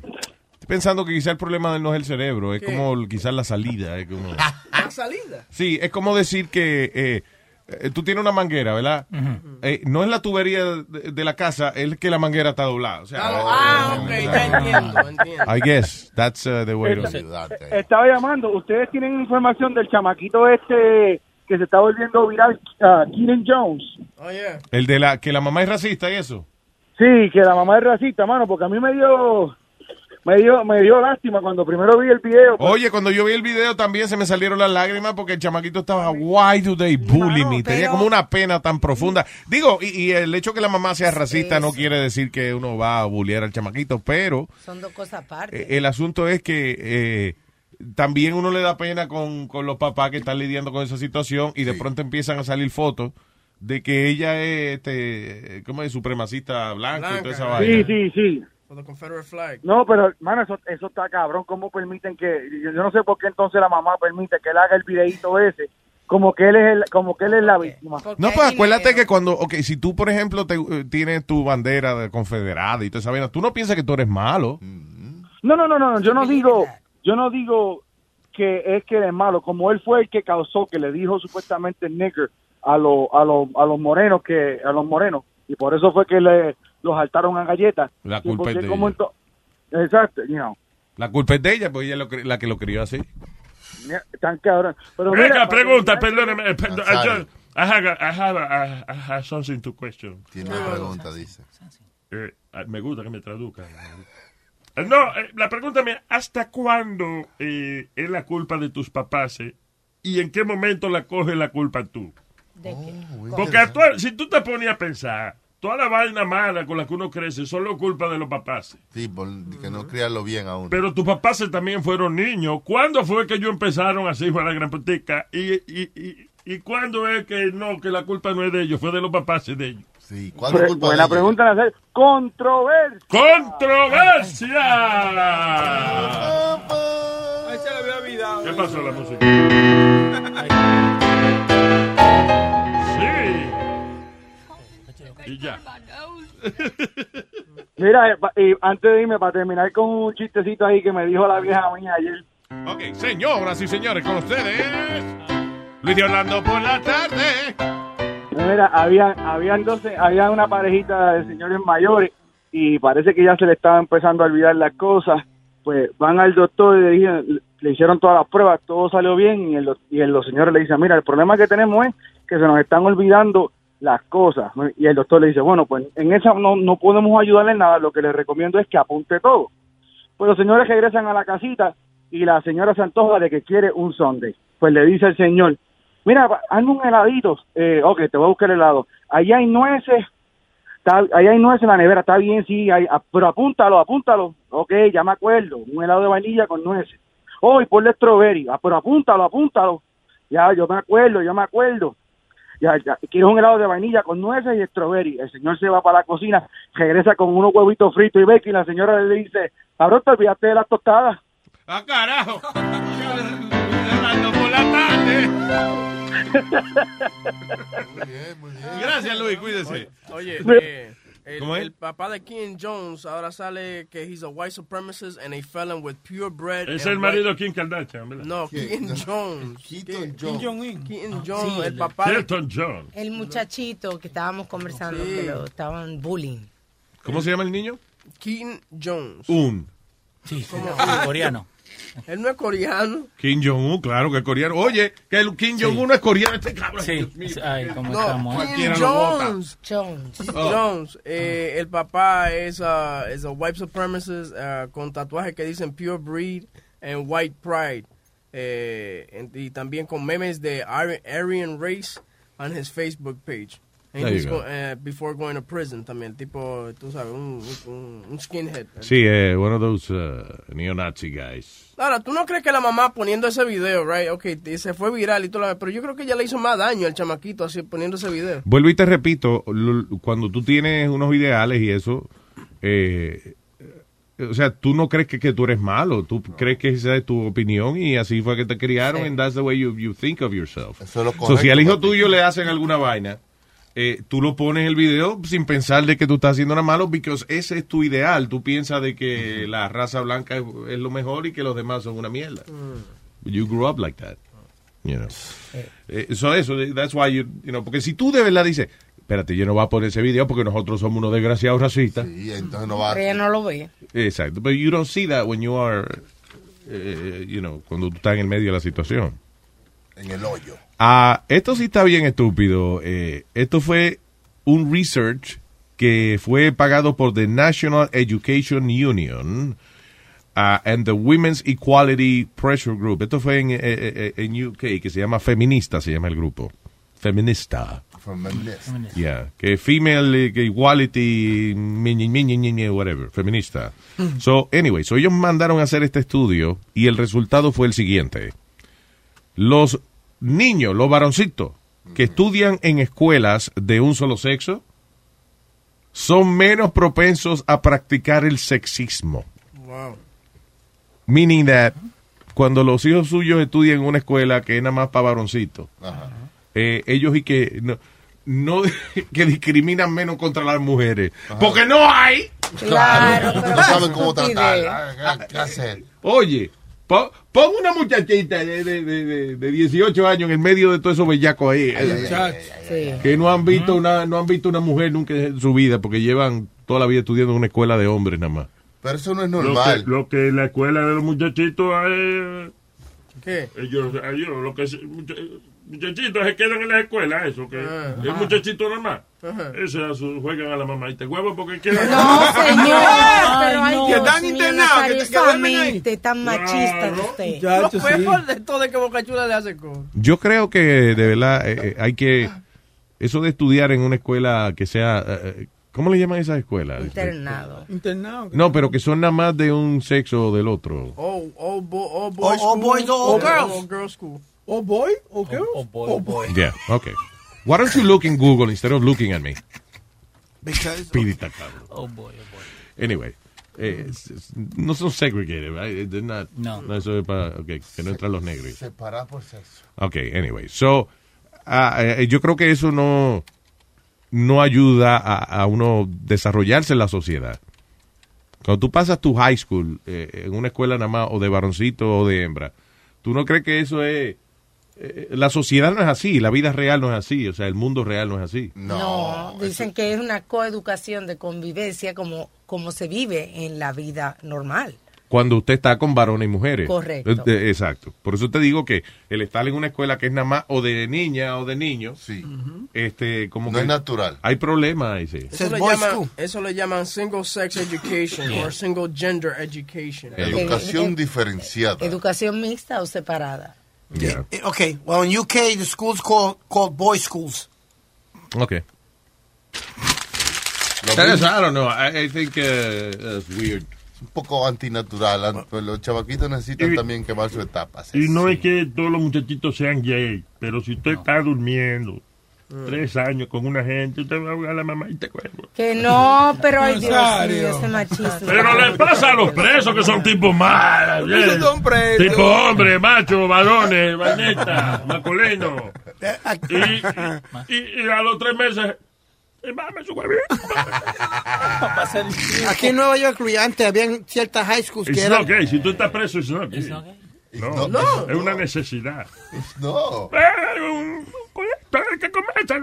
estoy pensando que quizá el problema de él no es el cerebro, es ¿Qué? como quizás la salida. Es como, *laughs* La salida. sí, es como decir que eh, eh, tú tienes una manguera, ¿verdad? Eh, no es la tubería de, de la casa, es que la manguera está doblada. O sea, Ah, ok, ya entiendo, entiendo. I guess that's uh, the way to Estaba llamando, ustedes tienen información del chamaquito este que se está volviendo viral, uh, Keenan Jones. Oye. El de la que la mamá es racista y eso. Sí, que la mamá es racista, mano, porque a mí me dio, me dio, me dio lástima cuando primero vi el video. pues, Oye, cuando yo vi el video también se me salieron las lágrimas porque el chamaquito estaba, why do they bully me? Tenía como una pena tan profunda. Digo, y, y el hecho que la mamá sea racista no quiere decir que uno va a bullear al chamaquito, pero Son dos cosas aparte. eh, el asunto es que eh, también uno le da pena con, con los papás que están lidiando con esa situación y de pronto empiezan a salir fotos de que ella es, este, ¿cómo es? Supremacista blanca y toda esa sí, vaina. sí, sí. Confederate flag. No, pero, hermano, eso, eso está cabrón. ¿Cómo permiten que.? Yo, yo no sé por qué entonces la mamá permite que él haga el videito ese. Como que él es, el, como que él es la víctima. No, pues acuérdate que cuando, ok, si tú, por ejemplo, te, eh, tienes tu bandera de confederada y toda esa vaina, tú no piensas que tú eres malo. No, no, no, no. Yo no digo. Yo no digo que es que es malo. Como él fue el que causó, que le dijo supuestamente nigger a, los a, los a los morenos, que a los morenos. Y por eso fue que le los saltaron a galletas. La culpa es porque de como ella. Exacto, you know. La culpa es de ella, pues ella es lo la que lo crió así. Tan cabrón. Pero Venga, mira, pregunta, perdóneme. perdón, I I have, a- I have, a- I have something to question. Tiene una pregunta, dice. Eh, ah, me gusta que me traduzcan. No, eh, la pregunta mía, ¿hasta cuándo eh, es la culpa de tus papás eh? y en qué momento la coge la culpa tú? Porque actua- si tú te ponías a pensar, toda la vaina mala con la que uno crece solo culpa de los papás. Sí, por que no criarlo bien aún. Pero tus papás también fueron niños. ¿Cuándo fue que ellos empezaron así de la gran putica? ¿Y, y, y, y cuándo es que no, que la culpa no es de ellos, fue de los papás de ellos? Sí, Pre- buena pregunta, Nazario. Controversia. ¡Controversia! Ahí se le había olvidado. ¿Qué pasó la música? Sí. Y ya. Mira, eh, pa- y antes de irme, para terminar con un chistecito ahí que me dijo la vieja mía ayer. Ok, señoras y señores, con ustedes, Luis de Orlando por la tarde. Mira, había, habían doce, había una parejita de señores mayores y parece que ya se le estaba empezando a olvidar las cosas. Pues van al doctor y le, dicen- le hicieron todas las pruebas, todo salió bien y, el, y el- los señores le dicen, mira, el problema que tenemos es que se nos están olvidando las cosas. Y el doctor le dice, bueno, pues en esa no, no podemos ayudarle nada, lo que le recomiendo es que apunte todo. Pues los señores regresan a la casita y la señora se antoja de que quiere un sundae. Pues le dice el señor, mira, hazme un heladito. Eh, ok, te voy a buscar el helado. Allá hay nueces, está, allá hay nueces en la nevera, está bien, sí, ah, pero apúntalo, apúntalo. Ok, ya me acuerdo, un helado de vainilla con nueces. Oh, y ponle strawberry, ah, pero apúntalo, apúntalo. Ya, yo me acuerdo, yo me acuerdo. Ya, ya, quieres un helado de vainilla con nueces y strawberry. El señor se va para la cocina, regresa con unos huevitos fritos y bacon y la señora le dice, cabrón, te olvidaste de las tostadas. ¡Ah, carajo! *laughs* Por la tarde. Gracias, Luis, cuídese. Oye, *laughs* eh, El, ¿Cómo es? el papá de Kean Jones ahora sale que he's a white supremacist and a felon with purebred. Es el marido de Kim Kardashian, ¿verdad? No. Keaton Jones. Keaton Jones. Keaton Jones, Sí, el el- papá de Keaton Jones. El muchachito que estábamos conversando, Sí. que lo estaban bullying. ¿Cómo se llama el niño? Keaton Jones. Un. Sí, coreano. *laughs* Él no es coreano. Kim Jong-un, claro que es coreano. Oye, que el Kim Jong-un no es coreano, este cabrón. Sí. Dios mío. Ay, cómo No, estamos. ¿eh? Vota. Jones. Jones. Oh. Jones. Eh, el papá es a, es a white supremacist uh, con tatuajes que dicen pure breed and white pride. Eh, y también con memes de Aryan race on his Facebook page. And There you he's go. go- eh, before going to prison también, tipo, tú sabes, un, un, un skinhead. Sí, eh, one of those uh, neo-Nazi guys. Ahora, ¿tú no crees que la mamá poniendo ese video, right? Ok, se fue viral y todo lo pero yo creo que ella le hizo más daño al chamaquito así poniendo ese video. Vuelvo y te repito, lo- cuando tú tienes unos ideales y eso, eh, o sea, tú no crees que, que tú eres malo, tú crees que esa es tu opinión y así fue que te criaron and that's the way you, you think of yourself. Eso es lo So, si al correcto hijo tuyo le hacen alguna vaina, eh, tú lo pones el video sin pensar de que tú estás haciendo nada malo, porque ese es tu ideal. Tú piensas de que la raza blanca es, es lo mejor y que los demás son una mierda. You grew up like that. You know. Eh, so eso, that's why you, you know, porque si tú de verdad dices, espérate, yo no voy a poner ese video porque nosotros somos unos desgraciados racistas. Y entonces no va Pero ella no lo ve. Exacto, but you don't see that when you are, eh, you know, cuando tú estás en el medio de la situación. en el hoyo. Ah, esto sí está bien estúpido. Eh, esto fue un research que fue pagado por the National Education Union ah, and the Women's Equality Pressure Group. Esto fue en, eh, eh, en UK, que se llama Feminista, se llama el grupo. Feminista. Feminist. Yeah, que female que equality, whatever, feminista. So, anyway, so ellos mandaron a hacer este estudio y el resultado fue el siguiente. Los niños, los varoncitos, que estudian en escuelas de un solo sexo, son menos propensos a practicar el sexismo. Wow. Meaning that cuando los hijos suyos estudian en una escuela que es nada más para varoncitos, eh, ellos y que no, no *laughs* que discriminan menos contra las mujeres. Porque no hay. Claro, *laughs* pero No saben cómo tratarla. ¿Qué hacer? Oye, po- pon una muchachita de, de, de, de- de 18 años en el medio de todo esos bellacos ahí. que no han visto una no han visto una mujer nunca en su vida porque llevan toda la vida estudiando en una escuela de hombres nada más. Pero eso no es Lo normal. que, lo que la escuela de los muchachitos eh, ¿Qué? Ellos, ellos, lo que muchachitos se quedan en la escuela, eso, que Ah. es muchachito nada más. Eso a su- juegan a la mamá y te huevo porque quedan. No, *laughs* señor, pero ay, no. Dios Que están internados, que- Nazario, que duermen esa ahí. mente tan machista de usted. Lo peor de todo es que Bocachula le hace cosas. Yo creo que de verdad eh, eh, hay que eso de estudiar en una escuela que sea eh, eh, ¿cómo le llaman esas escuelas? Internado. Internado. No, pero que son nada más de un sexo o del otro. All, all, bo- all boys all school, boys, all all girls. All girls school. Oh boy, oh girl. Oh, boy, Yeah, okay. Why don't you look in Google instead of looking at me? Because Pidita. Oh boy, oh boy. Anyway, eh, es- es- no son segregated, right? They're not- No. eso es para okay, que no entran los negros. Separar por sexo. Okay, anyway. So, ah, eh, yo creo que eso no, no ayuda a, a uno desarrollarse en la sociedad. Cuando tú pasas tu high school eh, en una escuela nada más o de varoncito o de hembra, ¿tú no crees que eso es... eh, la sociedad no es así, la vida real no es así, o sea, el mundo real no es así. No, dicen que es una coeducación de convivencia como, como se vive en la vida normal. Cuando usted está con varones y mujeres. Correcto. Eh, exacto. Por eso te digo que el estar en una escuela que es nada más o de niña o de niño, este, como No que es natural. Hay problemas ahí, sí. Eso le, llaman, eso le llaman single sex *laughs* education or single gender education. Educación eh, diferenciada. ¿Educación mixta o separada? Yeah. Eh, Okay, well, in UK, the school's called, called boys' schools. Okay. That is- I don't know. I, I think uh, that's weird. un poco antinatural. An- pues Los chavaquitos necesitan Y- también quemar su etapa. Y no es que todos los muchachitos sean gay, pero si usted está durmiendo tres años con una gente, usted va a jugar a la mamá y te cuelgo. Que no, pero ay *laughs* Dios mío, ese machismo. Pero le pasa a los presos que son tipos malos. Bien. son presos. Tipo hombre, macho, varones, vaineta, masculino. Y, y- y a los tres meses Eh, su. Aquí en Nueva York, antes habían ciertas high schools que It's eran... not gay. Si tú estás preso, it's not. No, No. es una necesidad. *laughs* No. Eh, un, un que porque- *laughs*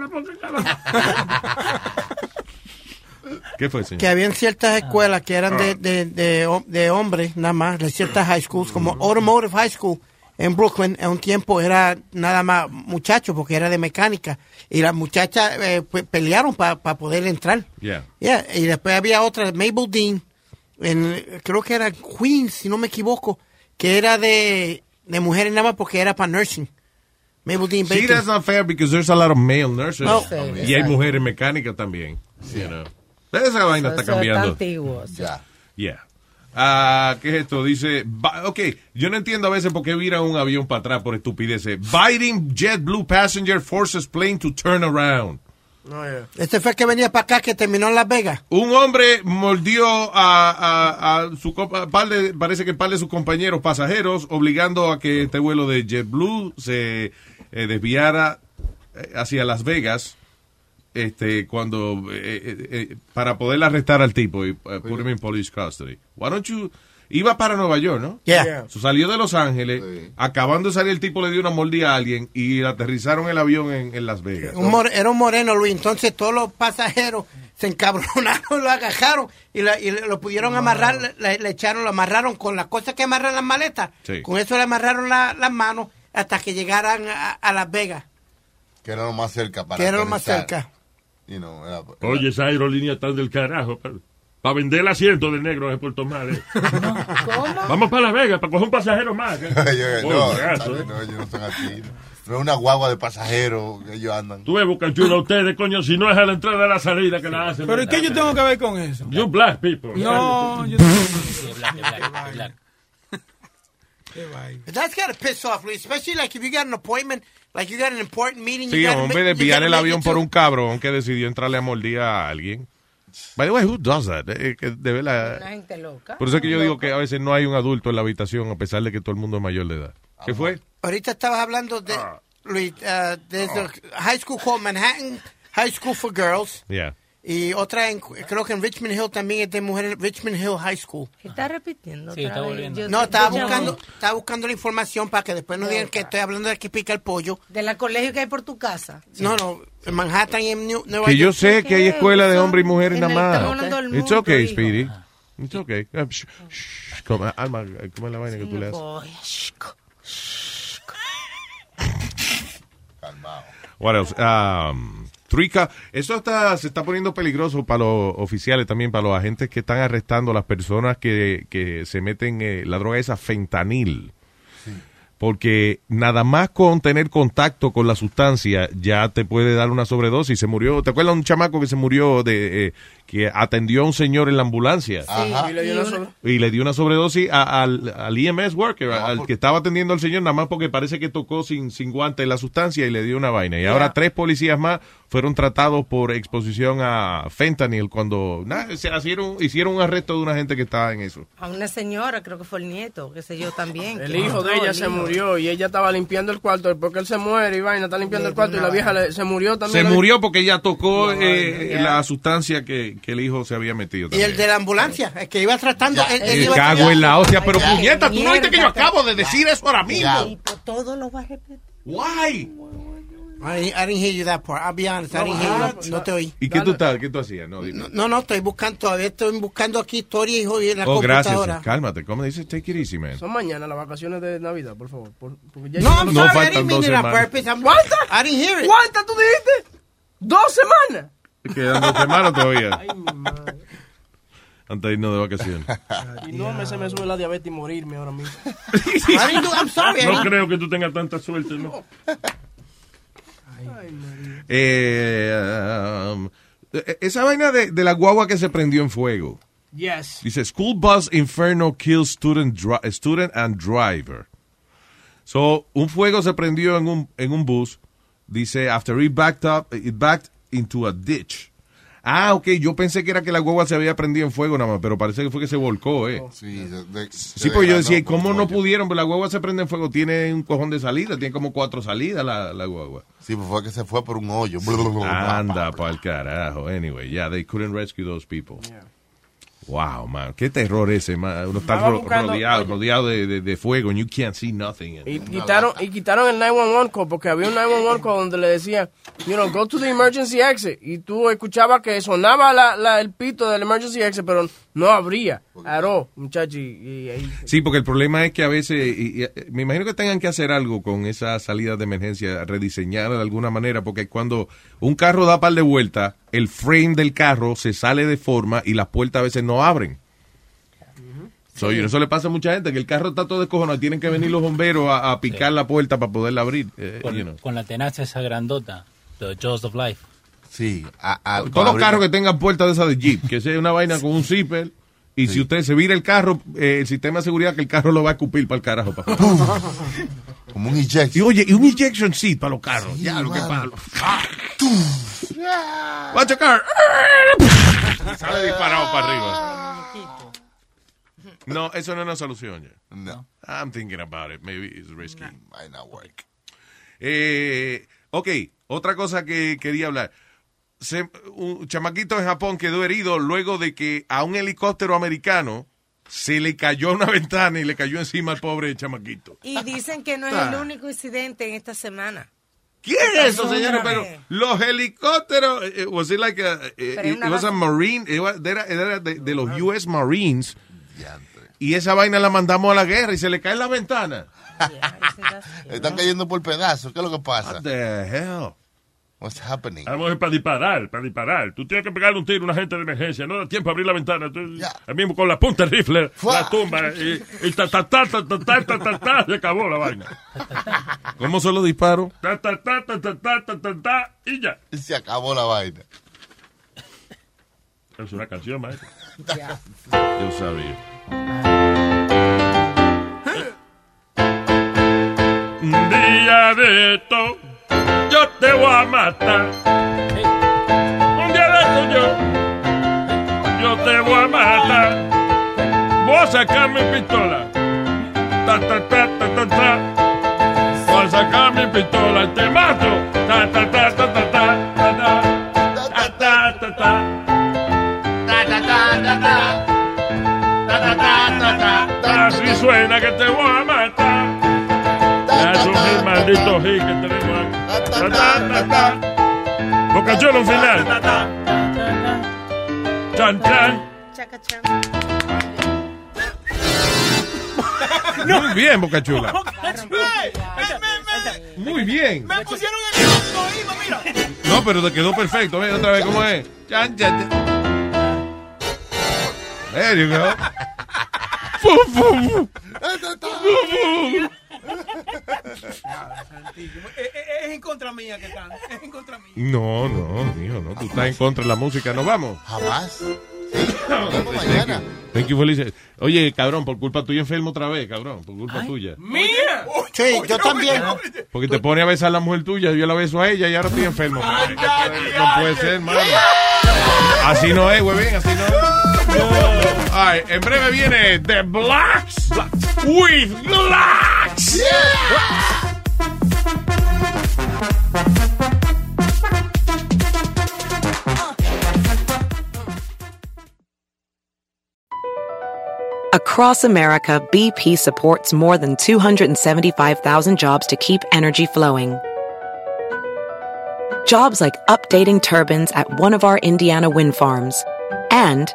¿Qué fue, señor? que habían ciertas escuelas que eran de, de, de, hom- de hombres nada más, de ciertas high schools, como Automotive High School en Brooklyn, en un tiempo era nada más muchachos porque era de mecánica y las muchachas eh, pe- pelearon para poder entrar. Yeah. Yeah, y después había otra, Mabel Dean, en, creo que era Queens, si no me equivoco, que era de, de mujeres nada más porque era para nursing. Dean Sí, Bacon. that's not fair because there's a lot of male nurses. No. Y hay mujeres mecánicas también. you know. Esa vaina está cambiando. antiguos. Ya. Yeah. Ah, ¿Qué es esto? Dice, ok, yo no entiendo a veces por qué vira un avión para atrás por estupideces. Biting JetBlue passenger forces plane to turn around. Este fue el que venía para acá que terminó en Las Vegas. Un hombre mordió a, a- a su compa- par de- parece que par de sus compañeros pasajeros, obligando a que este vuelo de JetBlue se eh, desviara eh, hacia Las Vegas. Este, cuando, eh, eh, eh, para poder arrestar al tipo y put him in police custody. Why don't you, iba para Nueva York, ¿no? Yeah. So, salió de Los Ángeles, acabando de salir el tipo le dio una mordida a alguien y aterrizaron el avión en, en Las Vegas. Un era un moreno, Luis. Entonces todos los pasajeros se encabronaron, *laughs* lo agajaron y, la- y lo pudieron amarrar, le, le echaron, lo amarraron con las cosas que amarran las maletas. Sí. Con eso le amarraron la- las manos hasta que llegaran a, a Las Vegas, Que era lo más cerca para que era lo más cerca. You know, era- Oye, esa aerolínea está del carajo. Para vender el asiento de negro en Puerto Mar. eh. *laughs* Vamos para Las Vegas para coger un pasajero más. eh. *laughs* Yo- no, eh. no, ellos no son así. No es una guagua de pasajeros que ellos andan. Tú ves, Boca Chula, ustedes, coño, si no es a la entrada a la salida que la hacen. Pero ¿y qué yo tengo que ver con eso? You black people. No, yo But that's gotta piss off, Luis. Especially like if you got an appointment, like you got an important meeting. Sí, hombre, desviar el avión por un cabrón que decidió entrarle a mordir a alguien. By the way, who does that? Eh, que de verdad- Una gente loca. Por eso es que yo digo que a veces no hay un adulto en la habitación a pesar de que todo el mundo es mayor de edad. ¿Qué fue? Ahorita estabas hablando de, Luis, uh, there's a high school called Manhattan High School for Girls. Yeah. Y otra, en, creo que en Richmond Hill también es de mujeres, Richmond Hill High School. Está repitiendo Sí, otra está vez. volviendo. Yo- No, estaba buscando, estaba buscando la información para que después no digan que estoy hablando de que pica el pollo. De la colegio que hay por tu casa. No, no, en Manhattan y en New, Nueva Que yo York. sé que hay escuela de hombres y mujeres En nada más. del It's okay, hijo. Speedy. It's okay. Ah, Como, Alma, ¿cómo es la vaina que tú le haces? What else? Um, Truica, eso está, se está poniendo peligroso para los oficiales también, para los agentes que están arrestando a las personas que, que se meten eh, la droga esa fentanil. Porque nada más con tener contacto con la sustancia ya te puede dar una sobredosis. Se murió, ¿te acuerdas de un chamaco que se murió de eh, que atendió a un señor en la ambulancia? Y le dio una sola- Y le dio una sobredosis a- al, al EMS worker, al que estaba atendiendo al señor, nada más porque parece que tocó sin, sin guante la sustancia y le dio una vaina. Y ahora tres policías más fueron tratados por exposición a fentanyl cuando se hicieron, hicieron un arresto de una gente que estaba en eso. A una señora, creo que fue el nieto, qué sé yo también. El que hijo de ella se hijo. Murió y ella estaba limpiando el cuarto porque él se muere y vaina, está limpiando el cuarto y la vieja le- se murió también. Se murió porque ella tocó No, eh, la sustancia que, que el hijo se había metido. Y también. el de la ambulancia, el que iba tratando. él- iba cago en la hostia, pero puñeta, tú no viste que yo acabo de decir eso ahora mismo. Y por todo lo va a repetir. Why? I, didn't- I didn't hear you that part. I'll be honest, I didn't hear you. No te oí. ¿Y qué tú, estás- qué tú hacías? No, dime. No, no, estoy buscando, todavía estoy buscando aquí historia hijo, y en la Oh, computadora. gracias. Cálmate. ¿Cómo dices? Take it easy, man. Son mañana las vacaciones de Navidad, por favor. por- porque ya No, I'm No sorry, I faltan didn't mean dos it on semanas. purpose. I didn't hear it. ¿Cuántas tú dijiste? ¿Dos semanas? Quedan dos semanas todavía. Antes de irnos de vacaciones. Y no me se me sube la diabetes y morirme ahora mismo. I'm sorry. No creo que tú tengas tanta suerte, ¿no? *laughs* Eh, um, eh, esa vaina de, de la guagua que se prendió en fuego. Yes. Dice, School bus inferno kills student, student and driver. So, un fuego se prendió en un, en un bus. Dice, after it backed up, it backed into a ditch. Ah, ok, yo pensé que era que la guagua se había prendido en fuego nada más, pero parece que fue que se volcó, ¿eh? Sí, de- de- Sí, pues yo decía, no, ¿y ¿cómo no pudieron? Pero la guagua se prende en fuego, tiene un cojón de salida, tiene como cuatro salidas la, la guagua. Sí, pues fue que se fue por un hoyo. Anda pa'l carajo. Anyway, yeah, they couldn't rescue those people. Wow, man. Qué terror ese, man. Uno está Estaba ro- buscando- rodeado, rodeado de, de, de fuego and you can't see nothing. Y quitaron, y quitaron el 911 call porque había un 911 call donde le decía, you know, go to the emergency exit. Y tú escuchabas que sonaba la, la- el pito del emergency exit, pero no abría. Aró, muchacho. Y, y ahí- Sí, porque el problema es que a veces, y- y- me imagino que tengan que hacer algo con esa salida de emergencia, rediseñar de alguna manera, porque cuando un carro da par de vueltas, el frame del carro se sale de forma y las puertas a veces no abren. So, y eso le pasa a mucha gente, que el carro está todo descojonado, tienen que venir los bomberos a, a picar la puerta para poderla abrir. eh, Con, you know. con la tenaza esa grandota, the Jaws of Life. Sí, Todos los carros que tengan puertas de esa de Jeep, que sea una vaina con un zipper, y si usted se vira el carro, eh, el sistema de seguridad que el carro lo va a escupir para el carajo. *laughs* Como un ejection. Y oye, y un ejection seat para los carros. ya, lo que palo. Watch a car. *laughs* Sale disparado para arriba. No, eso no es una solución. ya. No. I'm thinking about it. Maybe it's risky. Might not work. Eh, ok, otra cosa que quería hablar. Se- un chamaquito en Japón quedó herido luego de que a un helicóptero americano se le cayó una *laughs* ventana y le cayó encima al pobre chamaquito. Y dicen que no es Ah. el único incidente en esta semana. ¿Qué es eso, señores? Pero los helicópteros, eh, was it like a, eh, Pero it, es una it was a marine, it was- era, era de, de los US Marines. Y esa vaina la mandamos a la guerra y se le cae la ventana. *laughs* Están cayendo por pedazos. ¿Qué es lo que pasa? What the hell? What's happening? Vamos para disparar, para disparar. Tú tienes que pegarle un tiro a una gente de emergencia. No da tiempo a abrir la ventana. Tú, ahí mismo con la punta del rifle, la tumba. Y, y ta, ta, ta, ta, ta, ta, ta, ta, ta, se acabó la vaina. ¿Cómo son los disparos? Ta, ta, ta, ta, ta, ta, ta, ta, ta, y ya. Se acabó la vaina. Es una canción, maestro. Yo sabía. Un día de esto, yo te voy a matar. Un día de esto, yo, yo te voy a matar. Voy a sacar mi pistola. Ta, ta, ta, ta, ta, ta. Voy a sacar mi pistola y te mato. Ta. Ta, ta, ta, ta, ta, ta. Así suena que te voy a matar. Es un maldito hit que tenemos Bocacholo un final. Chan, chan. *laughs* Muy bien, Boca Chula. Muy bien. Me pusieron el Ima, mira. No, pero te quedó perfecto. Ven otra vez cómo es. Chan, chan, chan. There you go. Es, en contra mía que están. Es en contra mía. No, no, hijo, no. Tú estás en contra de la música. Nos vamos. Jamás. mañana. Thank you for listening. Oye, cabrón, por culpa tuya enfermo otra vez, cabrón. Por culpa tuya. ¡Mía! Sí, yo también. Porque te pone a besar a la mujer tuya, yo la beso a ella y ahora estoy enfermo. No puede ser, hermano. Así no es, huevín, así no es. Ay, en breve viene The Blacks with Blacks. Across America, BP supports more than 275,000 jobs to keep energy flowing. Jobs like updating turbines at one of our Indiana wind farms and